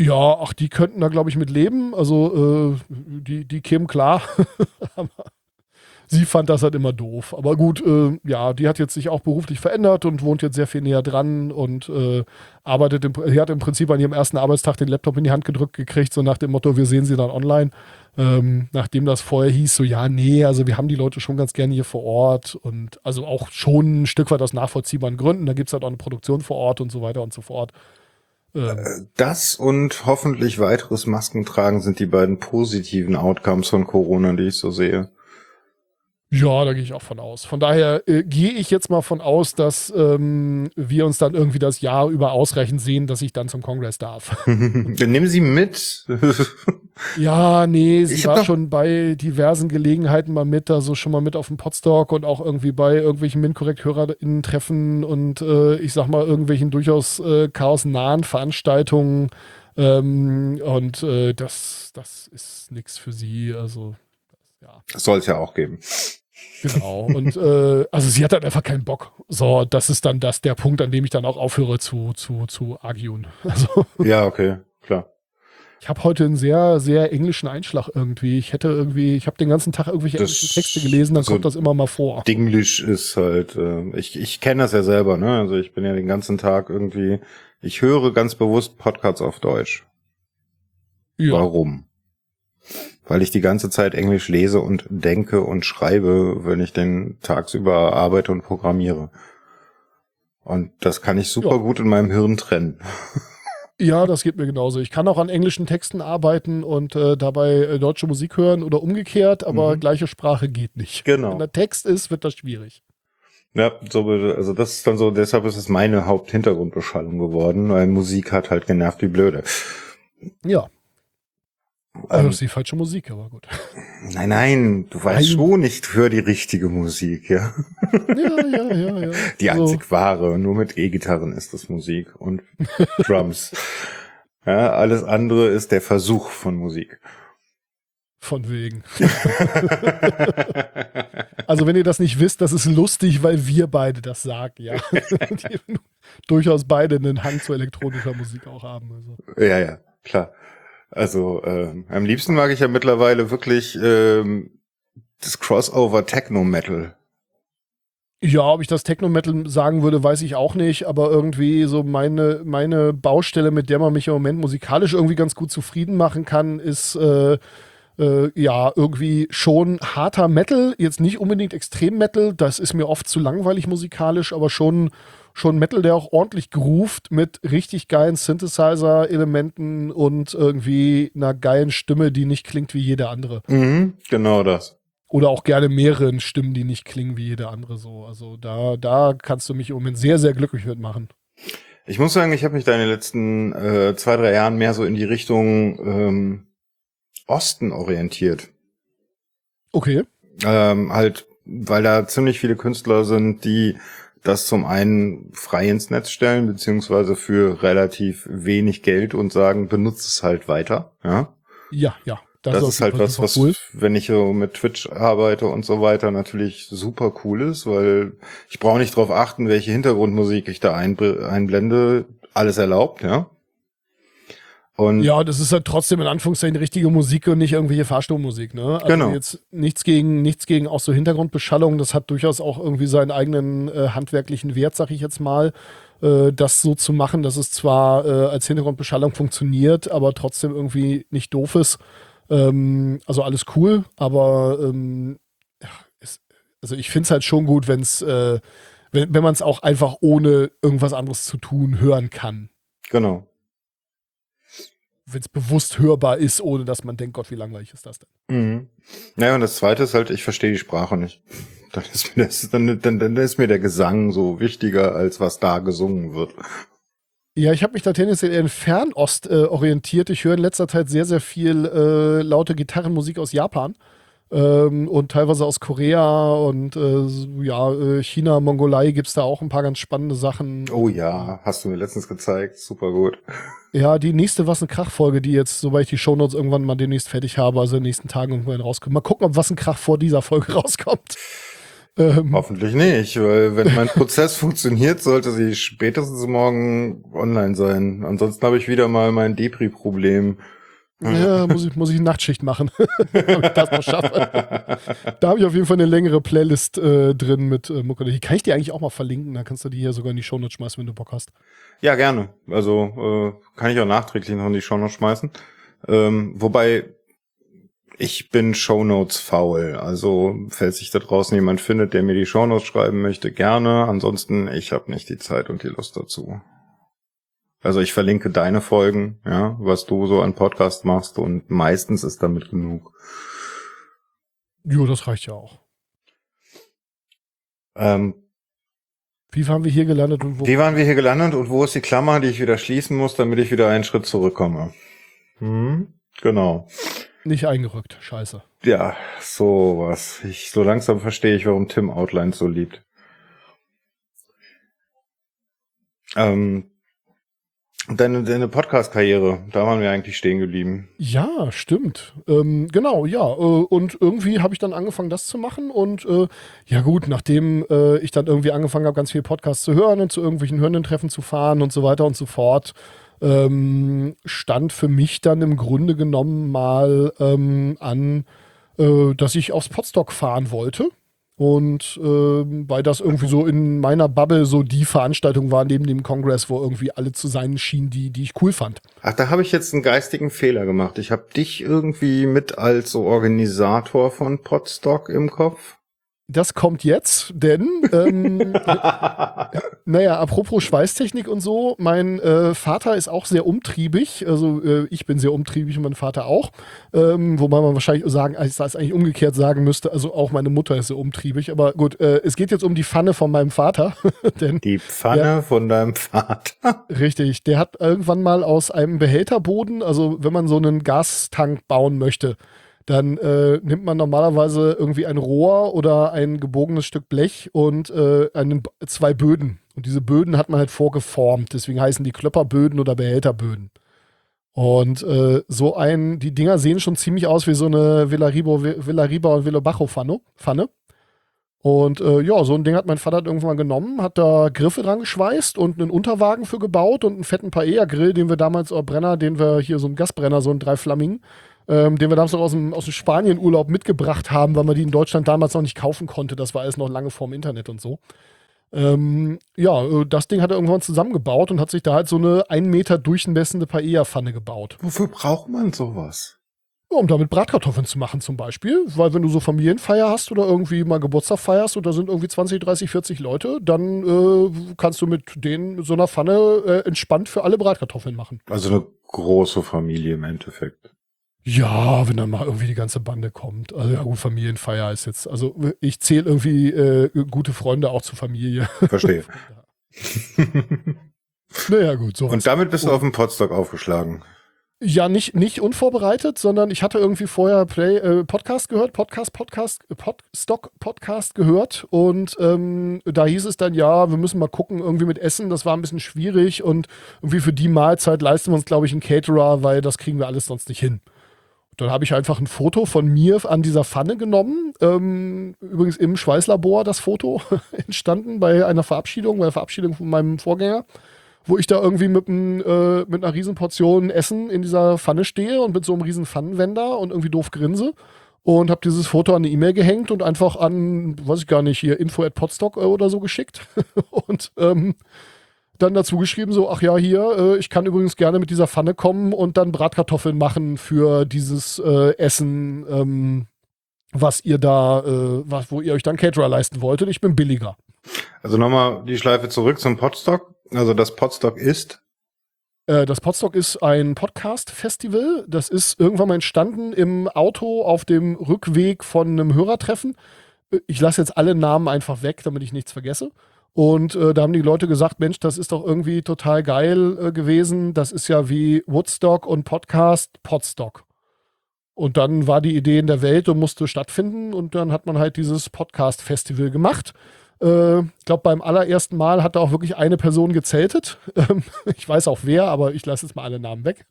Ja, ach, die könnten da, glaube ich, mit leben. Also, äh, die, die kämen klar. sie fand das halt immer doof. Aber gut, äh, ja, die hat jetzt sich auch beruflich verändert und wohnt jetzt sehr viel näher dran und äh, arbeitet, im, sie hat im Prinzip an ihrem ersten Arbeitstag den Laptop in die Hand gedrückt gekriegt, so nach dem Motto, wir sehen sie dann online. Ähm, nachdem das vorher hieß, so ja, nee, also wir haben die Leute schon ganz gerne hier vor Ort und also auch schon ein Stück weit aus nachvollziehbaren Gründen. Da gibt es halt auch eine Produktion vor Ort und so weiter und so fort. Ähm, das und hoffentlich weiteres Maskentragen sind die beiden positiven Outcomes von Corona, die ich so sehe. Ja, da gehe ich auch von aus. Von daher äh, gehe ich jetzt mal von aus, dass ähm, wir uns dann irgendwie das Jahr über ausreichend sehen, dass ich dann zum Kongress darf. dann nehmen Sie mit. ja, nee, sie ich war schon bei diversen Gelegenheiten mal mit, also schon mal mit auf dem Podstock und auch irgendwie bei irgendwelchen MinCorrect-HörerInnen-Treffen und äh, ich sag mal irgendwelchen durchaus äh, chaosnahen Veranstaltungen. Ähm, und äh, das, das ist nichts für sie. Also ja. Soll es ja auch geben. Genau. Und äh, also sie hat dann einfach keinen Bock. So, das ist dann das der Punkt, an dem ich dann auch aufhöre zu zu zu arguen. Also, ja, okay, klar. Ich habe heute einen sehr sehr englischen Einschlag irgendwie. Ich hätte irgendwie, ich habe den ganzen Tag irgendwelche das englischen Texte gelesen, dann so kommt das immer mal vor. Dinglish ist halt, äh, ich ich kenne das ja selber, ne? Also ich bin ja den ganzen Tag irgendwie, ich höre ganz bewusst Podcasts auf Deutsch. Ja. Warum? weil ich die ganze Zeit Englisch lese und denke und schreibe, wenn ich den tagsüber arbeite und programmiere. Und das kann ich super ja. gut in meinem Hirn trennen. Ja, das geht mir genauso. Ich kann auch an englischen Texten arbeiten und äh, dabei äh, deutsche Musik hören oder umgekehrt, aber mhm. gleiche Sprache geht nicht. Genau. Wenn der Text ist, wird das schwierig. Ja, so, also das ist dann so, deshalb ist es meine Haupthintergrundbeschallung geworden, weil Musik hat halt genervt wie blöde. Ja, also ähm, ist die falsche Musik, aber gut. Nein, nein, du weißt nein. schon, ich höre die richtige Musik, ja. Ja, ja, ja, ja. Die einzig so. wahre, nur mit E-Gitarren ist das Musik und Drums. ja, alles andere ist der Versuch von Musik. Von wegen. also wenn ihr das nicht wisst, das ist lustig, weil wir beide das sagen, ja. Die durchaus beide einen Hang zu elektronischer Musik auch haben. Also. Ja, ja, klar. Also ähm, am liebsten mag ich ja mittlerweile wirklich ähm, das Crossover Techno Metal. Ja, ob ich das Techno Metal sagen würde, weiß ich auch nicht, aber irgendwie so meine, meine Baustelle, mit der man mich im Moment musikalisch irgendwie ganz gut zufrieden machen kann, ist äh, äh, ja irgendwie schon harter Metal, jetzt nicht unbedingt Extrem Metal, das ist mir oft zu langweilig musikalisch, aber schon schon Metal, der auch ordentlich groovt mit richtig geilen Synthesizer-Elementen und irgendwie einer geilen Stimme, die nicht klingt wie jede andere. Mhm, genau das. Oder auch gerne mehreren Stimmen, die nicht klingen wie jede andere so. Also da, da kannst du mich im Moment sehr, sehr glücklich mitmachen. Ich muss sagen, ich habe mich da in den letzten äh, zwei, drei Jahren mehr so in die Richtung ähm, Osten orientiert. Okay. Ähm, halt, weil da ziemlich viele Künstler sind, die das zum einen frei ins Netz stellen, beziehungsweise für relativ wenig Geld und sagen, benutzt es halt weiter. Ja, ja. ja das, das ist halt was, was, cool. wenn ich so mit Twitch arbeite und so weiter, natürlich super cool ist, weil ich brauche nicht darauf achten, welche Hintergrundmusik ich da einblende. Alles erlaubt, ja. Und ja, das ist halt trotzdem in Anführungszeichen richtige Musik und nicht irgendwelche Fahrstuhlmusik, ne? Also genau. jetzt nichts gegen, nichts gegen auch so Hintergrundbeschallung, das hat durchaus auch irgendwie seinen eigenen äh, handwerklichen Wert, sag ich jetzt mal, äh, das so zu machen, dass es zwar äh, als Hintergrundbeschallung funktioniert, aber trotzdem irgendwie nicht doof ist. Ähm, also alles cool, aber ähm, ja, ist, also ich finde es halt schon gut, wenn's, äh, wenn, wenn man es auch einfach ohne irgendwas anderes zu tun hören kann. Genau wenn es bewusst hörbar ist, ohne dass man denkt, Gott, wie langweilig ist das denn? Mhm. Naja, und das zweite ist halt, ich verstehe die Sprache nicht. Dann ist, mir das, dann, dann, dann ist mir der Gesang so wichtiger, als was da gesungen wird. Ja, ich habe mich da tendenziell eher in Fernost äh, orientiert. Ich höre in letzter Zeit sehr, sehr viel äh, laute Gitarrenmusik aus Japan ähm, und teilweise aus Korea und äh, ja, äh, China, Mongolei gibt es da auch ein paar ganz spannende Sachen. Oh ja, hast du mir letztens gezeigt. Super gut. Ja, die nächste Was ein Krach-Folge, die jetzt, sobald ich die Shownotes irgendwann mal demnächst fertig habe, also in den nächsten Tagen irgendwann rauskommt. Mal gucken, ob Was ein Krach vor dieser Folge rauskommt. Ähm, Hoffentlich nicht, weil wenn mein Prozess funktioniert, sollte sie spätestens morgen online sein. Ansonsten habe ich wieder mal mein Depri-Problem. Ja, muss ich, muss ich Nachtschicht machen, damit ich das noch schaffe. da habe ich auf jeden Fall eine längere Playlist äh, drin mit äh, Mucke. Die kann ich dir eigentlich auch mal verlinken, dann kannst du die hier sogar in die Shownotes schmeißen, wenn du Bock hast. Ja, gerne. Also äh, kann ich auch nachträglich noch in die Shownotes schmeißen. Ähm, wobei ich bin Shownotes faul. Also, falls sich da draußen jemand findet, der mir die Shownotes schreiben möchte, gerne. Ansonsten, ich habe nicht die Zeit und die Lust dazu. Also ich verlinke deine Folgen, ja, was du so an Podcast machst und meistens ist damit genug. Jo, das reicht ja auch. Ähm, wie waren wir hier gelandet und wo? Wie waren wir hier gelandet und wo ist die Klammer, die ich wieder schließen muss, damit ich wieder einen Schritt zurückkomme? Hm, genau. Nicht eingerückt, scheiße. Ja, sowas. Ich, so langsam verstehe ich, warum Tim Outlines so liebt. Ähm, Deine, deine Podcast-Karriere, da waren wir eigentlich stehen geblieben. Ja, stimmt. Ähm, genau, ja. Äh, und irgendwie habe ich dann angefangen, das zu machen. Und äh, ja gut, nachdem äh, ich dann irgendwie angefangen habe, ganz viel Podcasts zu hören und zu irgendwelchen Hörendentreffen zu fahren und so weiter und so fort, ähm, stand für mich dann im Grunde genommen mal ähm, an, äh, dass ich aufs Podstock fahren wollte. Und äh, weil das irgendwie so in meiner Bubble so die Veranstaltung war neben dem Kongress, wo irgendwie alle zu sein schienen, die, die ich cool fand. Ach, da habe ich jetzt einen geistigen Fehler gemacht. Ich habe dich irgendwie mit als Organisator von Podstock im Kopf das kommt jetzt, denn ähm, naja, apropos Schweißtechnik und so, mein äh, Vater ist auch sehr umtriebig, also äh, ich bin sehr umtriebig und mein Vater auch, ähm, wobei man wahrscheinlich sagen, als das eigentlich umgekehrt sagen müsste, also auch meine Mutter ist sehr umtriebig, aber gut, äh, es geht jetzt um die Pfanne von meinem Vater. denn die Pfanne der, von deinem Vater. Richtig, der hat irgendwann mal aus einem Behälterboden, also wenn man so einen Gastank bauen möchte, dann äh, nimmt man normalerweise irgendwie ein Rohr oder ein gebogenes Stück Blech und äh, einen, zwei Böden. Und diese Böden hat man halt vorgeformt. Deswegen heißen die Klöpperböden oder Behälterböden. Und äh, so ein, die Dinger sehen schon ziemlich aus wie so eine Villaribo, Villariba und Villabajo Pfanne. Und äh, ja, so ein Ding hat mein Vater irgendwann mal genommen, hat da Griffe dran geschweißt und einen Unterwagen für gebaut und einen fetten Paella-Grill, den wir damals, oder Brenner, den wir hier so einen Gasbrenner, so einen Dreiflamming, ähm, den wir damals noch aus dem, aus dem Spanien-Urlaub mitgebracht haben, weil man die in Deutschland damals noch nicht kaufen konnte. Das war alles noch lange vorm Internet und so. Ähm, ja, äh, das Ding hat er irgendwann zusammengebaut und hat sich da halt so eine ein Meter durchmessende Paella-Pfanne gebaut. Wofür braucht man sowas? um damit Bratkartoffeln zu machen zum Beispiel. Weil wenn du so Familienfeier hast oder irgendwie mal Geburtstag feierst und da sind irgendwie 20, 30, 40 Leute, dann äh, kannst du mit denen so einer Pfanne äh, entspannt für alle Bratkartoffeln machen. Also eine große Familie im Endeffekt. Ja, wenn dann mal irgendwie die ganze Bande kommt. Also ja gut, Familienfeier ist jetzt, also ich zähle irgendwie äh, gute Freunde auch zur Familie. Verstehe. naja, gut, so. Und damit bist du auf dem Podstock aufgeschlagen. Ja, nicht, nicht unvorbereitet, sondern ich hatte irgendwie vorher Play, äh, Podcast gehört, Podcast, Podcast, äh, Podstock Podcast gehört und ähm, da hieß es dann, ja, wir müssen mal gucken, irgendwie mit Essen, das war ein bisschen schwierig und irgendwie für die Mahlzeit leisten wir uns, glaube ich, einen Caterer, weil das kriegen wir alles sonst nicht hin. Dann habe ich einfach ein Foto von mir an dieser Pfanne genommen. Ähm, übrigens im Schweißlabor das Foto entstanden bei einer Verabschiedung, bei der Verabschiedung von meinem Vorgänger, wo ich da irgendwie mit, ein, äh, mit einer riesen Portion Essen in dieser Pfanne stehe und mit so einem riesen Pfannenwender und irgendwie doof grinse. Und habe dieses Foto an eine E-Mail gehängt und einfach an, weiß ich gar nicht, hier info at podstock oder so geschickt. und ähm, dann dazu geschrieben, so, ach ja, hier, äh, ich kann übrigens gerne mit dieser Pfanne kommen und dann Bratkartoffeln machen für dieses äh, Essen, ähm, was ihr da, äh, was, wo ihr euch dann Caterer leisten wolltet. Ich bin billiger. Also nochmal die Schleife zurück zum Podstock. Also das Podstock ist? Äh, das Podstock ist ein Podcast-Festival. Das ist irgendwann mal entstanden im Auto auf dem Rückweg von einem Hörertreffen. Äh, ich lasse jetzt alle Namen einfach weg, damit ich nichts vergesse. Und äh, da haben die Leute gesagt, Mensch, das ist doch irgendwie total geil äh, gewesen. Das ist ja wie Woodstock und Podcast, Podstock. Und dann war die Idee in der Welt und musste stattfinden. Und dann hat man halt dieses Podcast-Festival gemacht. Äh, ich glaube, beim allerersten Mal hat da auch wirklich eine Person gezeltet. Ähm, ich weiß auch wer, aber ich lasse jetzt mal alle Namen weg.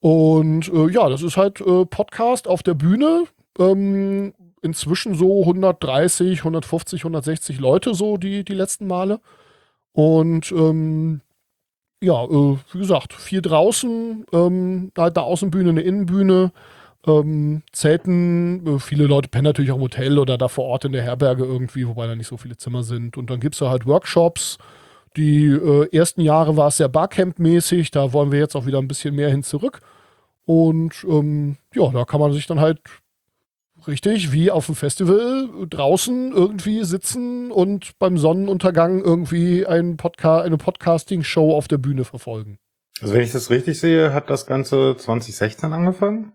Und äh, ja, das ist halt äh, Podcast auf der Bühne. Ähm, inzwischen so 130, 150, 160 Leute so die, die letzten Male. Und ähm, ja, äh, wie gesagt, viel draußen, ähm, da eine Außenbühne, eine Innenbühne, ähm, Zelten, äh, viele Leute pennen natürlich auch im Hotel oder da vor Ort in der Herberge irgendwie, wobei da nicht so viele Zimmer sind. Und dann gibt es da halt Workshops. Die äh, ersten Jahre war es sehr Barcamp-mäßig, da wollen wir jetzt auch wieder ein bisschen mehr hin zurück. Und ähm, ja, da kann man sich dann halt Richtig, wie auf dem Festival draußen irgendwie sitzen und beim Sonnenuntergang irgendwie ein Podca eine Podcasting-Show auf der Bühne verfolgen. Also wenn ich das richtig sehe, hat das Ganze 2016 angefangen?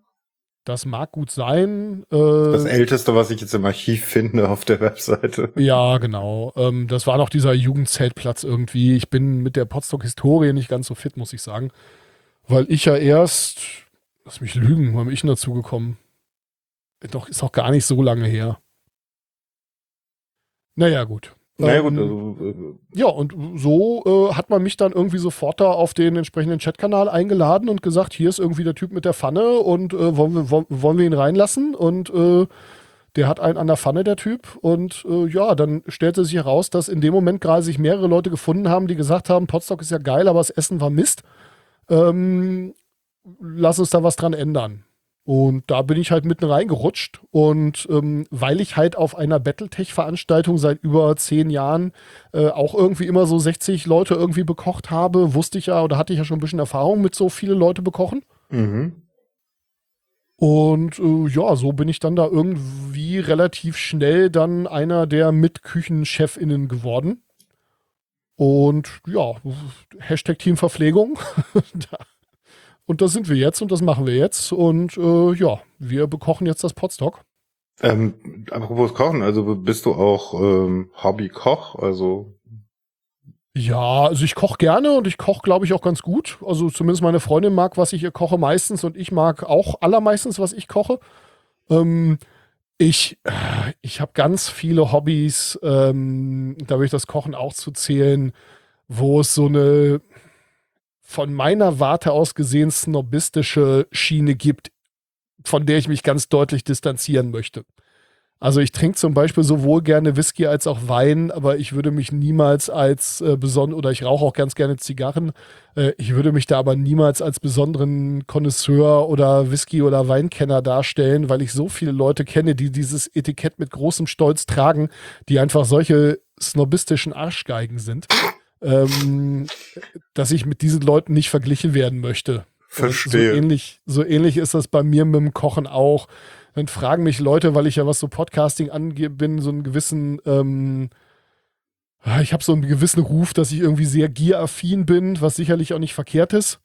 Das mag gut sein. Äh, das älteste, was ich jetzt im Archiv finde auf der Webseite. Ja, genau. Ähm, das war noch dieser Jugendzeltplatz irgendwie. Ich bin mit der Potsdok-Historie nicht ganz so fit, muss ich sagen. Weil ich ja erst, lass mich lügen, wann bin ich dazu gekommen? Doch, ist auch gar nicht so lange her. Naja, gut. Naja, gut, ähm, also, äh, ja, und so äh, hat man mich dann irgendwie sofort da auf den entsprechenden Chatkanal eingeladen und gesagt, hier ist irgendwie der Typ mit der Pfanne und äh, wollen, wir, wollen, wir ihn reinlassen? Und äh, der hat einen an der Pfanne, der Typ. Und äh, ja, dann stellte sich heraus, dass in dem Moment gerade sich mehrere Leute gefunden haben, die gesagt haben, Potstock ist ja geil, aber das Essen war Mist. Ähm, lass uns da was dran ändern. Und da bin ich halt mitten reingerutscht. Und ähm, weil ich halt auf einer Battletech-Veranstaltung seit über zehn Jahren äh, auch irgendwie immer so 60 Leute irgendwie bekocht habe, wusste ich ja oder hatte ich ja schon ein bisschen Erfahrung mit so viele Leute bekochen. Mhm. Und äh, ja, so bin ich dann da irgendwie relativ schnell dann einer der Mitküchenchefinnen geworden. Und ja, Hashtag Teamverpflegung. Und da sind wir jetzt und das machen wir jetzt. Und äh, ja, wir bekochen jetzt das Potstock. Ähm, apropos Kochen, also bist du auch ähm, Hobbykoch? Also ja, also ich koche gerne und ich koche, glaube ich, auch ganz gut. Also zumindest meine Freundin mag, was ich koche meistens und ich mag auch allermeistens, was ich koche. Ähm, ich ich habe ganz viele Hobbys, ähm, da würde ich das Kochen auch zu zählen, wo es so eine von meiner Warte aus gesehen snobistische Schiene gibt, von der ich mich ganz deutlich distanzieren möchte. Also ich trinke zum Beispiel sowohl gerne Whisky als auch Wein, aber ich würde mich niemals als äh, besonders, oder ich rauche auch ganz gerne Zigarren, äh, ich würde mich da aber niemals als besonderen Connoisseur oder Whisky- oder Weinkenner darstellen, weil ich so viele Leute kenne, die dieses Etikett mit großem Stolz tragen, die einfach solche snobistischen Arschgeigen sind ähm, dass ich mit diesen Leuten nicht verglichen werden möchte. Verstehe. So ähnlich, so ähnlich ist das bei mir mit dem Kochen auch. Dann fragen mich Leute, weil ich ja was so Podcasting angehe, bin, so einen gewissen, ähm, ah, ich habe so einen gewissen Ruf, dass ich irgendwie sehr gieraffin bin, was sicherlich auch nicht verkehrt ist.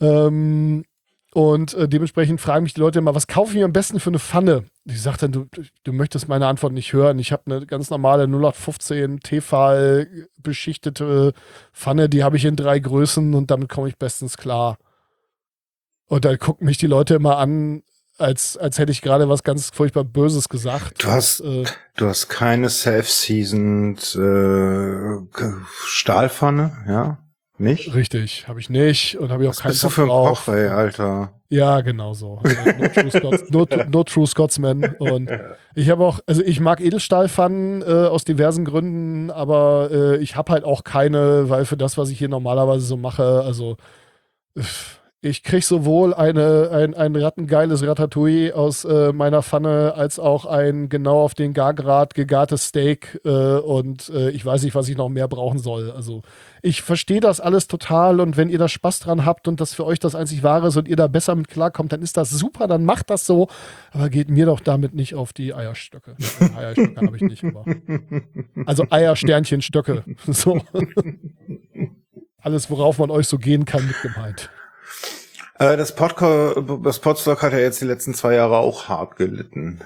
Ähm, und äh, dementsprechend fragen mich die Leute immer, was kaufe ich mir am besten für eine Pfanne? Ich sage dann, du, du möchtest meine Antwort nicht hören. Ich habe eine ganz normale 0815 Tefal beschichtete Pfanne, die habe ich in drei Größen und damit komme ich bestens klar. Und dann gucken mich die Leute immer an, als, als hätte ich gerade was ganz furchtbar Böses gesagt. Du hast, und, äh, du hast keine self-seasoned äh, Stahlpfanne, ja? Nicht? Richtig, habe ich nicht und habe ich auch Was keinen bist du für ein Koch, ey, Alter? Ja, genau so. No true, Scots, no, no true Scotsman. Und ich habe auch, also ich mag Edelstahlpfannen äh, aus diversen Gründen, aber äh, ich habe halt auch keine, weil für das, was ich hier normalerweise so mache, also ich kriege sowohl eine, ein, ein rattengeiles Ratatouille aus äh, meiner Pfanne als auch ein genau auf den Gargrad gegartes Steak äh, und äh, ich weiß nicht, was ich noch mehr brauchen soll. Also ich verstehe das alles total und wenn ihr da Spaß dran habt und das für euch das einzig wahre ist und ihr da besser mit klarkommt, dann ist das super, dann macht das so, aber geht mir doch damit nicht auf die Eierstöcke. Ja, Eierstöcke habe ich nicht, aber also Eiersternchenstöcke. So. Alles, worauf man euch so gehen kann, mit gemeint. Äh, das, Podco das Podstock hat ja jetzt die letzten zwei Jahre auch hart gelitten.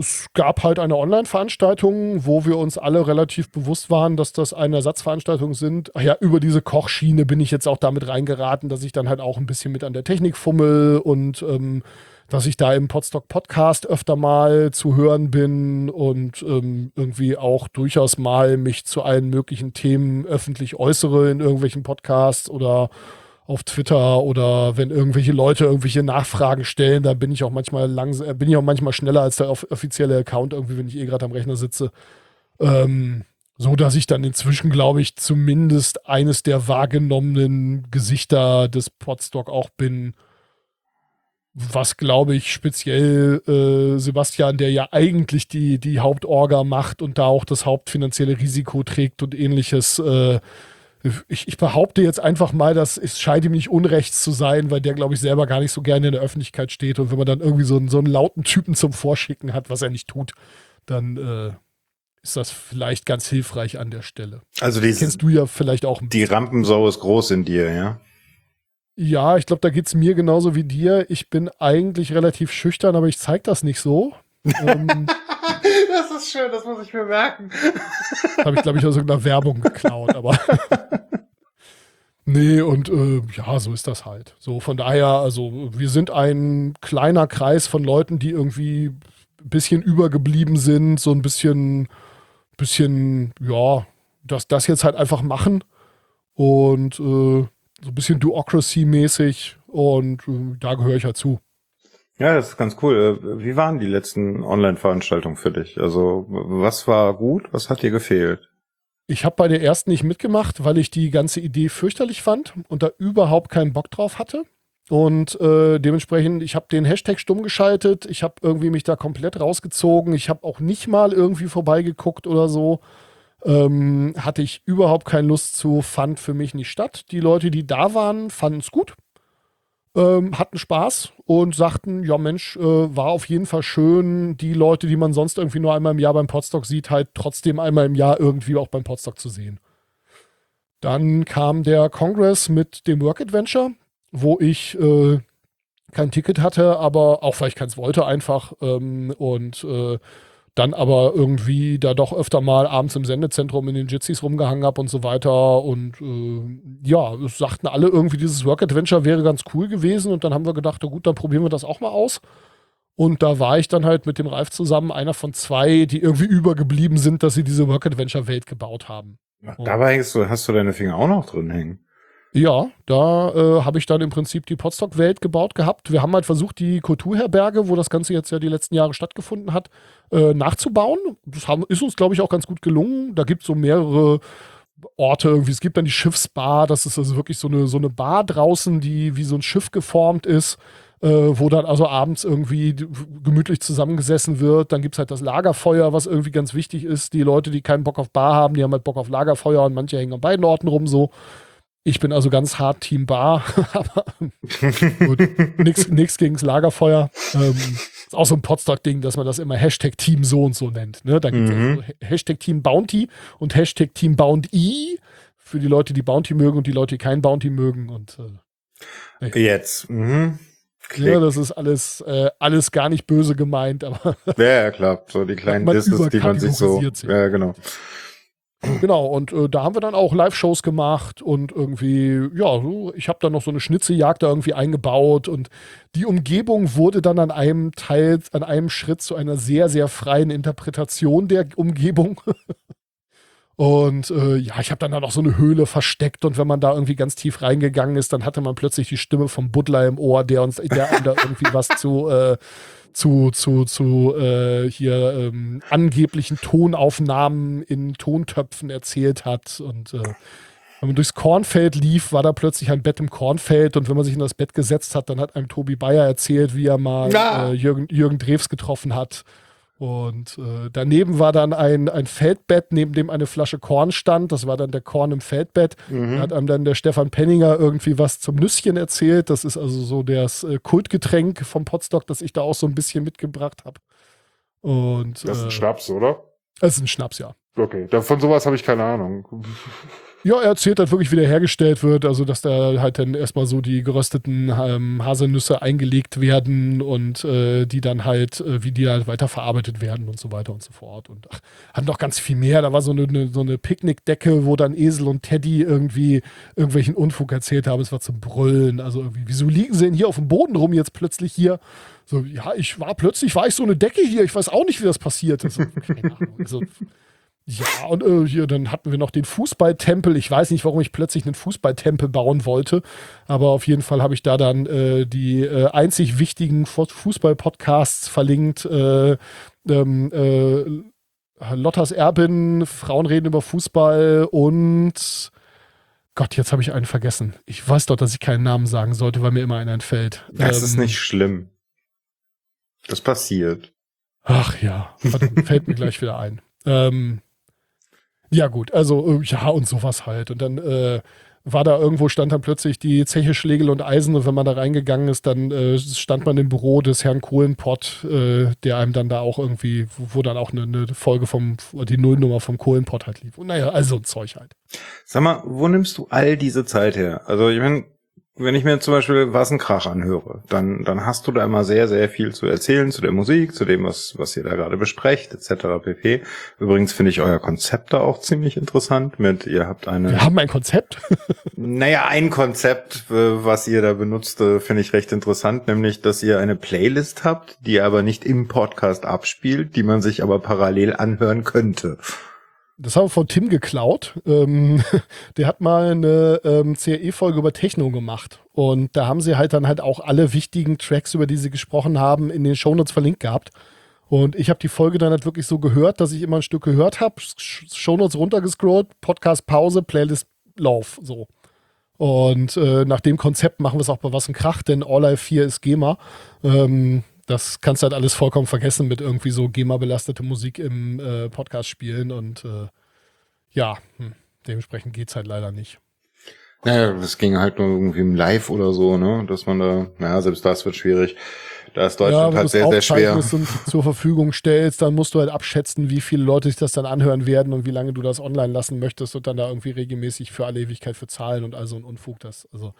Es gab halt eine Online-Veranstaltung, wo wir uns alle relativ bewusst waren, dass das eine Ersatzveranstaltung sind. Ach ja, über diese Kochschiene bin ich jetzt auch damit reingeraten, dass ich dann halt auch ein bisschen mit an der Technik fummel und ähm, dass ich da im Podstock Podcast öfter mal zu hören bin und ähm, irgendwie auch durchaus mal mich zu allen möglichen Themen öffentlich äußere in irgendwelchen Podcasts oder auf Twitter oder wenn irgendwelche Leute irgendwelche Nachfragen stellen, da bin ich auch manchmal langsam, äh, bin ich auch manchmal schneller als der offizielle Account irgendwie, wenn ich eh gerade am Rechner sitze. Ähm, so dass ich dann inzwischen, glaube ich, zumindest eines der wahrgenommenen Gesichter des Podstock auch bin. Was, glaube ich, speziell äh, Sebastian, der ja eigentlich die, die Hauptorga macht und da auch das hauptfinanzielle Risiko trägt und ähnliches, äh, ich, ich, behaupte jetzt einfach mal, dass es scheint ihm nicht unrecht zu sein, weil der, glaube ich, selber gar nicht so gerne in der Öffentlichkeit steht. Und wenn man dann irgendwie so einen, so einen lauten Typen zum Vorschicken hat, was er nicht tut, dann äh, ist das vielleicht ganz hilfreich an der Stelle. Also dieses, kennst du ja vielleicht auch. Die Rampensau ist groß in dir, ja? Ja, ich glaube, da geht es mir genauso wie dir. Ich bin eigentlich relativ schüchtern, aber ich zeige das nicht so. ähm, das ist schön, das muss ich mir merken. Habe ich, glaube ich, aus irgendeiner Werbung geklaut, aber. nee, und äh, ja, so ist das halt. So, von daher, also, wir sind ein kleiner Kreis von Leuten, die irgendwie ein bisschen übergeblieben sind, so ein bisschen, bisschen, ja, dass das jetzt halt einfach machen und äh, so ein bisschen Duocracy-mäßig und äh, da gehöre ich halt zu. Ja, das ist ganz cool. Äh, wie waren die letzten Online-Veranstaltungen für dich? Also was war gut, was hat dir gefehlt? Ich habe bei der ersten nicht mitgemacht, weil ich die ganze Idee fürchterlich fand und da überhaupt keinen Bock drauf hatte. Und äh, dementsprechend, ich habe den Hashtag stumm geschaltet, ich habe irgendwie mich da komplett rausgezogen, ich habe auch nicht mal irgendwie vorbeigeguckt oder so. Ähm, hatte ich überhaupt keine Lust zu, fand für mich nicht statt. Die Leute, die da waren, fanden es gut ähm, hatten Spaß und sagten, ja Mensch, äh, war auf jeden Fall schön, die Leute, die man sonst irgendwie nur einmal im Jahr beim Podstock sieht, halt trotzdem einmal im Jahr irgendwie auch beim Podstock zu sehen. Dann kam der Congress mit dem Work Adventure, wo ich äh, kein Ticket hatte, aber auch weil ich keins wollte einfach ähm, und äh, dann aber irgendwie da doch öfter mal abends im Sendezentrum in den Jitsis rumgehangen habe und so weiter. Und äh, ja, es sagten alle irgendwie, dieses Work Adventure wäre ganz cool gewesen. Und dann haben wir gedacht, na gut, dann probieren wir das auch mal aus. Und da war ich dann halt mit dem Ralf zusammen einer von zwei, die irgendwie übergeblieben sind, dass sie diese Work Adventure Welt gebaut haben. Dabei hast du, hast du deine Finger auch noch drin hängen. Ja, da äh, habe ich dann im Prinzip die Podstock-Welt gebaut gehabt. Wir haben halt versucht, die Kulturherberge, wo das Ganze jetzt ja die letzten Jahre stattgefunden hat, äh, nachzubauen. Das haben, ist uns, glaube ich, auch ganz gut gelungen. Da gibt es so mehrere Orte irgendwie. Es gibt dann die Schiffsbar, das ist also wirklich so eine, so eine Bar draußen, die wie so ein Schiff geformt ist. Äh, wo dann also abends irgendwie gemütlich zusammengesessen wird. Dann gibt es halt das Lagerfeuer, was irgendwie ganz wichtig ist. Die Leute, die keinen Bock auf Bar haben, die haben halt Bock auf Lagerfeuer und manche hängen an beiden Orten rum so. Ich bin also ganz hart Team Bar, aber nichts gegens Lagerfeuer. Ähm, ist auch so ein Podstock-Ding, dass man das immer Hashtag Team so und so nennt. Ne? Da gibt es mhm. also Hashtag Team Bounty und Hashtag Team Bounty für die Leute, die Bounty mögen und die Leute, die kein Bounty mögen. Und äh, jetzt. Mhm. Ja, das ist alles, äh, alles gar nicht böse gemeint, aber. ja, ja, klar. So die kleinen Disses, die man sich so. Ja, genau. Genau, und äh, da haben wir dann auch Live-Shows gemacht und irgendwie, ja, ich habe dann noch so eine Schnitzejagd da irgendwie eingebaut und die Umgebung wurde dann an einem Teil, an einem Schritt zu einer sehr, sehr freien Interpretation der Umgebung. und äh, ja, ich habe dann da noch so eine Höhle versteckt und wenn man da irgendwie ganz tief reingegangen ist, dann hatte man plötzlich die Stimme vom Butler im Ohr, der uns, der einem da irgendwie was zu, äh, zu, zu, zu äh, hier ähm, angeblichen Tonaufnahmen in Tontöpfen erzählt hat. Und äh, wenn man durchs Kornfeld lief, war da plötzlich ein Bett im Kornfeld und wenn man sich in das Bett gesetzt hat, dann hat einem Tobi Bayer erzählt, wie er mal äh, Jürgen, Jürgen Drews getroffen hat. Und äh, daneben war dann ein, ein Feldbett, neben dem eine Flasche Korn stand. Das war dann der Korn im Feldbett. Mhm. Da hat einem dann der Stefan Penninger irgendwie was zum Nüsschen erzählt. Das ist also so das äh, Kultgetränk vom Potstock, das ich da auch so ein bisschen mitgebracht habe. Und, das ist ein äh, Schnaps, oder? Das ist ein Schnaps, ja. Okay, von sowas habe ich keine Ahnung. Ja, er erzählt halt wirklich, wie der hergestellt wird, also dass da halt dann erstmal so die gerösteten ähm, Haselnüsse eingelegt werden und äh, die dann halt, äh, wie die halt weiterverarbeitet werden und so weiter und so fort. Und ach, hat noch ganz viel mehr. Da war so eine, eine, so eine Picknickdecke, wo dann Esel und Teddy irgendwie irgendwelchen Unfug erzählt haben. Es war zum Brüllen. Also irgendwie, wieso liegen sie denn hier auf dem Boden rum jetzt plötzlich hier? So, ja, ich war plötzlich, war ich so eine Decke hier. Ich weiß auch nicht, wie das passiert ist. Keine Ahnung. Also, ja, und äh, hier, dann hatten wir noch den Fußballtempel. Ich weiß nicht, warum ich plötzlich einen Fußballtempel bauen wollte, aber auf jeden Fall habe ich da dann äh, die äh, einzig wichtigen Fußball-Podcasts verlinkt. Äh, ähm, äh, Lottas Erbin, Frauen reden über Fußball und Gott, jetzt habe ich einen vergessen. Ich weiß doch, dass ich keinen Namen sagen sollte, weil mir immer einer entfällt. Das ähm, ist nicht schlimm. Das passiert. Ach ja, fällt mir gleich wieder ein. Ähm, ja, gut, also äh, ja, und sowas halt. Und dann äh, war da irgendwo, stand dann plötzlich die Zeche Schlegel und Eisen und wenn man da reingegangen ist, dann äh, stand man im Büro des Herrn Kohlenpott, äh, der einem dann da auch irgendwie, wo dann auch eine, eine, Folge vom, die Nullnummer vom Kohlenpott halt lief. Und naja, also ein Zeug halt. Sag mal, wo nimmst du all diese Zeit her? Also ich meine, wenn ich mir zum Beispiel Was ein Krach anhöre, dann, dann hast du da immer sehr, sehr viel zu erzählen zu der Musik, zu dem, was, was ihr da gerade besprecht, etc. pp. Übrigens finde ich euer Konzept da auch ziemlich interessant mit, ihr habt eine... Wir haben ein Konzept? naja, ein Konzept, äh, was ihr da benutzt, äh, finde ich recht interessant, nämlich, dass ihr eine Playlist habt, die aber nicht im Podcast abspielt, die man sich aber parallel anhören könnte. Das haben wir von Tim geklaut. Ähm, der hat mal eine ähm, CRE-Folge über Techno gemacht. Und da haben sie halt dann halt auch alle wichtigen Tracks, über die sie gesprochen haben, in den Shownotes verlinkt gehabt. Und ich habe die Folge dann halt wirklich so gehört, dass ich immer ein Stück gehört habe, Shownotes runtergescrollt, Podcast Pause, Playlist Lauf, so. Und äh, nach dem Konzept machen wir es auch bei Was ein Krach, denn All Life 4 ist GEMA. Ähm, das kannst du halt alles vollkommen vergessen mit irgendwie so GEMA-belastete Musik im äh, Podcast spielen und äh, ja, hm, dementsprechend geht es halt leider nicht. Naja, das ging halt nur irgendwie im Live oder so, ne? Dass man da, naja, selbst das wird schwierig. Da ist Deutschland ja, halt sehr, sehr schwer. Wenn du zur Verfügung stellst, dann musst du halt abschätzen, wie viele Leute sich das dann anhören werden und wie lange du das online lassen möchtest und dann da irgendwie regelmäßig für alle Ewigkeit für zahlen und all so ein Unfug. Das, also,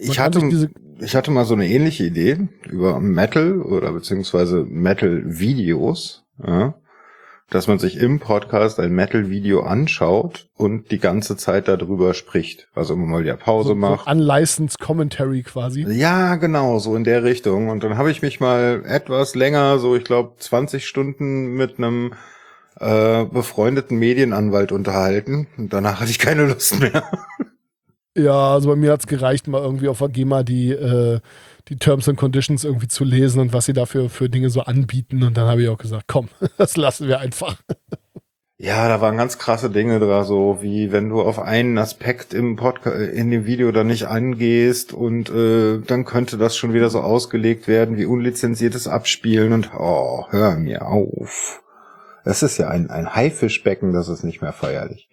ich hatte, ich hatte mal so eine ähnliche Idee über Metal oder beziehungsweise Metal-Videos. Ja dass man sich im Podcast ein Metal-Video anschaut und die ganze Zeit darüber spricht. Also immer mal die Pause so, macht. So unlicensed Commentary quasi. Ja, genau, so in der Richtung. Und dann habe ich mich mal etwas länger, so ich glaube 20 Stunden mit einem äh, befreundeten Medienanwalt unterhalten. Und danach hatte ich keine Lust mehr. Ja, also bei mir hat's gereicht, mal irgendwie auf der GEMA die äh, die Terms and Conditions irgendwie zu lesen und was sie dafür für Dinge so anbieten. Und dann habe ich auch gesagt, komm, das lassen wir einfach. Ja, da waren ganz krasse Dinge da, so wie wenn du auf einen Aspekt im Podcast, in dem Video dann nicht angehst und äh, dann könnte das schon wieder so ausgelegt werden wie unlizenziertes Abspielen und oh, hör mir auf. Das ist ja ein, ein Haifischbecken, das ist nicht mehr feierlich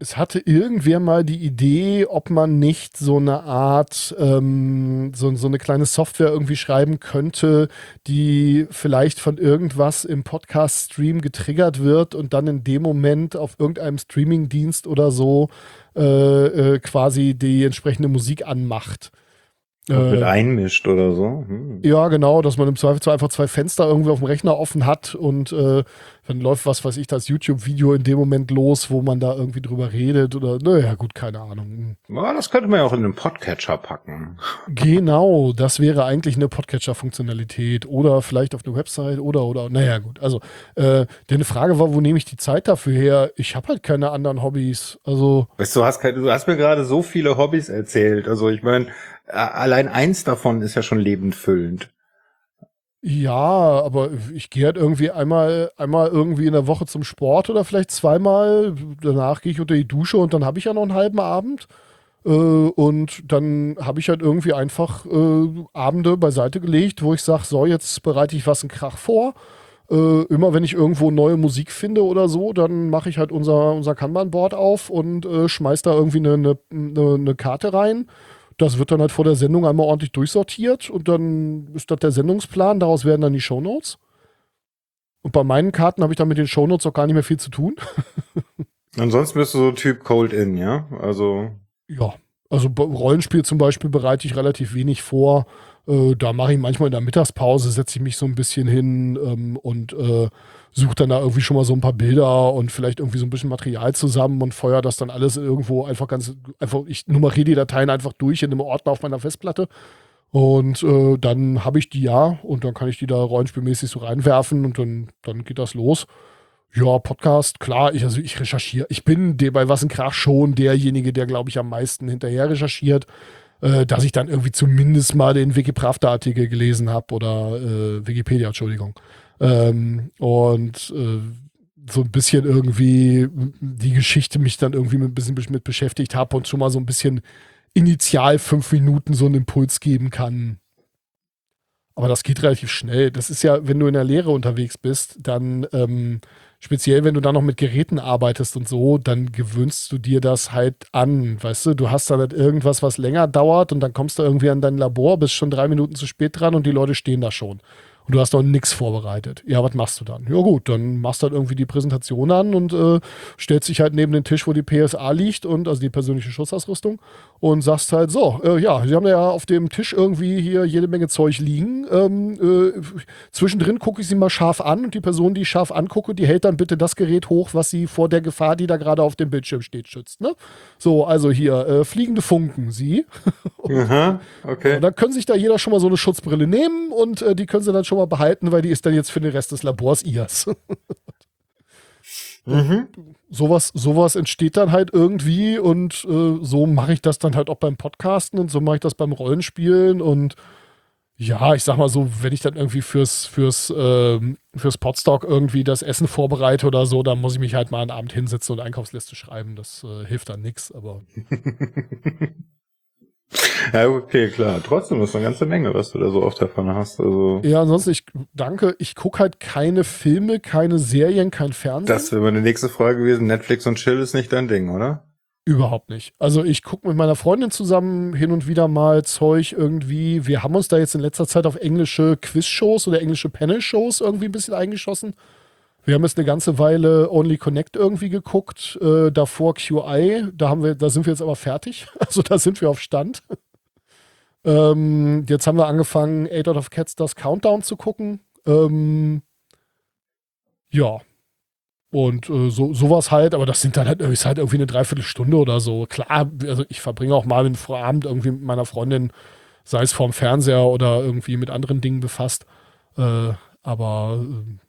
es hatte irgendwer mal die Idee, ob man nicht so eine Art, ähm, so, so eine kleine Software irgendwie schreiben könnte, die vielleicht von irgendwas im Podcast-Stream getriggert wird und dann in dem Moment auf irgendeinem Streaming-Dienst oder so äh, äh, quasi die entsprechende Musik anmacht. Und mit äh, einmischt oder so. Hm. Ja, genau, dass man im Zweifelsfall einfach zwei Fenster irgendwie auf dem Rechner offen hat und äh, dann läuft was, weiß ich, das YouTube-Video in dem Moment los, wo man da irgendwie drüber redet oder, naja, gut, keine Ahnung. Ja, das könnte man ja auch in einen Podcatcher packen. Genau, das wäre eigentlich eine Podcatcher-Funktionalität oder vielleicht auf eine Website oder, oder, naja, gut. Also, äh, deine Frage war, wo nehme ich die Zeit dafür her? Ich habe halt keine anderen Hobbys, also. Weißt du, hast keine, du hast mir gerade so viele Hobbys erzählt. Also, ich meine, allein eins davon ist ja schon lebendfüllend. Ja, aber ich gehe halt irgendwie einmal, einmal irgendwie in der Woche zum Sport oder vielleicht zweimal. Danach gehe ich unter die Dusche und dann habe ich ja noch einen halben Abend. Äh, und dann habe ich halt irgendwie einfach äh, Abende beiseite gelegt, wo ich sage, so, jetzt bereite ich was einen Krach vor. Äh, immer wenn ich irgendwo neue Musik finde oder so, dann mache ich halt unser, unser Kanban-Board auf und äh, schmeiß da irgendwie eine, eine, eine Karte rein das wird dann halt vor der Sendung einmal ordentlich durchsortiert und dann ist das der Sendungsplan, daraus werden dann die Shownotes. Und bei meinen Karten habe ich dann mit den Shownotes auch gar nicht mehr viel zu tun. Ansonsten bist du so Typ Cold In, ja? Also. Ja, also Rollenspiel zum Beispiel bereite ich relativ wenig vor. Äh, da mache ich manchmal in der Mittagspause, setze ich mich so ein bisschen hin ähm, und äh, suche dann da irgendwie schon mal so ein paar Bilder und vielleicht irgendwie so ein bisschen Material zusammen und feuer das dann alles irgendwo einfach ganz, einfach, ich nummeriere die Dateien einfach durch in einem Ordner auf meiner Festplatte. Und äh, dann habe ich die ja und dann kann ich die da rollenspielmäßig so reinwerfen und dann, dann geht das los. Ja, Podcast, klar, ich, also ich recherchiere. Ich bin der, bei Was ein Krach schon derjenige, der, glaube ich, am meisten hinterher recherchiert, äh, dass ich dann irgendwie zumindest mal den Wikipravda-Artikel gelesen habe oder äh, Wikipedia, Entschuldigung. Ähm, und äh, so ein bisschen irgendwie die Geschichte mich dann irgendwie mit, ein bisschen mit beschäftigt habe und schon mal so ein bisschen initial fünf Minuten so einen Impuls geben kann. Aber das geht relativ schnell. Das ist ja, wenn du in der Lehre unterwegs bist, dann ähm, speziell, wenn du dann noch mit Geräten arbeitest und so, dann gewöhnst du dir das halt an. Weißt du, du hast dann halt irgendwas, was länger dauert und dann kommst du irgendwie an dein Labor, bist schon drei Minuten zu spät dran und die Leute stehen da schon. Und du hast noch nichts vorbereitet. Ja, was machst du dann? Ja gut, dann machst du halt irgendwie die Präsentation an und äh, stellst dich halt neben den Tisch, wo die PSA liegt und also die persönliche Schutzausrüstung und sagst halt so, äh, ja, sie haben ja auf dem Tisch irgendwie hier jede Menge Zeug liegen. Ähm, äh, zwischendrin gucke ich sie mal scharf an und die Person, die ich scharf angucke, die hält dann bitte das Gerät hoch, was sie vor der Gefahr, die da gerade auf dem Bildschirm steht, schützt. Ne? So, also hier, äh, fliegende Funken, sie. Aha, okay. Und dann können sich da jeder schon mal so eine Schutzbrille nehmen und äh, die können sie dann schon mal behalten, weil die ist dann jetzt für den Rest des Labors ihrs. mhm. Sowas, sowas entsteht dann halt irgendwie und äh, so mache ich das dann halt auch beim Podcasten und so mache ich das beim Rollenspielen und ja, ich sag mal so, wenn ich dann irgendwie fürs, fürs, ähm, fürs Podstock irgendwie das Essen vorbereite oder so, dann muss ich mich halt mal einen Abend hinsetzen und Einkaufsliste schreiben. Das äh, hilft dann nichts, aber. Ja, okay, klar. Trotzdem ist eine ganze Menge, was du da so oft davon hast. Also ja, ansonsten, ich danke, ich gucke halt keine Filme, keine Serien, kein Fernsehen. Das wäre meine nächste Frage gewesen. Netflix und Chill ist nicht dein Ding, oder? Überhaupt nicht. Also ich gucke mit meiner Freundin zusammen hin und wieder mal Zeug irgendwie. Wir haben uns da jetzt in letzter Zeit auf englische Quiz-Shows oder englische Panel-Shows irgendwie ein bisschen eingeschossen. Wir haben jetzt eine ganze Weile Only Connect irgendwie geguckt, äh, davor QI, da haben wir, da sind wir jetzt aber fertig. Also da sind wir auf Stand. ähm, jetzt haben wir angefangen, Eight Out of Cats das Countdown zu gucken. Ähm, ja. Und äh, so, sowas halt, aber das sind dann halt, ist halt irgendwie eine Dreiviertelstunde oder so. Klar, also ich verbringe auch mal einen Vorabend irgendwie mit meiner Freundin, sei es vorm Fernseher oder irgendwie mit anderen Dingen befasst. Äh, aber äh,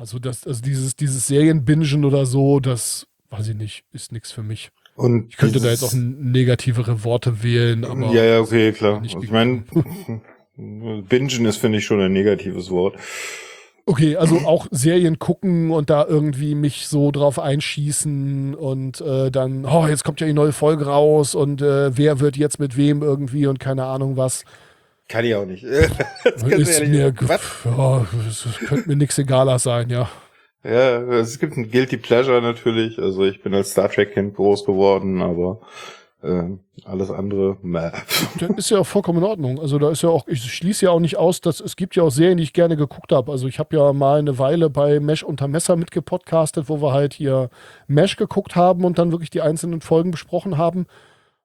also, das, also dieses, dieses Serienbingen oder so, das weiß ich nicht, ist nichts für mich. Und ich könnte da jetzt auch negativere Worte wählen, aber. Ja, ja, okay, klar. Ich meine, Bingen ist, finde ich, schon ein negatives Wort. Okay, also auch Serien gucken und da irgendwie mich so drauf einschießen und äh, dann, oh, jetzt kommt ja die neue Folge raus und äh, wer wird jetzt mit wem irgendwie und keine Ahnung was. Kann ich auch nicht. das ist mir, ja, es könnte mir nichts egaler sein, ja. Ja, es gibt ein Guilty Pleasure natürlich. Also ich bin als Star Trek Kind groß geworden, aber äh, alles andere, meh. Das ist ja auch vollkommen in Ordnung. Also da ist ja auch, ich schließe ja auch nicht aus, dass es gibt ja auch Serien, die ich gerne geguckt habe. Also ich habe ja mal eine Weile bei Mesh unter Messer mitgepodcastet, wo wir halt hier Mesh geguckt haben und dann wirklich die einzelnen Folgen besprochen haben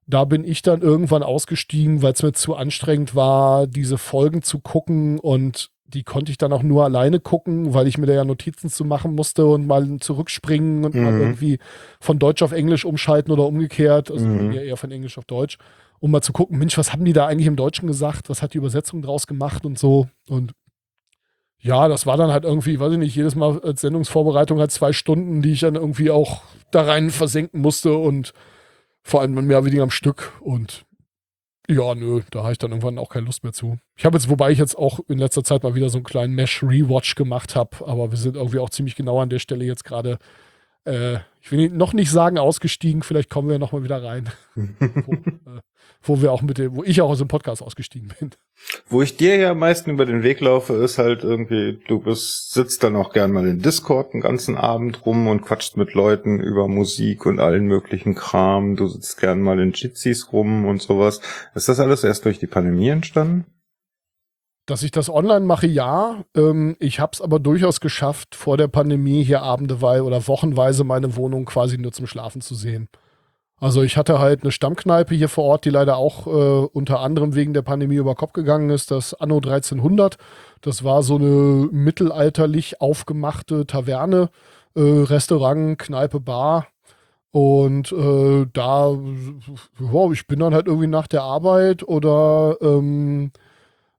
da bin ich dann irgendwann ausgestiegen, weil es mir zu anstrengend war, diese Folgen zu gucken und die konnte ich dann auch nur alleine gucken, weil ich mir da ja Notizen zu machen musste und mal zurückspringen und mhm. mal irgendwie von Deutsch auf Englisch umschalten oder umgekehrt, also mhm. eher von Englisch auf Deutsch, um mal zu gucken, Mensch, was haben die da eigentlich im Deutschen gesagt, was hat die Übersetzung draus gemacht und so und ja, das war dann halt irgendwie, weiß ich nicht, jedes Mal als Sendungsvorbereitung halt zwei Stunden, die ich dann irgendwie auch da rein versenken musste und vor allem mehr oder weniger am Stück. Und ja, nö, da habe ich dann irgendwann auch keine Lust mehr zu. Ich habe jetzt, wobei ich jetzt auch in letzter Zeit mal wieder so einen kleinen Mesh-Rewatch gemacht habe, aber wir sind irgendwie auch ziemlich genau an der Stelle jetzt gerade. Äh, ich will noch nicht sagen ausgestiegen, vielleicht kommen wir nochmal wieder rein. wo, äh, wo wir auch mit dem, wo ich auch aus dem Podcast ausgestiegen bin. Wo ich dir ja am meisten über den Weg laufe, ist halt irgendwie, du bist, sitzt dann auch gern mal in Discord einen ganzen Abend rum und quatscht mit Leuten über Musik und allen möglichen Kram. Du sitzt gern mal in Jitsis rum und sowas. Ist das alles erst durch die Pandemie entstanden? Dass ich das online mache, ja. Ähm, ich habe es aber durchaus geschafft, vor der Pandemie hier abendeweise oder wochenweise meine Wohnung quasi nur zum Schlafen zu sehen. Also ich hatte halt eine Stammkneipe hier vor Ort, die leider auch äh, unter anderem wegen der Pandemie über Kopf gegangen ist, das Anno 1300. Das war so eine mittelalterlich aufgemachte Taverne, äh, Restaurant, Kneipe, Bar. Und äh, da, wow, ich bin dann halt irgendwie nach der Arbeit oder ähm,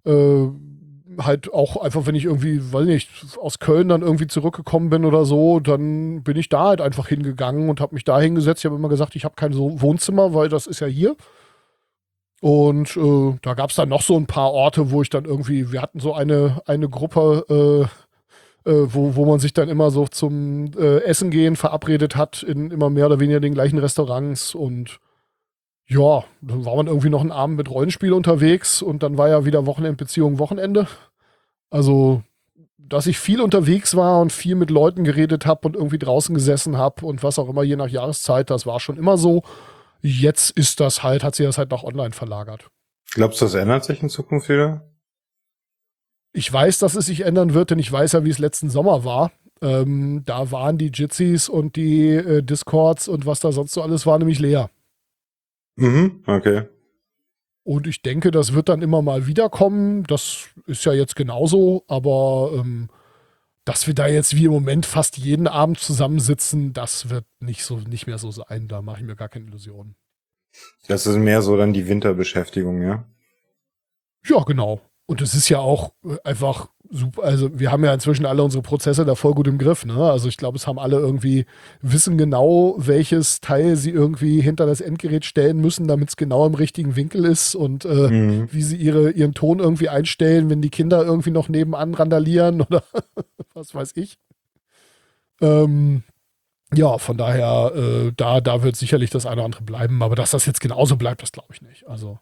äh, halt auch einfach, wenn ich irgendwie, weiß nicht, aus Köln dann irgendwie zurückgekommen bin oder so, dann bin ich da halt einfach hingegangen und habe mich da hingesetzt. Ich habe immer gesagt, ich habe kein Wohnzimmer, weil das ist ja hier. Und äh, da gab es dann noch so ein paar Orte, wo ich dann irgendwie, wir hatten so eine, eine Gruppe, äh, äh, wo, wo man sich dann immer so zum äh, Essen gehen verabredet hat, in immer mehr oder weniger den gleichen Restaurants und ja, dann war man irgendwie noch einen Abend mit Rollenspiel unterwegs und dann war ja wieder Wochenendbeziehung Wochenende. Also, dass ich viel unterwegs war und viel mit Leuten geredet habe und irgendwie draußen gesessen habe und was auch immer, je nach Jahreszeit, das war schon immer so. Jetzt ist das halt, hat sich das halt nach online verlagert. Glaubst du, das ändert sich in Zukunft wieder? ich weiß, dass es sich ändern wird, denn ich weiß ja, wie es letzten Sommer war. Ähm, da waren die Jitsis und die äh, Discords und was da sonst so alles war, nämlich leer. Mhm, okay. Und ich denke, das wird dann immer mal wiederkommen. Das ist ja jetzt genauso, aber ähm, dass wir da jetzt wie im Moment fast jeden Abend zusammensitzen, das wird nicht so nicht mehr so sein. Da mache ich mir gar keine Illusionen. Das ist mehr so dann die Winterbeschäftigung, ja? Ja, genau. Und es ist ja auch äh, einfach super. Also wir haben ja inzwischen alle unsere Prozesse da voll gut im Griff. Ne? Also ich glaube, es haben alle irgendwie, wissen genau, welches Teil sie irgendwie hinter das Endgerät stellen müssen, damit es genau im richtigen Winkel ist und äh, mhm. wie sie ihre, ihren Ton irgendwie einstellen, wenn die Kinder irgendwie noch nebenan randalieren oder was weiß ich. Ähm, ja, von daher, äh, da, da wird sicherlich das eine oder andere bleiben, aber dass das jetzt genauso bleibt, das glaube ich nicht. Also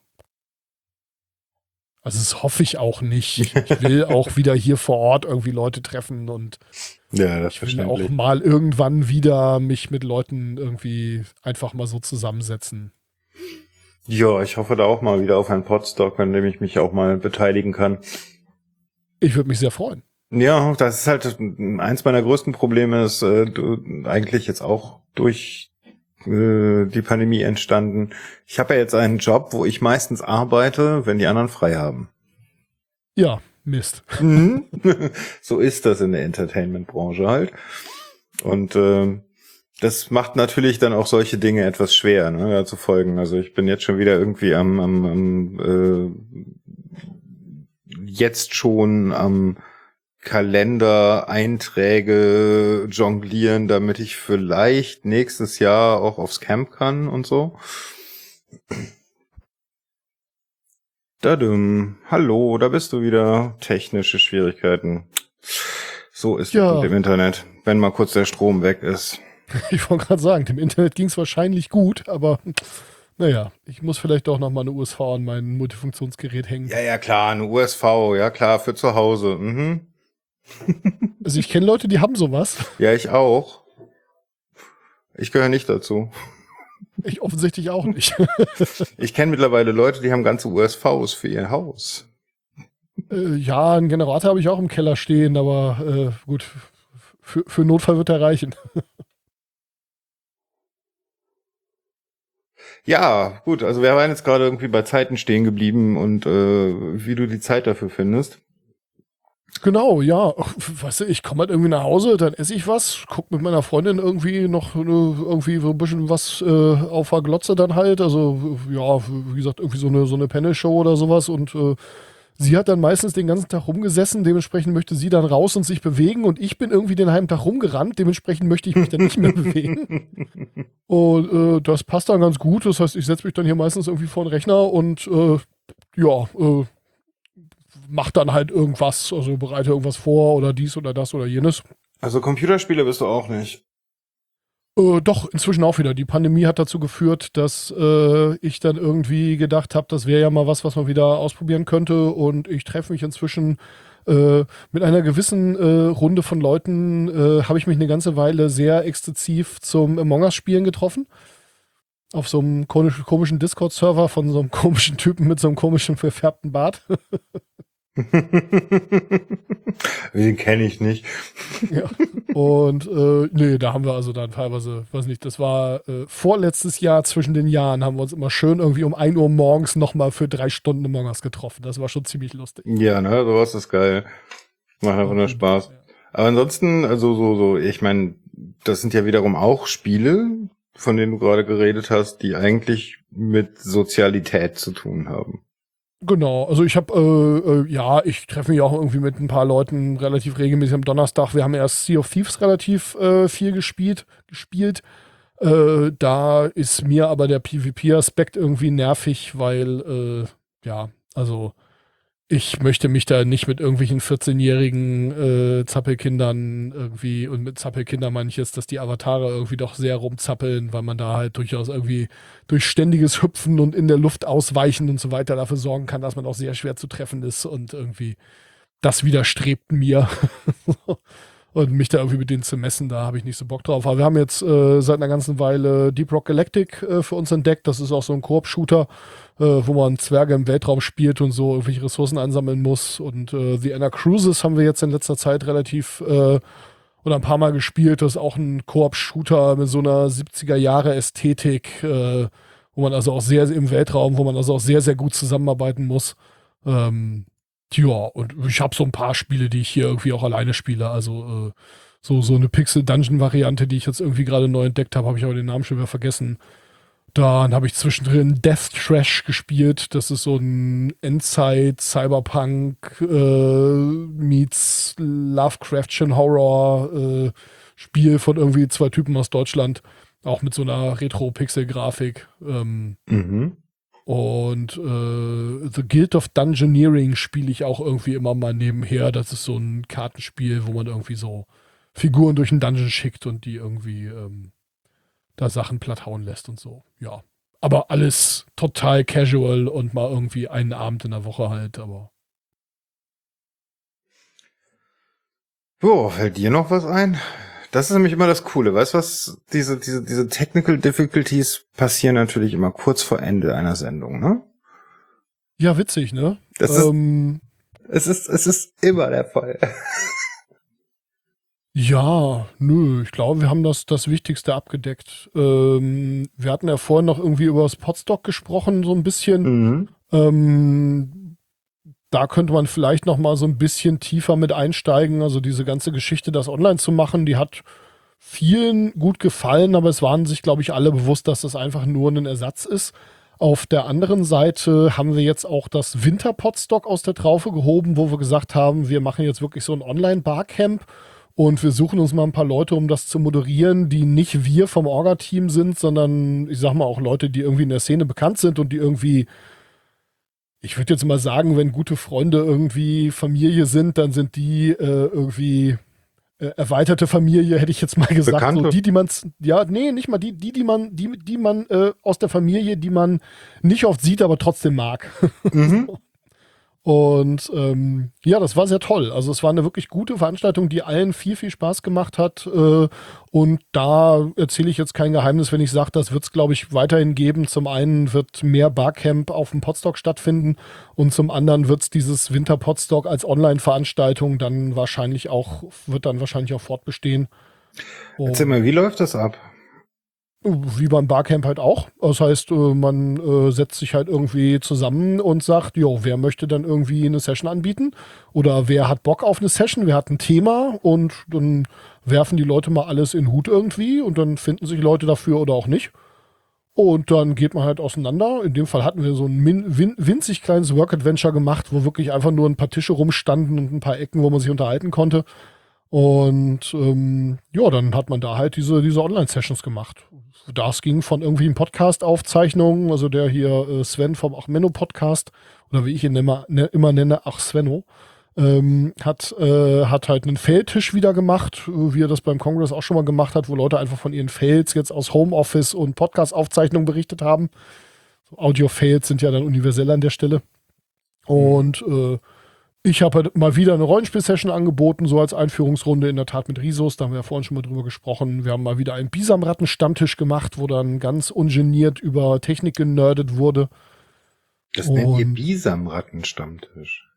also das hoffe ich auch nicht. Ich will auch wieder hier vor Ort irgendwie Leute treffen und ja, ich will auch mal irgendwann wieder mich mit Leuten irgendwie einfach mal so zusammensetzen. Ja, ich hoffe da auch mal wieder auf einen Podstock, an dem ich mich auch mal beteiligen kann. Ich würde mich sehr freuen. Ja, das ist halt eins meiner größten Probleme ist äh, eigentlich jetzt auch durch äh, die Pandemie entstanden. Ich habe ja jetzt einen Job, wo ich meistens arbeite, wenn die anderen frei haben. Ja, Mist. Mhm. so ist das in der Entertainment-Branche halt. Und äh, das macht natürlich dann auch solche Dinge etwas schwer, ne, ja, zu folgen. Also ich bin jetzt schon wieder irgendwie am, am, am äh, jetzt schon am Kalendereinträge jonglieren, damit ich vielleicht nächstes Jahr auch aufs Camp kann und so. Dadum. Hallo, da bist du wieder. Technische Schwierigkeiten. So ist ja. es im Internet, wenn mal kurz der Strom weg ist. Ich wollte gerade sagen, dem Internet ging es wahrscheinlich gut, aber naja, ich muss vielleicht doch noch mal eine USV an mein Multifunktionsgerät hängen. Ja, ja, klar, eine USV, ja klar, für zu Hause. Mhm. Also ich kenne Leute, die haben sowas. Ja, ich auch. Ich gehöre nicht dazu. Ich offensichtlich auch nicht. ich kenne mittlerweile Leute, die haben ganze USVs für ihr Haus. Äh, ja, einen Generator habe ich auch im Keller stehen, aber äh, gut, für, für Notfall wird er reichen. Ja, gut, also wir waren jetzt gerade irgendwie bei Zeiten stehen geblieben und äh, wie du die Zeit dafür findest. Genau, ja. Weißt du, ich komme halt irgendwie nach Hause, dann esse ich was, guck mit meiner Freundin irgendwie noch irgendwie so ein bisschen was äh, auf der Glotze dann halt. Also, ja, wie gesagt, irgendwie so eine, so eine Panel-Show oder sowas und äh, sie hat dann meistens den ganzen Tag rumgesessen, dementsprechend möchte sie dann raus und sich bewegen und ich bin irgendwie den halben Tag rumgerannt, dementsprechend möchte ich mich dann nicht mehr bewegen. Und äh, das passt dann ganz gut. Das heißt, ich setze mich dann hier meistens irgendwie vor den Rechner und äh, ja, äh, mach dann halt irgendwas, also bereite irgendwas vor oder dies oder das oder jenes. Also Computerspiele bist du auch nicht. Äh, doch, inzwischen auch wieder. Die Pandemie hat dazu geführt, dass äh, ich dann irgendwie gedacht habe, das wäre ja mal was, was man wieder ausprobieren könnte. Und ich treffe mich inzwischen äh, mit einer gewissen äh, Runde von Leuten, äh, habe ich mich eine ganze Weile sehr exzessiv zum Among Us-Spielen getroffen. Auf so einem komischen Discord-Server von so einem komischen Typen mit so einem komischen verfärbten Bart. Den kenne ich nicht. ja. Und äh, nee, da haben wir also dann teilweise, weiß nicht, das war äh, vorletztes Jahr zwischen den Jahren, haben wir uns immer schön irgendwie um 1 Uhr morgens nochmal für drei Stunden Among Us getroffen. Das war schon ziemlich lustig. Ja, ne, sowas ist geil. Macht einfach nur Spaß. Ja. Aber ansonsten, also so, so, ich meine, das sind ja wiederum auch Spiele, von denen du gerade geredet hast, die eigentlich mit Sozialität zu tun haben. Genau, also ich habe, äh, äh, ja, ich treffe mich auch irgendwie mit ein paar Leuten relativ regelmäßig am Donnerstag. Wir haben erst Sea of Thieves relativ äh, viel gespielt. gespielt. Äh, da ist mir aber der PvP-Aspekt irgendwie nervig, weil, äh, ja, also ich möchte mich da nicht mit irgendwelchen 14-jährigen äh, Zappelkindern irgendwie, und mit Zappelkindern meine ich jetzt, dass die Avatare irgendwie doch sehr rumzappeln, weil man da halt durchaus irgendwie durch ständiges Hüpfen und in der Luft ausweichen und so weiter dafür sorgen kann, dass man auch sehr schwer zu treffen ist und irgendwie das widerstrebt mir. Und mich da irgendwie mit denen zu messen, da habe ich nicht so Bock drauf. Aber wir haben jetzt äh, seit einer ganzen Weile Deep Rock Galactic äh, für uns entdeckt. Das ist auch so ein Koop-Shooter, äh, wo man Zwerge im Weltraum spielt und so irgendwelche Ressourcen ansammeln muss. Und äh, The Anna Cruises haben wir jetzt in letzter Zeit relativ äh, oder ein paar Mal gespielt. Das ist auch ein Koop-Shooter mit so einer 70er-Jahre-Ästhetik, äh, wo man also auch sehr im Weltraum, wo man also auch sehr, sehr gut zusammenarbeiten muss. Ähm, ja, und ich habe so ein paar Spiele, die ich hier irgendwie auch alleine spiele. Also äh, so, so eine Pixel-Dungeon-Variante, die ich jetzt irgendwie gerade neu entdeckt habe, habe ich aber den Namen schon wieder vergessen. Dann habe ich zwischendrin Death Trash gespielt. Das ist so ein Endzeit Cyberpunk äh, meets Lovecraftian Horror äh, Spiel von irgendwie zwei Typen aus Deutschland, auch mit so einer Retro-Pixel-Grafik. Ähm, mhm. Und äh, The Guild of Dungeoneering spiele ich auch irgendwie immer mal nebenher. Das ist so ein Kartenspiel, wo man irgendwie so Figuren durch einen Dungeon schickt und die irgendwie ähm, da Sachen platt hauen lässt und so. Ja. Aber alles total casual und mal irgendwie einen Abend in der Woche halt, aber. Jo, fällt dir noch was ein? Das ist nämlich immer das Coole. Weißt du was? Diese, diese, diese Technical Difficulties passieren natürlich immer kurz vor Ende einer Sendung, ne? Ja, witzig, ne? Das ähm, ist, es ist, es ist immer der Fall. Ja, nö, ich glaube, wir haben das, das Wichtigste abgedeckt. Ähm, wir hatten ja vorhin noch irgendwie über das Podstock gesprochen, so ein bisschen. Mhm. Ähm, da könnte man vielleicht noch mal so ein bisschen tiefer mit einsteigen. Also diese ganze Geschichte, das online zu machen, die hat vielen gut gefallen, aber es waren sich, glaube ich, alle bewusst, dass das einfach nur ein Ersatz ist. Auf der anderen Seite haben wir jetzt auch das Winterpotstock aus der Traufe gehoben, wo wir gesagt haben, wir machen jetzt wirklich so ein Online-Barcamp und wir suchen uns mal ein paar Leute, um das zu moderieren, die nicht wir vom Orga-Team sind, sondern ich sag mal auch Leute, die irgendwie in der Szene bekannt sind und die irgendwie ich würde jetzt mal sagen, wenn gute Freunde irgendwie Familie sind, dann sind die äh, irgendwie äh, erweiterte Familie, hätte ich jetzt mal gesagt. Bekannte. So die, die man, ja, nee, nicht mal die, die, die man, die, die man äh, aus der Familie, die man nicht oft sieht, aber trotzdem mag. Mhm. Und ähm, ja, das war sehr toll. Also es war eine wirklich gute Veranstaltung, die allen viel, viel Spaß gemacht hat. Äh, und da erzähle ich jetzt kein Geheimnis, wenn ich sage, das wird es, glaube ich, weiterhin geben. Zum einen wird mehr Barcamp auf dem Podstock stattfinden und zum anderen wird es dieses Winter Podstock als Online-Veranstaltung dann wahrscheinlich auch, wird dann wahrscheinlich auch fortbestehen. Erzähl mal, wie läuft das ab? Wie beim Barcamp halt auch. Das heißt, äh, man äh, setzt sich halt irgendwie zusammen und sagt, jo, wer möchte dann irgendwie eine Session anbieten? Oder wer hat Bock auf eine Session? Wer hat ein Thema? Und dann werfen die Leute mal alles in den Hut irgendwie und dann finden sich Leute dafür oder auch nicht. Und dann geht man halt auseinander. In dem Fall hatten wir so ein win winzig kleines Work-Adventure gemacht, wo wirklich einfach nur ein paar Tische rumstanden und ein paar Ecken, wo man sich unterhalten konnte. Und ähm, ja, dann hat man da halt diese, diese Online-Sessions gemacht. Das ging von irgendwie Podcast-Aufzeichnungen, also der hier äh, Sven vom Achmenno-Podcast, oder wie ich ihn immer, ne, immer nenne, Ach Svenno, ähm, hat, äh, hat halt einen Feldtisch wieder gemacht, wie er das beim Kongress auch schon mal gemacht hat, wo Leute einfach von ihren Fails jetzt aus Homeoffice und Podcast-Aufzeichnungen berichtet haben. So Audio-Fails sind ja dann universell an der Stelle. Und äh, ich habe halt mal wieder eine Rollenspiel-Session angeboten, so als Einführungsrunde in der Tat mit Risos. Da haben wir ja vorhin schon mal drüber gesprochen. Wir haben mal wieder einen Bisamratten-Stammtisch gemacht, wo dann ganz ungeniert über Technik genördet wurde. Das nennt ihr Bisamratten-Stammtisch.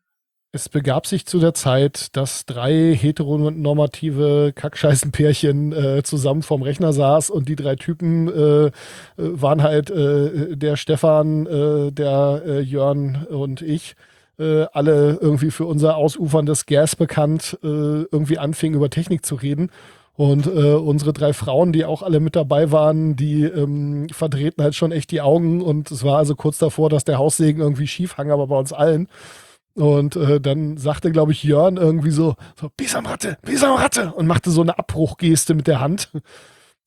Es begab sich zu der Zeit, dass drei heteronormative Kackscheißenpärchen äh, zusammen vorm Rechner saß und die drei Typen äh, waren halt äh, der Stefan, äh, der äh, Jörn und ich äh, alle irgendwie für unser ausuferndes Gas bekannt, äh, irgendwie anfingen über Technik zu reden. Und äh, unsere drei Frauen, die auch alle mit dabei waren, die ähm, verdrehten halt schon echt die Augen. Und es war also kurz davor, dass der Haussegen irgendwie schief hang, aber bei uns allen. Und äh, dann sagte, glaube ich, Jörn irgendwie so, so Bisamratte, Bisamratte und machte so eine Abbruchgeste mit der Hand.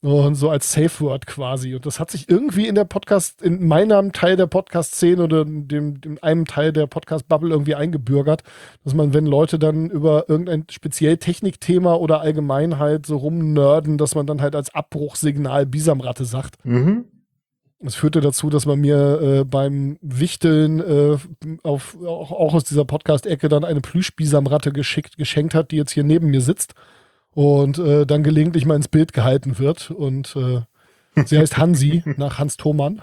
Und so als Safe Word quasi. Und das hat sich irgendwie in der Podcast, in meinem Teil der Podcast-Szene oder dem, dem einem Teil der Podcast-Bubble irgendwie eingebürgert, dass man, wenn Leute dann über irgendein speziell Technikthema oder allgemein halt so rumnörden, dass man dann halt als Abbruchsignal Bisamratte sagt. Mhm. Das führte dazu, dass man mir äh, beim Wichteln äh, auf, auch, auch aus dieser Podcast-Ecke dann eine Plüschbisamratte geschickt, geschenkt hat, die jetzt hier neben mir sitzt und äh, dann gelegentlich mal ins Bild gehalten wird. Und äh, sie heißt Hansi, nach Hans Thomann.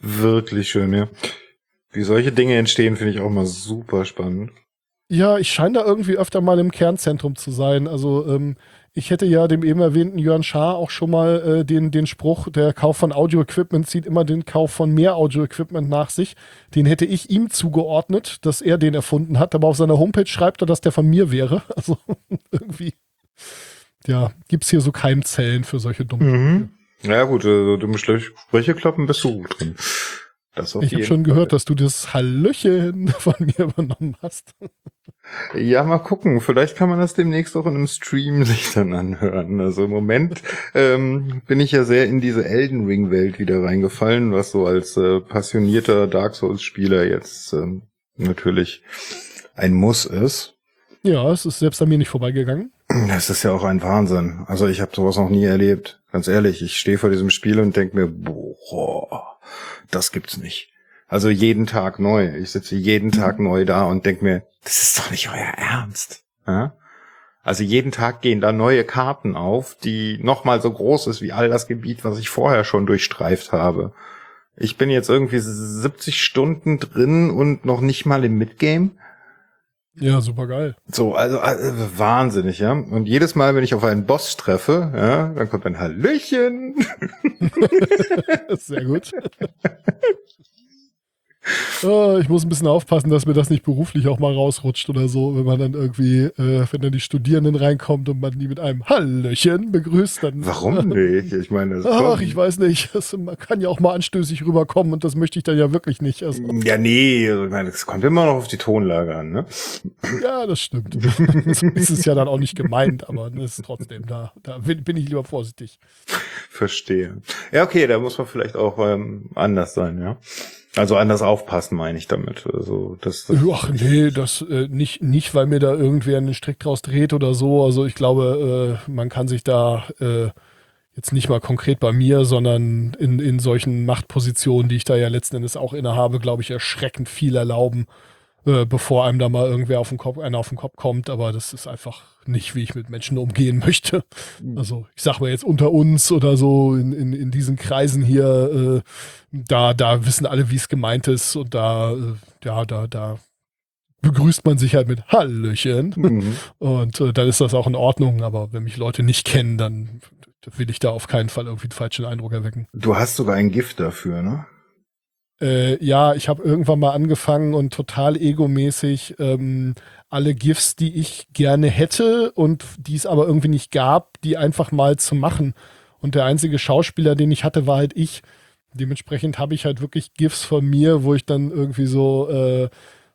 Wirklich schön, ja. Wie solche Dinge entstehen, finde ich auch mal super spannend. Ja, ich scheine da irgendwie öfter mal im Kernzentrum zu sein. Also ähm, ich hätte ja dem eben erwähnten Jörn Schaar auch schon mal äh, den, den Spruch, der Kauf von Audio-Equipment zieht immer den Kauf von mehr Audio-Equipment nach sich. Den hätte ich ihm zugeordnet, dass er den erfunden hat. Aber auf seiner Homepage schreibt er, dass der von mir wäre. Also irgendwie, ja, gibt es hier so Keimzellen für solche dummen. Mhm. Ja gut, also dumme Sprüche kloppen bist du gut drin. ich habe schon Fall. gehört, dass du das Hallöchen von mir übernommen hast. Ja, mal gucken. Vielleicht kann man das demnächst auch in einem Stream sich dann anhören. Also im Moment ähm, bin ich ja sehr in diese Elden Ring Welt wieder reingefallen, was so als äh, passionierter Dark Souls Spieler jetzt ähm, natürlich ein Muss ist. Ja, es ist selbst an mir nicht vorbeigegangen. Das ist ja auch ein Wahnsinn. Also ich habe sowas noch nie erlebt. Ganz ehrlich, ich stehe vor diesem Spiel und denke mir, boah, das gibt's nicht. Also jeden Tag neu. Ich sitze jeden Tag neu da und denke mir, das ist doch nicht euer Ernst. Ja? Also jeden Tag gehen da neue Karten auf, die nochmal so groß ist wie all das Gebiet, was ich vorher schon durchstreift habe. Ich bin jetzt irgendwie 70 Stunden drin und noch nicht mal im Midgame. Ja, super geil. So, also, also wahnsinnig, ja. Und jedes Mal, wenn ich auf einen Boss treffe, ja, dann kommt ein Hallöchen. Sehr gut. Oh, ich muss ein bisschen aufpassen, dass mir das nicht beruflich auch mal rausrutscht oder so, wenn man dann irgendwie, äh, wenn dann die Studierenden reinkommt und man die mit einem Hallöchen begrüßt, dann. Warum nicht? Ich meine, ach, ich weiß nicht. Das, man kann ja auch mal anstößig rüberkommen und das möchte ich dann ja wirklich nicht. Also, ja, nee, also ich meine, es kommt immer noch auf die Tonlage an, ne? Ja, das stimmt. so ist es ja dann auch nicht gemeint, aber es ist trotzdem da. Da bin ich lieber vorsichtig. Verstehe. Ja, okay, da muss man vielleicht auch ähm, anders sein, ja. Also anders aufpassen, meine ich damit. Also das, das Ach nee, das äh, nicht, nicht, weil mir da irgendwer einen Strick draus dreht oder so. Also ich glaube, äh, man kann sich da äh, jetzt nicht mal konkret bei mir, sondern in, in solchen Machtpositionen, die ich da ja letzten Endes auch innehabe, glaube ich, erschreckend viel erlauben, äh, bevor einem da mal irgendwer auf den Kopf, einer auf den Kopf kommt. Aber das ist einfach nicht, wie ich mit Menschen umgehen möchte. Mhm. Also ich sag mal jetzt unter uns oder so in, in, in diesen Kreisen hier, äh, da, da wissen alle, wie es gemeint ist und da, äh, ja, da, da begrüßt man sich halt mit Hallöchen mhm. und äh, dann ist das auch in Ordnung, aber wenn mich Leute nicht kennen, dann will ich da auf keinen Fall irgendwie einen falschen Eindruck erwecken. Du hast sogar ein Gift dafür, ne? Äh, ja, ich habe irgendwann mal angefangen und total egomäßig ähm, alle GIFs, die ich gerne hätte und die es aber irgendwie nicht gab, die einfach mal zu machen. Und der einzige Schauspieler, den ich hatte, war halt ich. Dementsprechend habe ich halt wirklich GIFs von mir, wo ich dann irgendwie so äh,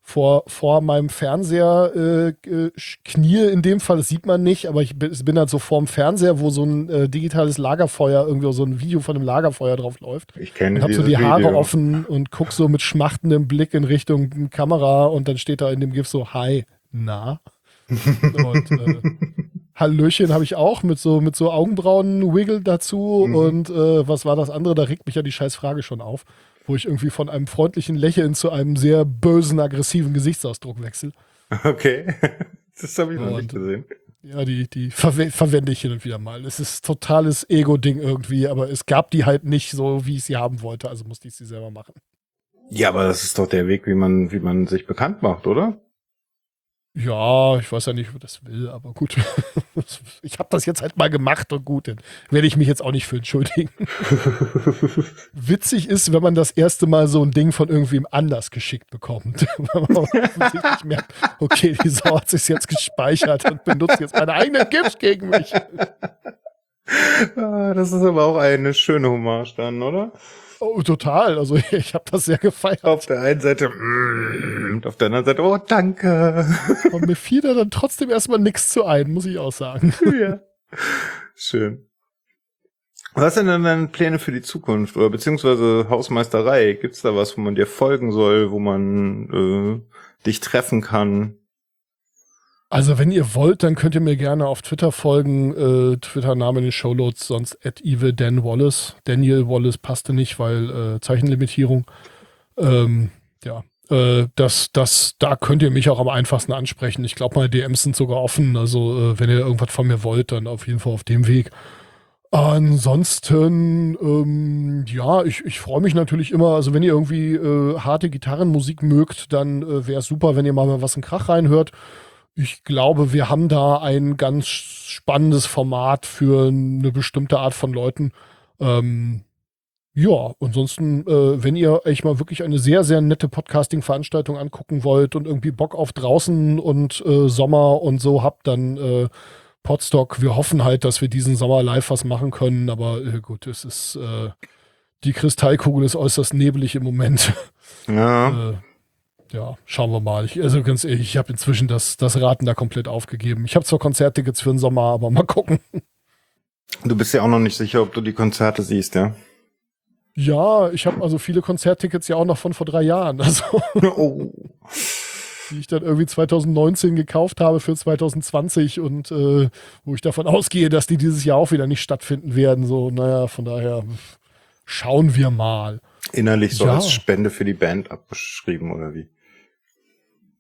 vor, vor meinem Fernseher äh, knie in dem Fall, das sieht man nicht, aber ich bin, bin halt so vorm Fernseher, wo so ein äh, digitales Lagerfeuer, irgendwie so ein Video von einem Lagerfeuer drauf läuft. Ich kenne Und hab so die Haare Video. offen und guck so mit schmachtendem Blick in Richtung Kamera und dann steht da in dem GIF so, hi, na. und äh, Hallöchen habe ich auch mit so, mit so Augenbrauen-Wiggle dazu. Mhm. Und äh, was war das andere? Da regt mich ja die scheiß Frage schon auf wo ich irgendwie von einem freundlichen Lächeln zu einem sehr bösen, aggressiven Gesichtsausdruck wechsle. Okay, das habe ich noch nicht gesehen. Ja, die, die verwe verwende ich hin und wieder mal. Es ist totales Ego-Ding irgendwie, aber es gab die halt nicht so, wie ich sie haben wollte, also musste ich sie selber machen. Ja, aber das ist doch der Weg, wie man, wie man sich bekannt macht, oder? Ja, ich weiß ja nicht, ob das will, aber gut. Ich habe das jetzt halt mal gemacht und gut, dann werde ich mich jetzt auch nicht für entschuldigen. Witzig ist, wenn man das erste Mal so ein Ding von irgendwem anders geschickt bekommt. Wenn man offensichtlich merkt, okay, die Sau hat sich jetzt gespeichert und benutzt jetzt meine eigenen GIFs gegen mich. Ah, das ist aber auch eine schöne Hommage dann, oder? Oh, total. Also ich habe das sehr gefeiert. Auf der einen Seite mm, und auf der anderen Seite, oh, danke. Und mir fiel da dann trotzdem erstmal nichts zu ein, muss ich auch sagen. Ja. Schön. Was sind denn deine Pläne für die Zukunft oder beziehungsweise Hausmeisterei? Gibt's da was, wo man dir folgen soll, wo man äh, dich treffen kann? Also wenn ihr wollt, dann könnt ihr mir gerne auf Twitter folgen. Äh, Twitter-Name in den Showloads, sonst at Evil Dan Wallace. Daniel Wallace passte nicht, weil äh, Zeichenlimitierung. Ähm, ja. äh, das, das, da könnt ihr mich auch am einfachsten ansprechen. Ich glaube, meine DMs sind sogar offen. Also, äh, wenn ihr irgendwas von mir wollt, dann auf jeden Fall auf dem Weg. Ansonsten, ähm, ja, ich, ich freue mich natürlich immer, also wenn ihr irgendwie äh, harte Gitarrenmusik mögt, dann äh, wäre es super, wenn ihr mal was in Krach reinhört. Ich glaube, wir haben da ein ganz spannendes Format für eine bestimmte Art von Leuten. Ähm, ja, ansonsten, äh, wenn ihr euch mal wirklich eine sehr, sehr nette Podcasting-Veranstaltung angucken wollt und irgendwie Bock auf draußen und äh, Sommer und so habt, dann äh, Podstock. Wir hoffen halt, dass wir diesen Sommer live was machen können, aber äh, gut, es ist äh, die Kristallkugel ist äußerst nebelig im Moment. Ja. Ja, schauen wir mal. Ich, also ganz ehrlich, ich habe inzwischen das, das Raten da komplett aufgegeben. Ich habe zwar Konzerttickets für den Sommer, aber mal gucken. Du bist ja auch noch nicht sicher, ob du die Konzerte siehst, ja? Ja, ich habe also viele Konzerttickets ja auch noch von vor drei Jahren. Also, oh. die ich dann irgendwie 2019 gekauft habe für 2020 und äh, wo ich davon ausgehe, dass die dieses Jahr auch wieder nicht stattfinden werden. So, naja, von daher schauen wir mal. Innerlich so Ja. als Spende für die Band abgeschrieben, oder wie?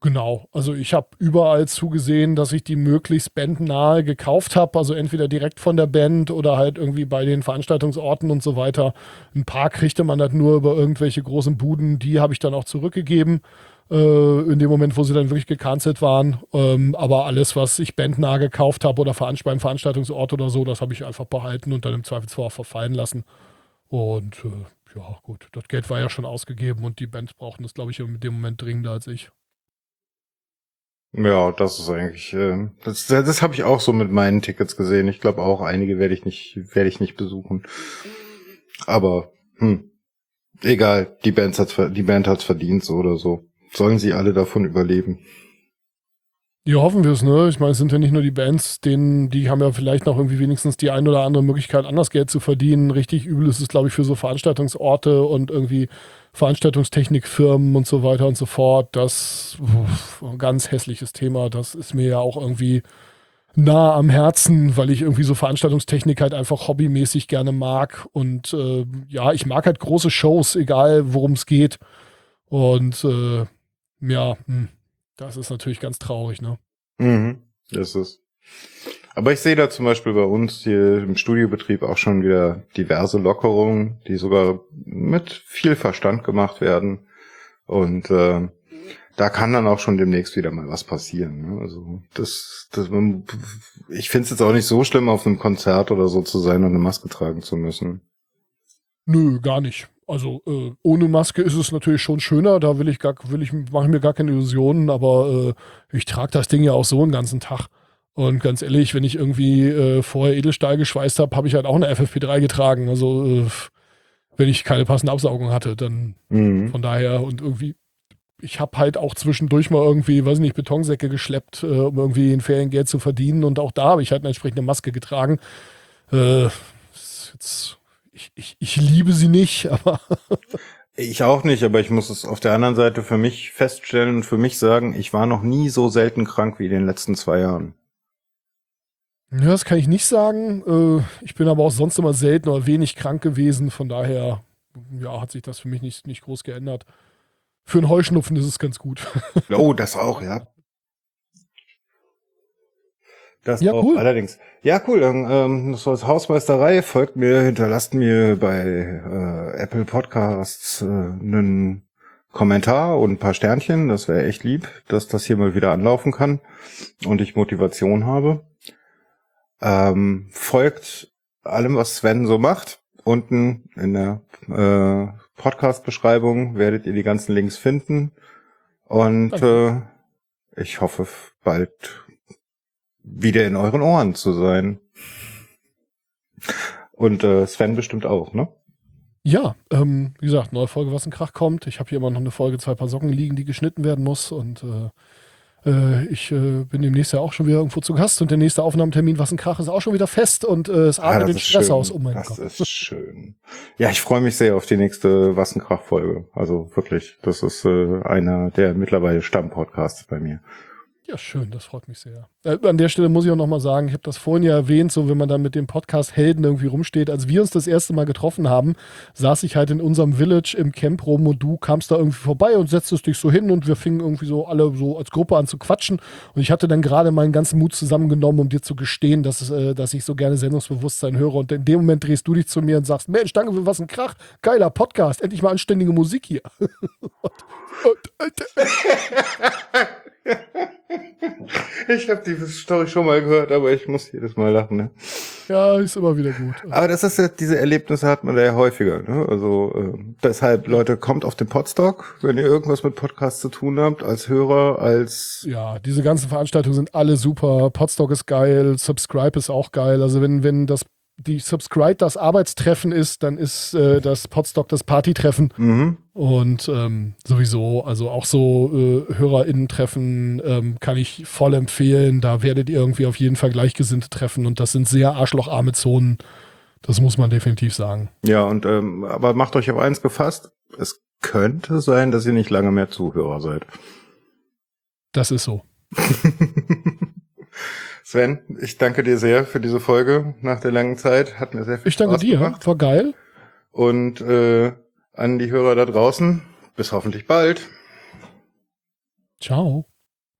Genau, also ich habe überall zugesehen, dass ich die möglichst bandnahe gekauft habe, also entweder direkt von der Band oder halt irgendwie bei den Veranstaltungsorten und so weiter. Ein paar kriegte man halt nur über irgendwelche großen Buden, die habe ich dann auch zurückgegeben, äh, in dem Moment, wo sie dann wirklich gecancelt waren. Ähm, aber alles, was ich bandnah gekauft habe oder veranst beim Veranstaltungsort oder so, das habe ich einfach behalten und dann im Zweifelsfall auch verfallen lassen. Und äh, ja, gut, das Geld war ja schon ausgegeben und die Bands brauchten das, glaube ich, in dem Moment dringender als ich. Ja, das ist eigentlich, äh, das, das habe ich auch so mit meinen Tickets gesehen. Ich glaube auch einige werde ich nicht, werde ich nicht besuchen. Aber, hm, egal, die Band hat's, die Band hat's verdient, so oder so. Sollen sie alle davon überleben? Ja, hoffen wir es, ne? Ich meine, es sind ja nicht nur die Bands, denen, die haben ja vielleicht noch irgendwie wenigstens die ein oder andere Möglichkeit, anders Geld zu verdienen. Richtig übel ist es, glaube ich, für so Veranstaltungsorte und irgendwie Veranstaltungstechnikfirmen und so weiter und so fort. Das uff, ganz hässliches Thema. Das ist mir ja auch irgendwie nah am Herzen, weil ich irgendwie so Veranstaltungstechnik halt einfach hobbymäßig gerne mag. Und äh, ja, ich mag halt große Shows, egal worum es geht. Und äh, ja, hm, das ist natürlich ganz traurig, ne? Mhm, das ist. Aber ich sehe da zum Beispiel bei uns hier im Studiobetrieb auch schon wieder diverse Lockerungen, die sogar mit viel Verstand gemacht werden. Und äh, da kann dann auch schon demnächst wieder mal was passieren. Ne? Also das, das ich finde es jetzt auch nicht so schlimm, auf einem Konzert oder so zu sein und eine Maske tragen zu müssen. Nö, gar nicht. Also äh, ohne Maske ist es natürlich schon schöner. Da will ich gar, will ich, mache ich mir gar keine Illusionen, aber äh, ich trage das Ding ja auch so einen ganzen Tag. Und ganz ehrlich, wenn ich irgendwie äh, vorher Edelstahl geschweißt habe, habe ich halt auch eine FFP3 getragen. Also äh, wenn ich keine passende Absaugung hatte, dann Mhm. von daher und irgendwie, ich habe halt auch zwischendurch mal irgendwie, weiß nicht, Betonsäcke geschleppt, äh, um irgendwie ein Feriengeld zu verdienen. Und auch da habe ich halt eine entsprechende Maske getragen. Äh, ist jetzt, ich, ich, ich liebe sie nicht, aber Ich auch nicht, aber ich muss es auf der anderen Seite für mich feststellen und für mich sagen, ich war noch nie so selten krank wie in den letzten zwei Jahren. Ja, das kann ich nicht sagen. Äh, ich bin aber auch sonst immer selten oder wenig krank gewesen. Von daher, ja, hat sich das für mich nicht, nicht groß geändert. Für einen Heuschnupfen ist es ganz gut. Oh, das auch, ja. Das Ja, auch, cool. allerdings. Ja, cool. Dann, ähm, das war Hausmeisterei. Folgt mir, hinterlasst mir bei äh, Apple Podcasts äh, einen Kommentar und ein paar Sternchen. Das wäre echt lieb, dass das hier mal wieder anlaufen kann und ich Motivation habe. Ähm, folgt allem, was Sven so macht. Unten in der äh, Podcast-Beschreibung werdet ihr die ganzen Links finden. Und äh, ich hoffe bald wieder in euren Ohren zu sein. Und äh, Sven bestimmt auch, ne? Ja, ähm, wie gesagt, neue Folge, was in Krach kommt. Ich habe hier immer noch eine Folge, zwei Paar Socken liegen, die geschnitten werden muss. Und äh, äh, ich äh, bin demnächst ja auch schon wieder irgendwo zu Gast. Und der nächste Aufnahmetermin, was in Krach ist, auch schon wieder fest. Und äh, es Ah, atmet das den Stress schön. aus. Oh mein das Gott. ist schön. Ja, ich freue mich sehr auf die nächste Wassenkrach-Folge. Also wirklich, das ist äh, einer der mittlerweile Stammpodcasts bei mir. Ja, schön, das freut mich sehr. Äh, an der Stelle muss ich auch nochmal sagen, ich habe das vorhin ja erwähnt, so wenn man dann mit dem Podcast Helden irgendwie rumsteht. Als wir uns das erste Mal getroffen haben, saß ich halt in unserem Village im Camp rum und du kamst da irgendwie vorbei und setztest dich so hin und wir fingen irgendwie so alle so als Gruppe an zu quatschen. Und ich hatte dann gerade meinen ganzen Mut zusammengenommen, um dir zu gestehen, dass, äh, dass ich so gerne Sendungsbewusstsein höre. Und in dem Moment drehst du dich zu mir und sagst, Mensch, danke, was ein Krach, geiler Podcast, endlich mal anständige Musik hier. Ich habe die Story schon mal gehört, aber ich muss jedes Mal lachen. Ne? Ja, ist immer wieder gut. Aber das ist ja, diese Erlebnisse hat man da ja häufiger. Ne? Also äh, deshalb, Leute, kommt auf den Podstock, wenn ihr irgendwas mit Podcasts zu tun habt, als Hörer, als... Ja, diese ganzen Veranstaltungen sind alle super. Podstock ist geil, Subscribe ist auch geil. Also wenn, wenn das die Subscribe das Arbeitstreffen ist, dann ist äh, das Podstock das Partytreffen. Mhm. Und ähm, sowieso, also auch so äh, HörerInnen-Treffen ähm, kann ich voll empfehlen. Da werdet ihr irgendwie auf jeden Fall Gleichgesinnte treffen und das sind sehr arschlocharme Zonen. Das muss man definitiv sagen. Ja, und ähm, aber macht euch auf eins gefasst. Es könnte sein, dass ihr nicht lange mehr Zuhörer seid. Das ist so. Sven, ich danke dir sehr für diese Folge nach der langen Zeit. Hat mir sehr viel ich Spaß gemacht. Ich danke dir, war geil. Und äh, an die Hörer da draußen, bis hoffentlich bald. Ciao.